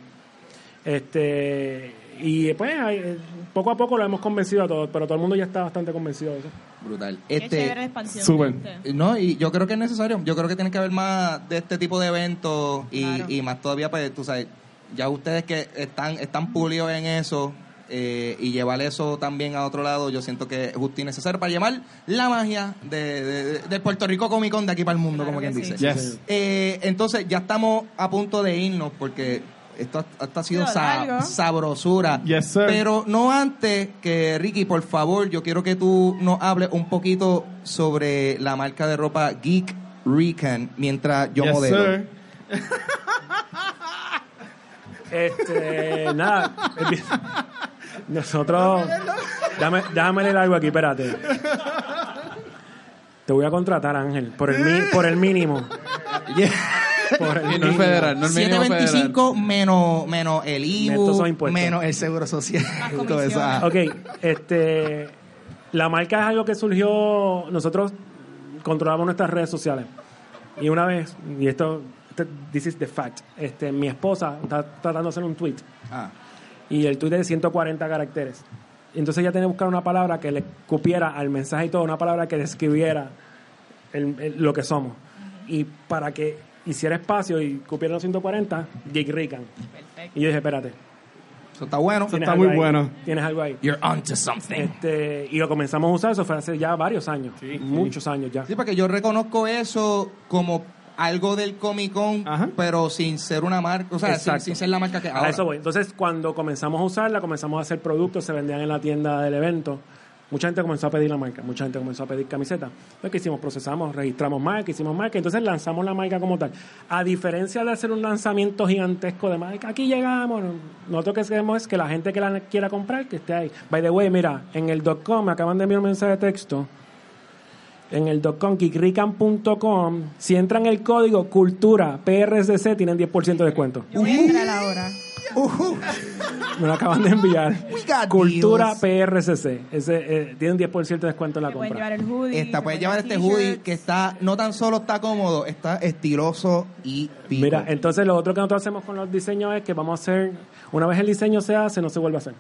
S4: Este y pues hay- eh, poco a poco lo hemos convencido a todos, pero todo el mundo ya está bastante convencido de eso.
S1: Brutal. Este,
S5: súper.
S1: no, y yo creo que es necesario. Yo creo que tiene que haber más de este tipo de eventos y,
S3: Claro.
S1: y más todavía, pues, tú sabes, ya ustedes que están, están pulidos en eso eh, y llevar eso también a otro lado, yo siento que es justo y necesario para llevar la magia de, de, de Puerto Rico Comic Con de aquí para el mundo,
S3: Claro
S1: como quien
S3: sí.
S1: dice.
S5: Yes.
S1: Eh, entonces, ya estamos a punto de irnos porque esto, ha- esto ha sido sa- sabrosura.
S5: Yes, sir.
S1: Pero no antes que, Ricky, por favor, yo quiero que tú nos hables un poquito sobre la marca de ropa Geek Recon mientras yo
S5: Yes,
S1: modelo.
S5: sir.
S4: Este, nada. Nosotros. Déjame, déjame leer algo aquí, espérate. Te voy a contratar, Ángel, por el, por el mínimo. Por el
S2: Y no el
S4: mínimo.
S2: federal, no el mínimo federal.
S1: 725 menos, menos el
S4: Estos son
S1: IBU,
S4: impuestos.
S1: menos el seguro social.
S4: Ok, este. La marca es algo que surgió. Nosotros controlamos nuestras redes sociales. Y una vez, y esto. este- This is the fact. Este, mi esposa está tratando de hacer un tweet.
S1: Ah.
S4: y el tweet es de 140 caracteres. Y Entonces ella tenía que buscar una palabra que le cupiera al mensaje y todo, una palabra que describiera el- el- lo que somos. Y para que hiciera espacio y cupiera los 140, Geek Rican.
S3: Perfecto.
S4: Y yo dije, espérate.
S1: Eso está bueno.
S4: ¿tienes
S5: está muy
S4: ahí?
S5: bueno.
S4: Tienes algo ahí.
S1: You're onto something.
S4: Este, y lo comenzamos a usar, eso fue hace ya varios años. muchos años ya.
S1: Sí, porque yo reconozco eso como algo del Comic Con,
S5: Ajá.
S1: pero sin ser una marca, o sea, sin, sin ser la marca que
S4: A
S1: ahora.
S4: eso voy. Entonces, cuando comenzamos a usarla, comenzamos a hacer productos, se vendían en la tienda del evento. Mucha gente comenzó a pedir la marca, mucha gente comenzó a pedir camisetas. Entonces, ¿qué hicimos? Procesamos, registramos marca, hicimos marca, entonces lanzamos la marca como tal. A diferencia de hacer un lanzamiento gigantesco de marca, aquí llegamos, nosotros que queremos es que la gente que la quiera comprar, que esté ahí. By the way, mira, en el .com me acaban de enviar un mensaje de texto en el .com, geekrican.com, si entran el código cultura PRCC tienen 10% de descuento.
S3: Yo voy a ahora.
S4: Me lo acaban de enviar. Cultura
S1: deals.
S4: PRCC. Ese, eh, tienen 10% de descuento en la compra.
S3: llevar el hoodie.
S1: Esta puedes llevar este hoodie que está, no tan solo está cómodo, está estiloso y pico.
S4: Mira, entonces lo otro que nosotros hacemos con los diseños es que vamos a hacer, una vez el diseño se hace, no se vuelve a hacer.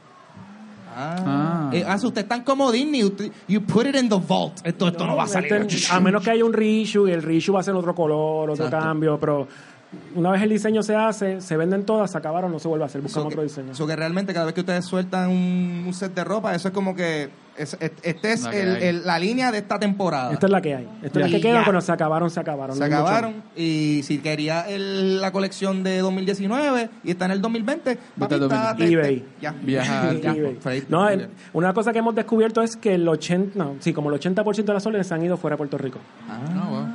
S1: Ah,
S2: Ah.
S1: Eh, ah, si usted tan como Disney, usted- you put it in the vault. Esto, esto no, va a salir.
S4: Este, a menos que haya un reissue y el reissue va a ser otro color, otro
S1: Exacto.
S4: cambio, pero una vez el diseño se hace, se venden todas, se acabaron, no se vuelve a hacer,
S1: So
S4: buscamos
S1: que,
S4: otro diseño.
S1: so que realmente cada vez que ustedes sueltan un, un set de ropa, eso es como que es- es- este es
S2: La que
S1: el- el- la línea de esta temporada.
S4: Esta es la que hay. Esta es la
S1: Y
S4: que queda
S1: ya.
S4: cuando se acabaron, se acabaron.
S1: Se
S4: no
S1: acabaron y si quería el- la colección de 2019 y está en el 2020, papi, está-
S2: 2020.
S4: eBay.
S1: Ya.
S2: Viajar.
S1: Ya,
S4: eBay.
S1: Freight.
S4: No, el- una cosa que hemos descubierto es que el 80, no, sí, como el 80% de las órdenes se han ido fuera de Puerto Rico.
S1: Ah,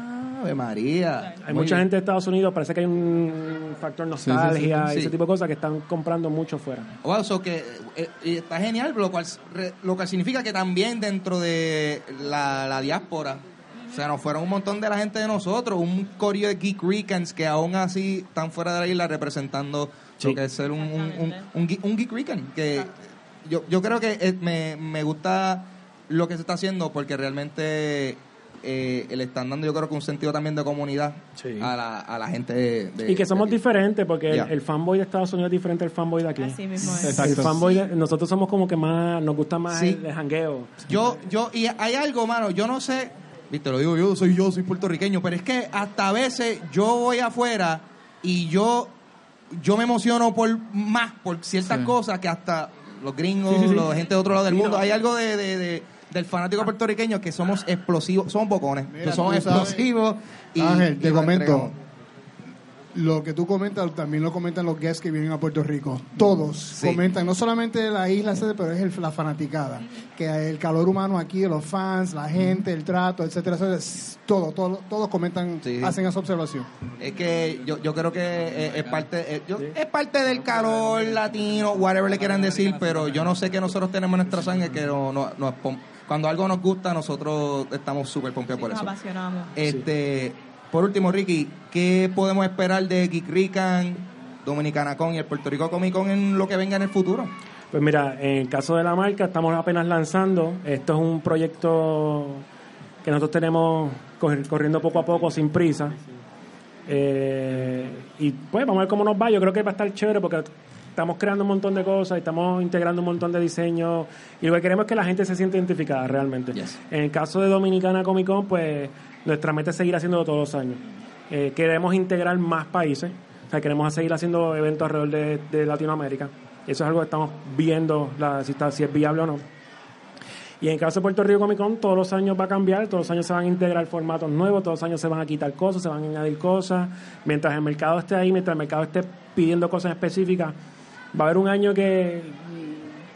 S1: Ave María.
S4: Hay
S1: Muy
S4: mucha
S1: bien.
S4: gente de Estados Unidos, parece que hay un factor nostalgia
S1: sí, sí.
S4: y ese tipo de cosas que están comprando mucho fuera.
S1: Wow, so que eh, está genial, lo cual, re- lo cual significa que también dentro de la, la diáspora, o sea, nos fueron un montón de la gente de nosotros, un corio de Geek Ricans que aún así están fuera de la isla representando
S4: Sí.
S1: lo que es ser un, un, un, un geek, un geek Rican, que yo, yo creo que eh, me, me gusta lo que se está haciendo porque realmente eh, le están dando yo creo que un sentido también de comunidad
S4: Sí.
S1: a, la, a la gente de, de-
S4: Y que somos diferentes, porque el- fanboy de Estados Unidos es diferente al fanboy de aquí.
S3: Así mismo es.
S4: El fanboy de- nosotros somos como que más, nos gusta más
S1: Sí.
S4: el, el jangueo.
S1: Yo, yo, y hay algo, mano, yo no sé, viste, lo digo yo, soy yo, soy puertorriqueño, pero es que hasta a veces yo voy afuera y yo yo me emociono por más por ciertas
S2: Sí.
S1: cosas que hasta los gringos,
S4: Sí, sí, sí.
S1: la gente de otro lado del mundo.
S4: no.
S1: Hay algo de, de- de- del fanático puertorriqueño que somos explosivos, somos bocones,
S6: Mira,
S1: somos explosivos. Y,
S6: Ángel, te
S1: nos
S6: comento. Lo que tú comentas también lo comentan los guests que vienen a Puerto Rico. Todos
S1: Sí.
S6: comentan, no solamente la isla pero es el- la fanaticada. Que el calor humano aquí, los fans, la gente, el trato, etcétera, etcétera. Todo, todo, todos comentan,
S1: Sí.
S6: hacen esa observación.
S1: Es que yo, yo creo que eh, es, parte es, yo- es parte del calor latino, whatever le quieran decir, pero yo no sé que nosotros tenemos en nuestra sangre que no, no- nos pom- cuando algo nos gusta nosotros estamos súper pompeados por
S3: Nos
S1: eso.
S3: apasionamos.
S1: Este, por último, Ricky, ¿qué podemos esperar de Geek Rican, Dominicana Con y el Puerto Rico Comic Con en lo que venga en el futuro?
S4: Pues mira, en el caso de la marca, estamos apenas lanzando. Esto es un proyecto que nosotros tenemos corri- corriendo poco a poco, sin prisa. Eh, y pues vamos a ver cómo nos va. Yo creo que va a estar chévere porque estamos creando un montón de cosas, estamos integrando un montón de diseños y lo que queremos es que la gente se sienta identificada realmente.
S1: Yes.
S4: En el caso de Dominicana Comic Con, pues nuestra meta es seguir haciéndolo todos los años. Eh, queremos integrar más países, o sea, queremos seguir haciendo eventos alrededor de, de Latinoamérica. Eso es algo que estamos viendo, la, si, está, si es viable o no. Y en el caso de Puerto Rico Comic Con, todos los años va a cambiar, todos los años se van a integrar formatos nuevos, todos los años se van a quitar cosas, se van a añadir cosas. Mientras el mercado esté ahí, mientras el mercado esté pidiendo cosas específicas, va a haber un año que,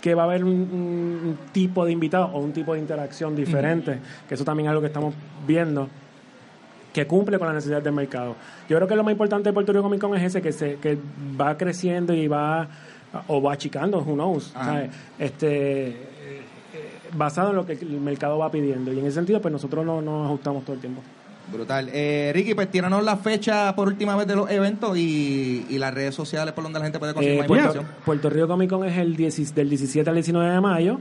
S4: que va a haber un, un tipo de invitado o un tipo de interacción diferente, que eso también es algo que estamos viendo que cumple con las necesidades del mercado. Yo creo que lo más importante de Puerto Rico Comic Con es ese, que, se, que va creciendo y va, o va achicando, who knows. Este, eh, eh, basado en lo que el mercado va pidiendo. Y en ese sentido, pues nosotros no nos ajustamos todo el tiempo.
S1: Brutal. Eh, Ricky, pues tíranos la fecha por última vez de los eventos y, y las redes sociales por donde la gente puede conseguir
S4: Eh,
S1: más
S4: Puerto,
S1: información.
S4: Puerto Rico Comic Con es el 10 del 17 al 19 de mayo.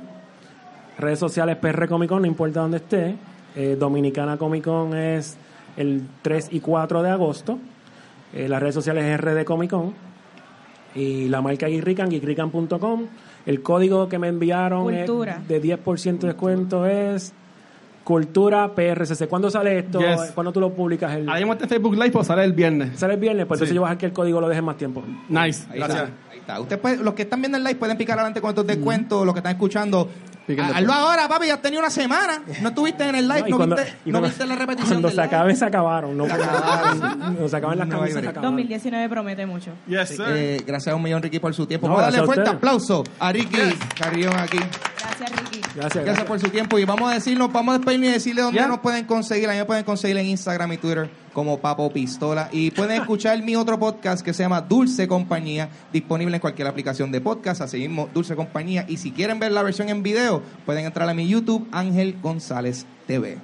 S4: Redes sociales PR Comic Con, no importa dónde esté. Eh, Dominicana Comic Con es el 3 y 4 de agosto. Eh, las redes sociales es RD Comic Con. Y la marca Geekrican, geekrican.com. El código que me enviaron es de 10% de descuento es Cultura PRCC. ¿Cuándo sale esto?
S5: Yes.
S4: ¿Cuándo tú lo publicas? El,
S5: está en Facebook Live, pues sale el viernes.
S4: ¿Sale el viernes? Pues
S5: Sí.
S4: entonces yo voy a dejar que el código lo deje más tiempo.
S5: Nice,
S1: Ahí
S5: gracias.
S1: está. Ahí está. Usted puede- los que están viendo el live pueden picar adelante con estos descuentos, los que están escuchando.
S2: Después.
S1: Hazlo ahora, papi, ya has tenido una semana. No estuviste en el live,
S4: No,
S1: no,
S4: cuando-
S1: viste, no
S4: cuando-
S1: viste la repetición
S4: Cuando
S1: del
S4: se
S1: live.
S4: acaben, se acabaron. No,
S1: Se acabaron.
S4: Cuando se acaban las
S1: No
S4: camisas, se acabaron.
S3: 2019 promete mucho.
S5: Yes, sir.
S1: Eh, gracias a un millón, Ricky, por su tiempo.
S4: No,
S1: Vamos a darle
S4: gracias a
S1: fuerte
S4: ustedes.
S1: aplauso a Ricky Carrión aquí.
S3: Gracias, Ricky.
S4: Gracias,
S1: Gracias
S4: gracias.
S1: por su tiempo y vamos a decirnos, vamos a despedirnos y decirle dónde
S5: Ya.
S1: nos pueden conseguir. A mí me pueden conseguir en Instagram y Twitter como Papo Pistola. Y pueden escuchar mi otro podcast que se llama Dulce Compañía, disponible en cualquier aplicación de podcast. Así mismo, Dulce Compañía. Y si quieren ver la versión en video, pueden entrar a mi YouTube, Ángel González TV.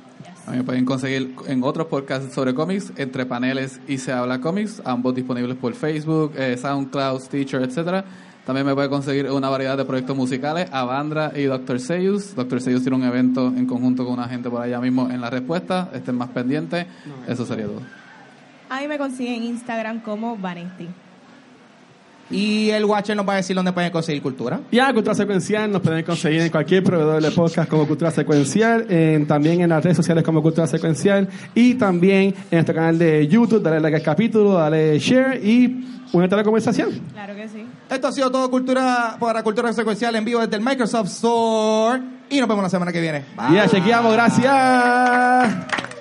S2: A mí me pueden conseguir en otros podcasts sobre cómics, entre paneles y se habla cómics, ambos disponibles por Facebook, eh, SoundCloud, Stitcher, etcétera. También me puede conseguir una variedad de proyectos musicales, Avandra y Dr. Seuss. Dr. Seuss tiene un evento en conjunto con una gente por allá mismo en la respuesta. Estén más pendientes. Eso sería todo.
S3: A mí me consiguen en Instagram como Vanesti.
S1: Y el Watcher nos va a decir dónde pueden conseguir cultura.
S5: Ya, Cultura Secuencial nos pueden conseguir en cualquier proveedor de podcast como Cultura Secuencial, en- también en las redes sociales como Cultura Secuencial y también en nuestro canal de YouTube. Dale like al capítulo, dale share y únete a la conversación.
S3: Claro que sí.
S1: Esto ha sido todo cultura para Cultura Secuencial en vivo desde el Microsoft Store. Y nos vemos la semana que viene. Bye.
S5: Ya, chequeamos, gracias.